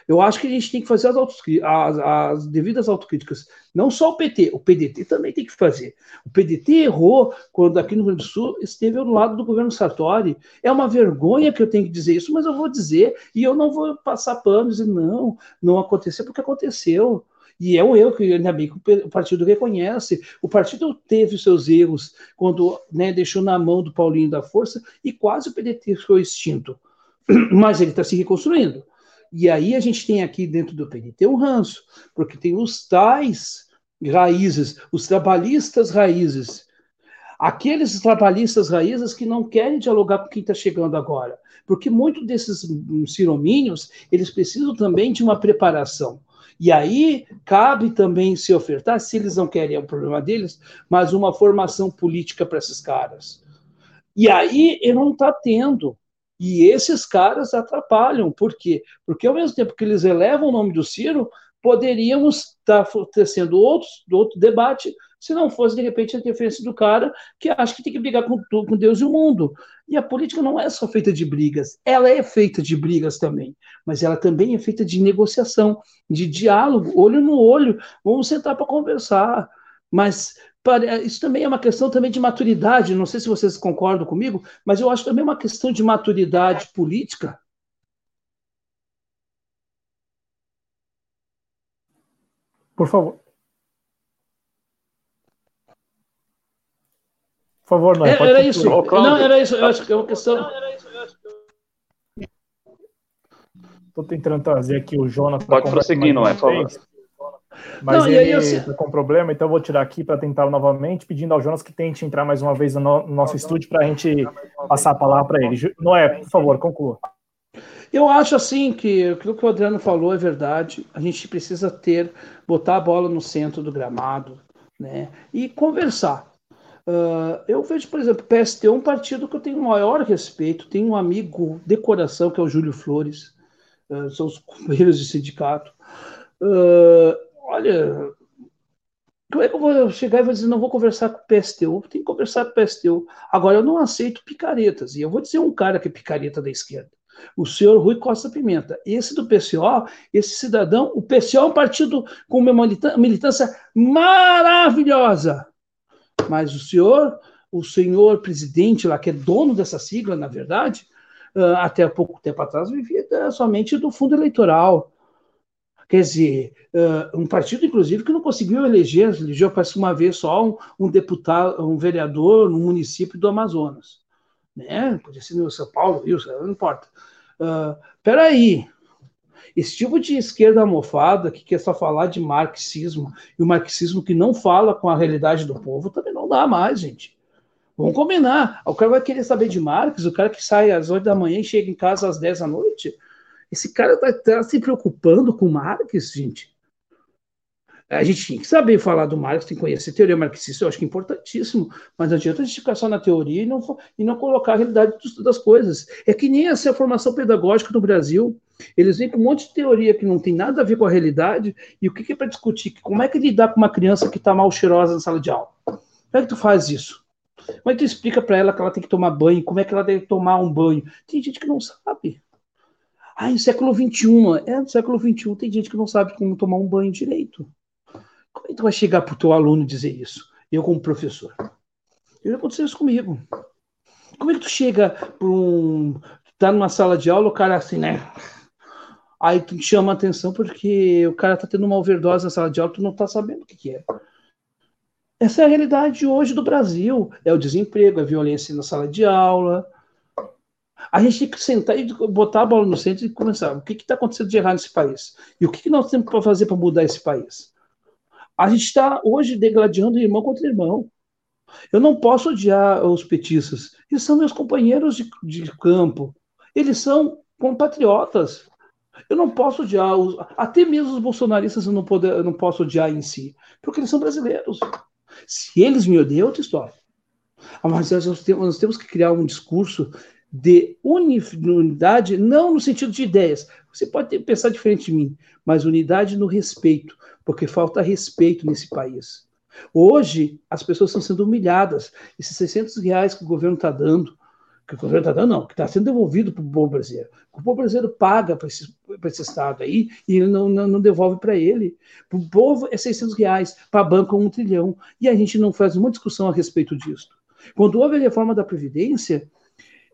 Eu acho que a gente tem que fazer as, as, as, devidas autocríticas. Não só o PT, o PDT também tem que fazer. O PDT errou quando aqui no Rio Grande do Sul esteve ao lado do governo Sartori. É uma vergonha que eu tenho que dizer isso, mas eu vou dizer e eu não vou passar pano e dizer não, não aconteceu porque aconteceu. E é um erro que ainda bem que o partido reconhece. O partido teve seus erros quando né, deixou na mão do Paulinho da Força e quase o PDT foi extinto. Mas ele está se reconstruindo. E aí a gente tem aqui dentro do PDT um ranço, porque tem os tais raízes, os trabalhistas raízes, aqueles trabalhistas raízes que não querem dialogar com quem está chegando agora, porque muitos desses ciromínios, eles precisam também de uma preparação. E aí cabe também se ofertar, se eles não querem, é o problema deles, mas uma formação política para esses caras. E aí ele não está tendo. E esses caras atrapalham. Por quê? Porque ao mesmo tempo que eles elevam o nome do Ciro, poderíamos estar tecendo outros, outro debate se não fosse, de repente, a interferência do cara que acha que tem que brigar com, com Deus e o mundo. E a política não é só feita de brigas, ela é feita de brigas também, mas ela também é feita de negociação, de diálogo, olho no olho. Vamos sentar para conversar. Mas para, isso também é uma questão também de maturidade. Não sei se vocês concordam comigo, mas eu acho também uma questão de maturidade política. Por favor. Por favor, não. É, era isso. Não, era isso. Eu acho que é uma questão. Estou tentando trazer aqui o Jonas. Pode prosseguir, não é, por favor. Mas não, ele está com problema, então eu vou tirar aqui para tentar novamente, pedindo ao Jonas que tente entrar mais uma vez no, no nosso estúdio para a gente passar a palavra para ele. Noé, por favor, conclua. Eu acho assim que aquilo que o Adriano falou é verdade. A gente precisa ter, botar a bola no centro do gramado, né? E conversar. Uh, eu vejo, por exemplo, o PST é um partido que eu tenho maior respeito. Tenho um amigo de coração que é o Júlio Flores, uh, são os companheiros de sindicato. Uh, olha, como é que eu vou chegar e vou dizer, não vou conversar com o PSTU? Tenho que conversar com o PSTU. Agora, eu não aceito picaretas. E eu vou dizer um cara que é picareta da esquerda. O senhor Rui Costa Pimenta. Esse do PCO, esse cidadão, o PCO é um partido com uma militância maravilhosa. Mas o senhor, o senhor presidente lá, que é dono dessa sigla, na verdade, até pouco tempo atrás vivia somente do fundo eleitoral. Quer dizer, uh, um partido, inclusive, que não conseguiu eleger, elegeu parece uma vez só um, um, deputado, um vereador no município do Amazonas. Né? Podia ser no São Paulo, Rio, não importa. Uh, peraí, esse tipo de esquerda almofada que quer só falar de marxismo, e o marxismo que não fala com a realidade do povo, também não dá mais, gente. Vamos combinar. O cara vai querer saber de Marx, o cara que sai às 8 da manhã e chega em casa às 10 da noite, esse cara está tá se preocupando com Marx, gente. A gente tem que saber falar do Marx, tem que conhecer teoria marxista, eu acho que é importantíssimo, mas não adianta a gente ficar só na teoria e não, e não colocar a realidade das coisas. É que nem essa formação pedagógica no Brasil. Eles vêm com um monte de teoria que não tem nada a ver com a realidade, e o que, que é para discutir? Como é que lidar com uma criança que está mal cheirosa na sala de aula? Como é que tu faz isso? Como é que tu explica para ela que ela tem que tomar banho? Como é que ela deve tomar um banho? Tem gente que não sabe. Ah, no século XXI. É, no século XXI tem gente que não sabe como tomar um banho direito. Como tu vai chegar para o teu aluno dizer isso? Eu, como professor. Já aconteceu isso comigo. Como é que tu chega para um. tá numa sala de aula, o cara assim, né? Aí tu chama a atenção porque o cara tá tendo uma overdose na sala de aula, tu não tá sabendo o que, que é. Essa é a realidade hoje do Brasil. É o desemprego, é a violência na sala de aula, a gente tem que sentar e botar a bola no centro e começar. O que está acontecendo de errado nesse país? E o que, que nós temos para fazer para mudar esse país? A gente está hoje degladiando irmão contra irmão. Eu não posso odiar os petistas. Eles são meus companheiros de, de campo. Eles são compatriotas. Eu não posso odiar os, até mesmo os bolsonaristas eu não, poder, eu não posso odiar em si, porque eles são brasileiros. Se eles me odeiam, é outra história. Mas nós temos, nós temos que criar um discurso de unidade, não no sentido de ideias. Você pode ter, pensar diferente de mim, mas unidade no respeito, porque falta respeito nesse país. Hoje, as pessoas estão sendo humilhadas. Esses 600 reais que o governo está dando, que o governo está dando, não, que está sendo devolvido para o povo brasileiro. O povo brasileiro paga para esse, esse Estado aí e ele não, não, não devolve para ele. Para o povo é 600 reais, para a banca é um trilhão. E a gente não faz uma discussão a respeito disso. Quando houve a reforma da Previdência,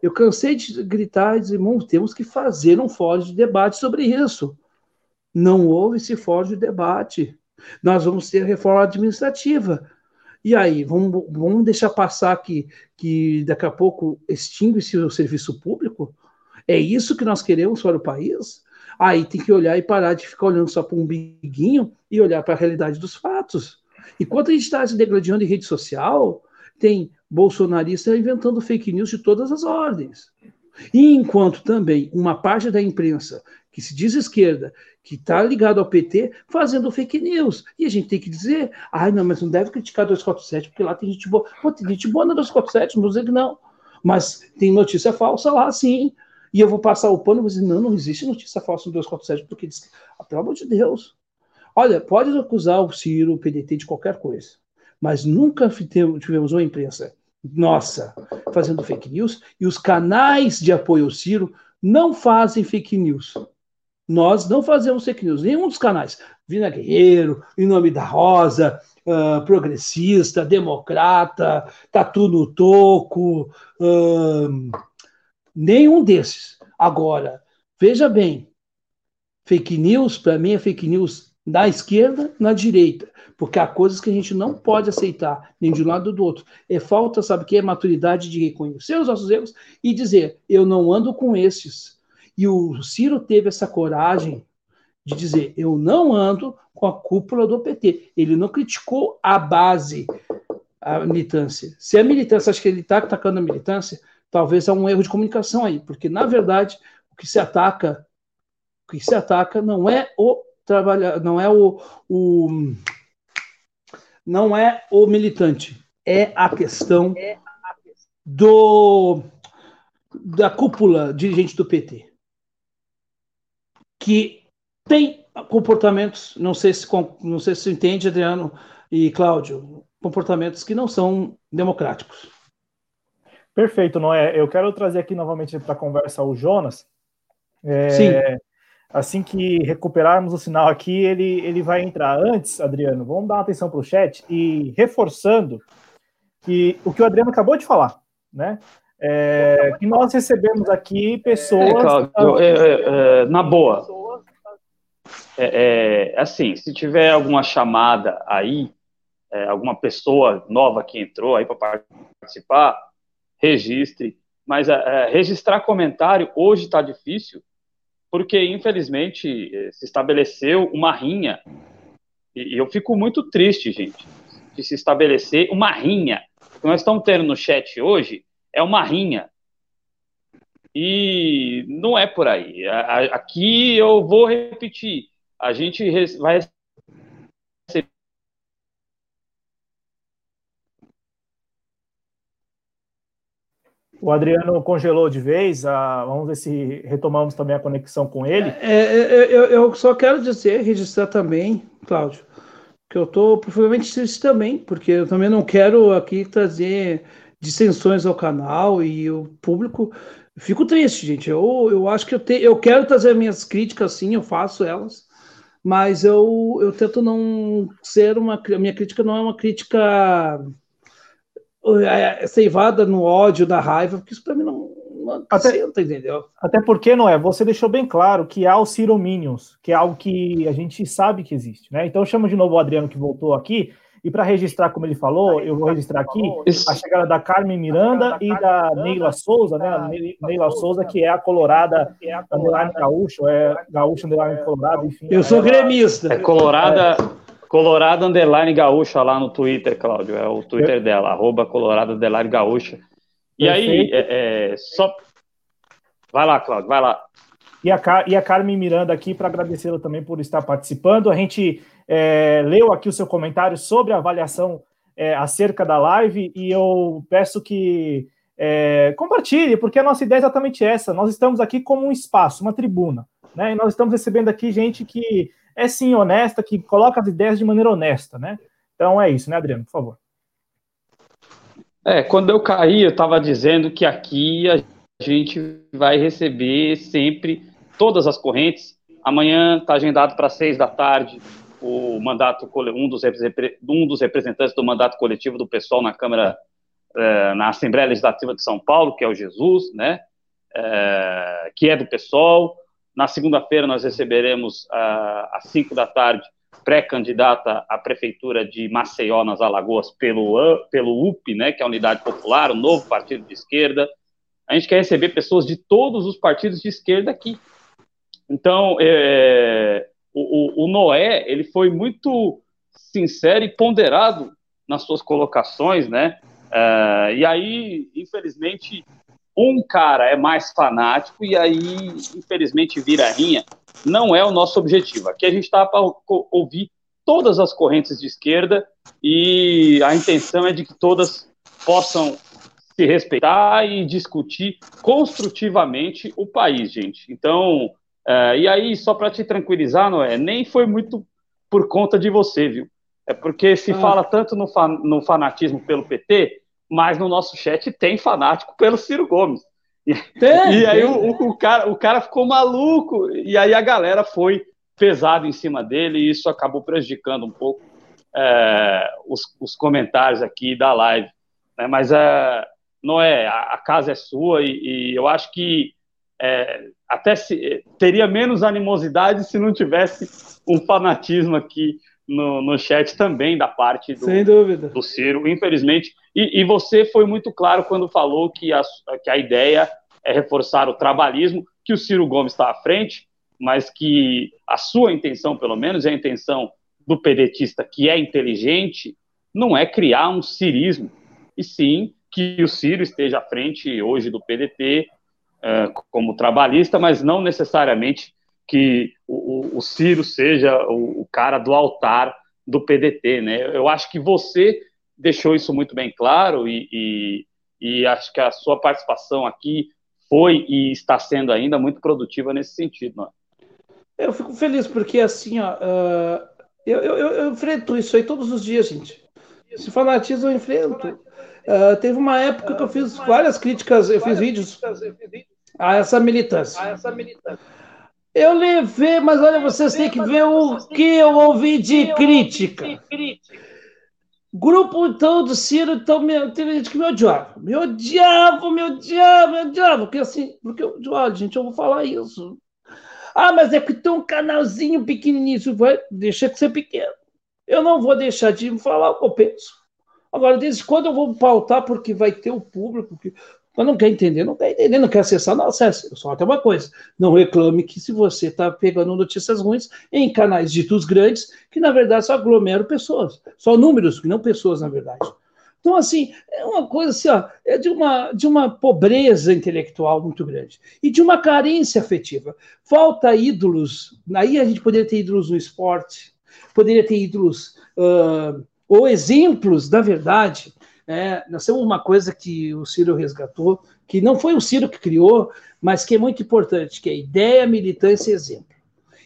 eu cansei de gritar e dizer, irmão, temos que fazer um fórum de debate sobre isso. Não houve esse fórum de debate. Nós vamos ter reforma administrativa. E aí, vamos, vamos deixar passar que, que daqui a pouco extingue-se o serviço público? É isso que nós queremos para o país? Aí tem que olhar e parar de ficar olhando só para um biguinho e olhar para a realidade dos fatos. Enquanto a gente está se degradando em rede social, tem bolsonarista inventando fake news de todas as ordens. E enquanto também uma parte da imprensa que se diz esquerda, que está ligado ao PT, fazendo fake news. E a gente tem que dizer, ai, não, mas não deve criticar 247, porque lá tem gente boa. Pô, tem gente boa na 247, não vou dizer que não. Mas tem notícia falsa lá, sim. E eu vou passar o pano e vou dizer, não, não existe notícia falsa no 247, porque diz, ah, pelo amor de Deus. Olha, pode acusar o Ciro, o PDT de qualquer coisa, mas nunca tivemos uma imprensa nossa fazendo fake news e os canais de apoio ao Ciro não fazem fake news. Nós não fazemos fake news, nenhum dos canais. Vina Guerreiro, Em Nome da Rosa, uh, Progressista, Democrata, Tatu no Toco, uh, nenhum desses. Agora, veja bem, fake news, para mim, é fake news da esquerda, na direita, porque há coisas que a gente não pode aceitar, nem de um lado ou do outro. É falta, sabe o que? É maturidade de reconhecer os nossos erros e dizer, eu não ando com esses. E o Ciro teve essa coragem de dizer, eu não ando com a cúpula do PT. Ele não criticou a base, a militância. Se a militância acha que ele está atacando a militância, talvez há um erro de comunicação aí, porque, na verdade, o que se ataca, o que se ataca não é o trabalhar, não é o, o não é o militante, é a questão do da cúpula dirigente do PT, que tem comportamentos, não sei se não sei se entende, Adriano e Cláudio, comportamentos que não são democráticos. Perfeito, Noé. Eu quero trazer aqui novamente para a conversa o Jonas. É, Sim assim que recuperarmos o sinal aqui, ele, ele vai entrar. Antes, Adriano, vamos dar uma atenção para o chat e reforçando que o que o Adriano acabou de falar, né? É, que nós recebemos aqui pessoas. É, Cláudio, é, é, é na boa. É, assim, se tiver alguma chamada aí, alguma pessoa nova que entrou aí para participar, registre. Mas registrar comentário hoje está difícil porque infelizmente eh, se estabeleceu uma rinha e eu fico muito triste, gente, de se estabelecer uma rinha. O que nós estamos tendo no chat hoje é uma rinha. E não é por aí. Aqui eu vou repetir. A gente vai O Adriano congelou de vez, ah, vamos ver se retomamos também a conexão com ele. É, é, é eu, eu, só quero dizer, registrar também, Cláudio, que eu estou profundamente triste também, porque eu também não quero aqui trazer dissensões ao canal e o público. Fico triste, gente. Eu, eu acho que eu, te, eu quero trazer minhas críticas, sim, eu faço elas, mas eu, eu tento não ser uma. Minha crítica não é uma crítica ceivada no ódio, na raiva, porque isso para mim não, não até, senta, entendeu? Até porque, não é? Você deixou bem claro que há os Ciro Minions, que é algo que a gente sabe que existe, né? Então chamo de novo o Adriano que voltou aqui, e para registrar, como ele falou, eu vou registrar aqui a chegada da Carmen Miranda e da Neila Souza, né? A Neila Souza, que é a colorada underline gaúcho, é gaúcho underline colorado, enfim. Eu sou gremista. É colorada, Colorado Underline Gaúcha lá no Twitter, Cláudio. É o Twitter dela, arroba Colorado Underline Gaúcha. E Perfeito. aí, é, é, só. Vai lá, Cláudio, vai lá. E a, e a Carmen Miranda aqui para agradecê-la também por estar participando. A gente é, leu aqui o seu comentário sobre a avaliação é, acerca da live e eu peço que é, compartilhe, porque a nossa ideia é exatamente essa. Nós estamos aqui como um espaço, uma tribuna, né? E nós estamos recebendo aqui gente que é sim honesta, que coloca as ideias de maneira honesta, né? Então é isso, né, Adriano? Por favor. É, quando eu caí, eu estava dizendo que aqui a gente vai receber sempre todas as correntes. Amanhã está agendado para seis da tarde o mandato um dos, um dos representantes do mandato coletivo do pessoal na Câmara, eh, na Assembleia Legislativa de São Paulo, que é o Jesus, né? Eh, que é do pessoal. Na segunda-feira, nós receberemos, às 5 da tarde, pré-candidata à Prefeitura de Maceió, nas Alagoas, pelo, pelo UP, né, que é a Unidade Popular, o novo partido de esquerda. A gente quer receber pessoas de todos os partidos de esquerda aqui. Então, é, o, o, Noé, ele foi muito sincero e ponderado nas suas colocações, né? Uh, e aí, infelizmente, um cara é mais fanático e aí, infelizmente, vira rinha. Não é o nosso objetivo. Aqui a gente está para ouvir todas as correntes de esquerda e a intenção é de que todas possam se respeitar e discutir construtivamente o país, gente. Então, é, e aí, só para te tranquilizar, Noé, nem foi muito por conta de você, viu? É porque se ah. fala tanto no, no fanatismo pelo PT mas no nosso chat tem fanático pelo Ciro Gomes. Tem, e aí o, o, cara, o cara ficou maluco, e aí a galera foi pesado em cima dele, e isso acabou prejudicando um pouco é, os, os, comentários aqui da live. Né? Mas é, não é, a, a casa é sua, e, e eu acho que é, até se, teria menos animosidade se não tivesse um fanatismo aqui no, no chat também da parte do, Sem dúvida. do Ciro, infelizmente. E, e, você foi muito claro quando falou que a, que a ideia é reforçar o trabalhismo, que o Ciro Gomes está à frente, mas que a sua intenção, pelo menos, é a intenção do pedetista que é inteligente, não é criar um cirismo, e sim que o Ciro esteja à frente hoje do PDT uh, como trabalhista, mas não necessariamente que o, o Ciro seja o, o, cara do altar do PDT, né? Eu acho que você deixou isso muito bem claro e, e, e acho que a sua participação aqui foi e está sendo ainda muito produtiva nesse sentido, não é? Eu fico feliz porque assim, ó, uh, eu, eu, eu, enfrento isso aí todos os dias, gente. Esse fanatismo eu enfrento. Uh, teve uma época que eu fiz várias críticas, eu fiz vídeos a essa militância. Eu levei, mas olha, vocês têm que ver o que eu ouvi de crítica. Grupo então do Ciro, então, teve gente que me odiava. Me odiava, me odiava, me odiava. Porque assim, porque, olha, gente, eu vou falar isso. Ah, mas é que tem um canalzinho pequenininho. Vai, deixa de ser pequeno. Eu não vou deixar de falar o que eu penso. Agora, desde quando eu vou pautar, porque vai ter o público, que mas não quer entender, não quer entender, não quer acessar, não acessa. Só tem uma coisa: não reclame que se você está pegando notícias ruins em canais ditos grandes, que na verdade só aglomeram pessoas, só números, que não pessoas, na verdade. Então, assim, é uma coisa assim, ó, é de uma, de uma pobreza intelectual muito grande e de uma carência afetiva. Falta ídolos, aí a gente poderia ter ídolos no esporte, poderia ter ídolos uh, ou exemplos da verdade, é, nós temos uma coisa que o Ciro resgatou, que não foi o Ciro que criou, mas que é muito importante, que é ideia, militância e exemplo.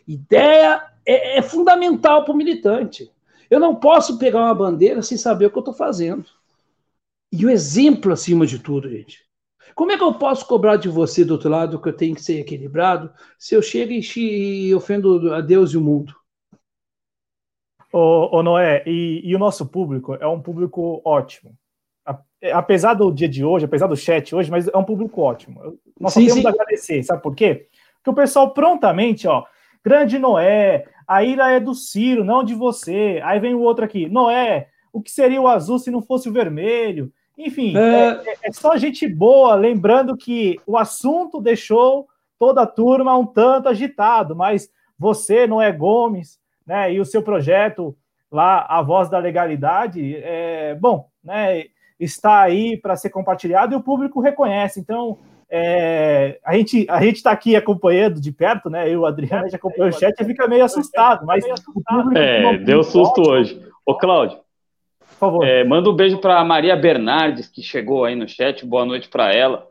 Ideia é, é fundamental para o militante. Eu não posso pegar uma bandeira sem saber o que eu estou fazendo. E o exemplo acima de tudo, gente. Como é que eu posso cobrar de você do outro lado que eu tenho que ser equilibrado se eu chego e, ofendo a Deus e o mundo? Ô, ô Noé, e, e, o nosso público é um público ótimo. É, apesar do dia de hoje, apesar do chat hoje, mas é um público ótimo. Nós sim, só temos sim. agradecer, sabe por quê? Porque o pessoal prontamente, ó, grande Noé, a ira é do Ciro, não de você. Aí vem o outro aqui, Noé, o que seria o azul se não fosse o vermelho? Enfim, é... É, é só gente boa, lembrando que o assunto deixou toda a turma um tanto agitado, mas você, Noé Gomes, né, e o seu projeto lá, A Voz da Legalidade, é, bom, né, está aí para ser compartilhado e o público reconhece. Então, é, a gente a gente está aqui acompanhando de perto, né? Eu Adriano, a gente acompanha o chat e fica meio assustado, mas. É, deu susto hoje. Ô, Cláudio, por favor. É, manda um beijo para Maria Bernardes, que chegou aí no chat. Boa noite para ela.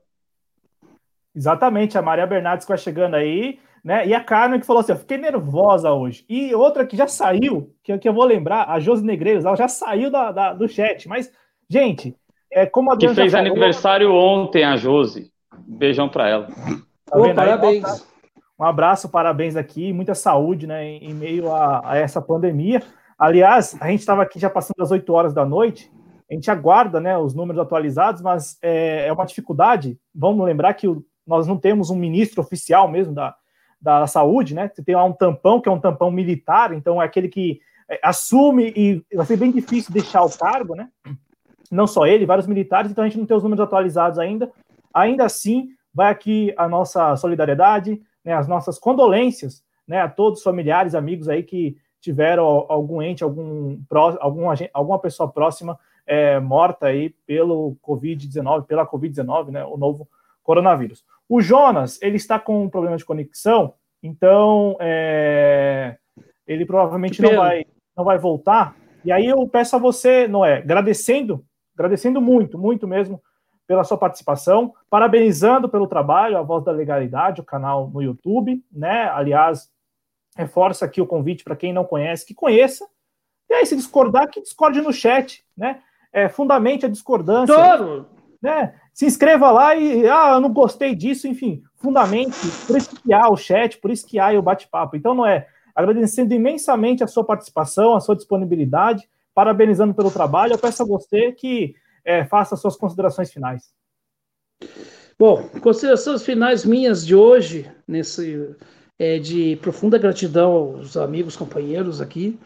Exatamente, a Maria Bernardes que vai chegando aí, né? E a Carmen que falou assim: eu fiquei nervosa hoje. E outra que já saiu, que, que eu vou lembrar, a Josi Negreiros, ela já saiu da, da, do chat, mas Gente, é como a Que fez falou, aniversário ontem, a Josi. Beijão para ela. Tá Ô, parabéns. Um abraço, parabéns aqui, muita saúde, né, em, em meio a, a, essa pandemia. Aliás, a gente estava aqui já passando das 8 horas da noite, a gente aguarda, né, os números atualizados, mas é, é uma dificuldade. Vamos lembrar que o, nós não temos um ministro oficial mesmo da, da saúde, né? Você tem lá um tampão, que é um tampão militar, então é aquele que é, assume e vai ser bem difícil deixar o cargo, né? Não só ele, vários militares, então a gente não tem os números atualizados ainda. Ainda assim, vai aqui a nossa solidariedade, né, as nossas condolências né, a todos os familiares, amigos aí que tiveram algum ente, algum, algum alguma pessoa próxima é, morta aí pelo Covid-19, pela Covid-19, né, o novo coronavírus. O Jonas, ele está com um problema de conexão, então é, ele provavelmente não vai, não vai voltar. E aí eu peço a você, Noé, agradecendo agradecendo muito, muito mesmo pela sua participação, parabenizando pelo trabalho, a Voz da Legalidade, o canal no YouTube, né? Aliás, reforça aqui o convite para quem não conhece, que conheça. E aí, se discordar, que discorde no chat, né? É, fundamente a discordância. Claro! Né? se inscreva lá e, ah, eu não gostei disso, enfim, fundamente, por isso que há o chat, por isso que há o bate-papo. Então, não é agradecendo imensamente a sua participação, a sua disponibilidade, parabenizando pelo trabalho, eu peço a você que é, faça suas considerações finais. Bom, considerações finais minhas de hoje, nesse é de profunda gratidão aos amigos, companheiros aqui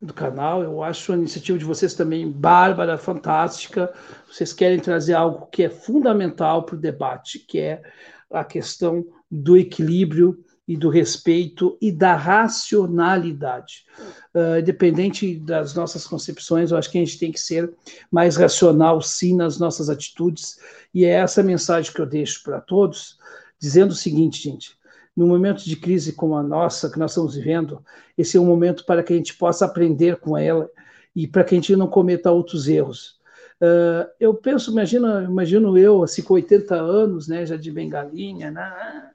do canal. Eu acho a iniciativa de vocês também bárbara, fantástica. Vocês querem trazer algo que é fundamental para o debate, que é a questão do equilíbrio e do respeito e da racionalidade. Uh, independente das nossas concepções, eu acho que a gente tem que ser mais racional, sim, nas nossas atitudes. E é essa mensagem que eu deixo para todos, dizendo o seguinte, gente: no momento de crise como a nossa, que nós estamos vivendo, esse é um momento para que a gente possa aprender com ela e para que a gente não cometa outros erros. Uh, eu penso, imagina, imagino eu, assim, com 80 anos, né, já de bengalinha, né,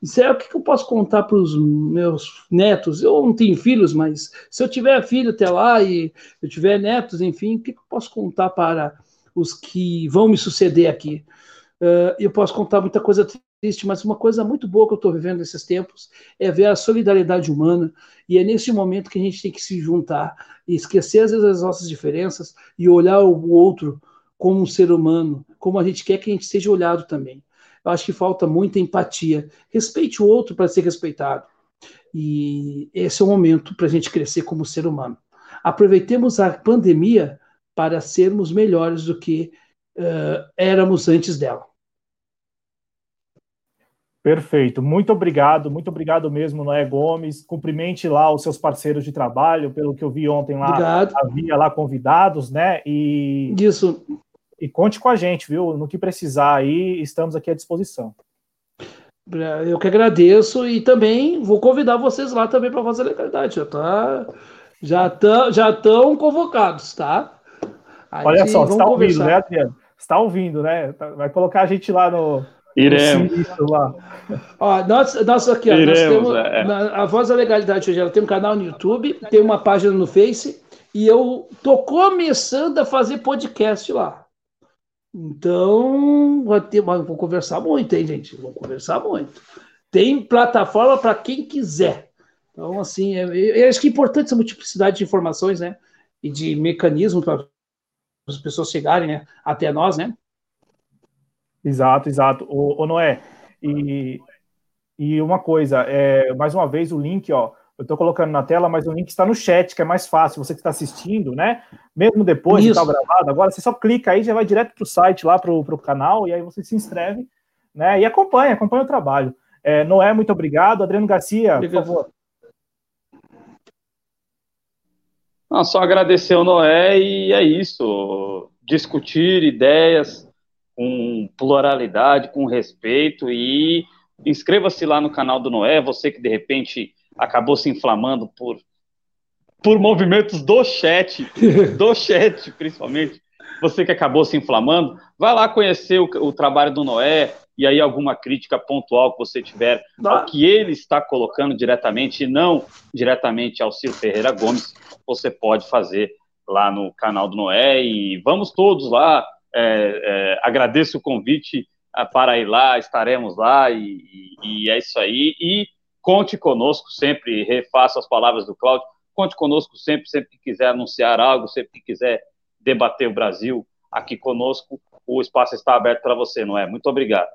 isso é o que eu posso contar para os meus netos. Eu não tenho filhos, mas se eu tiver filho até lá e eu tiver netos, enfim, o que eu posso contar para os que vão me suceder aqui? Uh, eu posso contar muita coisa triste, mas uma coisa muito boa que eu estou vivendo nesses tempos é ver a solidariedade humana, e é nesse momento que a gente tem que se juntar e esquecer às vezes as nossas diferenças e olhar o outro como um ser humano, como a gente quer que a gente seja olhado também. Eu acho que falta muita empatia. Respeite o outro para ser respeitado. E esse é o momento para a gente crescer como ser humano. Aproveitemos a pandemia para sermos melhores do que uh, éramos antes dela. Perfeito, muito obrigado, muito obrigado mesmo, Noé Gomes. Cumprimente lá os seus parceiros de trabalho, pelo que eu vi ontem lá, obrigado. havia lá convidados, né? E isso. E conte com a gente, viu? No que precisar aí, estamos aqui à disposição. Eu que agradeço e também vou convidar vocês lá também para fazer legalidade. Já tá, já estão, já estão convocados, tá? Olha só, você está ouvindo, né, Adriano? Você está ouvindo, né? Vai colocar a gente lá no Iremos. Ó, nós, nós aqui, ó, Iremos, nós temos, é. a Voz da Legalidade hoje, ela tem um canal no YouTube, tem uma página no Face, e eu tô começando a fazer podcast lá. Então, vai ter, vou conversar muito, hein, gente? Vou conversar muito. Tem plataforma para quem quiser. Então, assim, é, eu acho que é importante essa multiplicidade de informações, né? E de mecanismos para as pessoas chegarem né, até nós, né? Exato, exato. O, o Noé, e, e uma coisa, é, mais uma vez o link, ó, eu estou colocando na tela, mas o link está no chat, que é mais fácil, você que está assistindo, né? Mesmo depois de estar gravado, agora você só clica aí, já vai direto para o site lá, para o canal, e aí você se inscreve, né? E acompanha, acompanha o trabalho. É, Noé, muito obrigado. Adriano Garcia, obrigado. por favor. Não, só agradecer ao Noé e é isso. Discutir ideias, com pluralidade, com respeito e inscreva-se lá no canal do Noé, você que de repente acabou se inflamando por por movimentos do chat, do chat principalmente, você que acabou se inflamando, vai lá conhecer o, o trabalho do Noé e aí alguma crítica pontual que você tiver ao que ele está colocando diretamente e não diretamente ao Ciro Ferreira Gomes, você pode fazer lá no canal do Noé e vamos todos lá. É, é, agradeço o convite ah, para ir lá, estaremos lá e, e, e, é isso aí. E conte conosco sempre, refaço as palavras do Cláudio, conte conosco sempre, sempre que quiser anunciar algo, sempre que quiser debater o Brasil aqui conosco, o espaço está aberto para você, não é? Muito obrigado.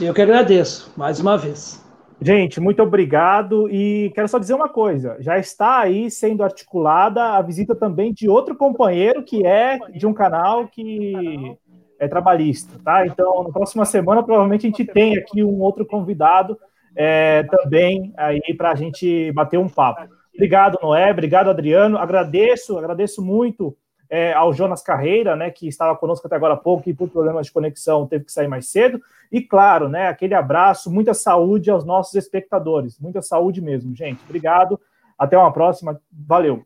Eu que agradeço, mais uma vez. Gente, muito obrigado e quero só dizer uma coisa: já está aí sendo articulada a visita também de outro companheiro que é de um canal que é trabalhista, tá? Então, na próxima semana, provavelmente a gente tem aqui um outro convidado é, também aí para a gente bater um papo. Obrigado, Noé, obrigado, Adriano. Agradeço, agradeço muito é, ao Jonas Carreira, né, que estava conosco até agora há pouco e por problemas de conexão teve que sair mais cedo. E claro, né, aquele abraço, muita saúde aos nossos espectadores, muita saúde mesmo, gente. Obrigado, até uma próxima, valeu.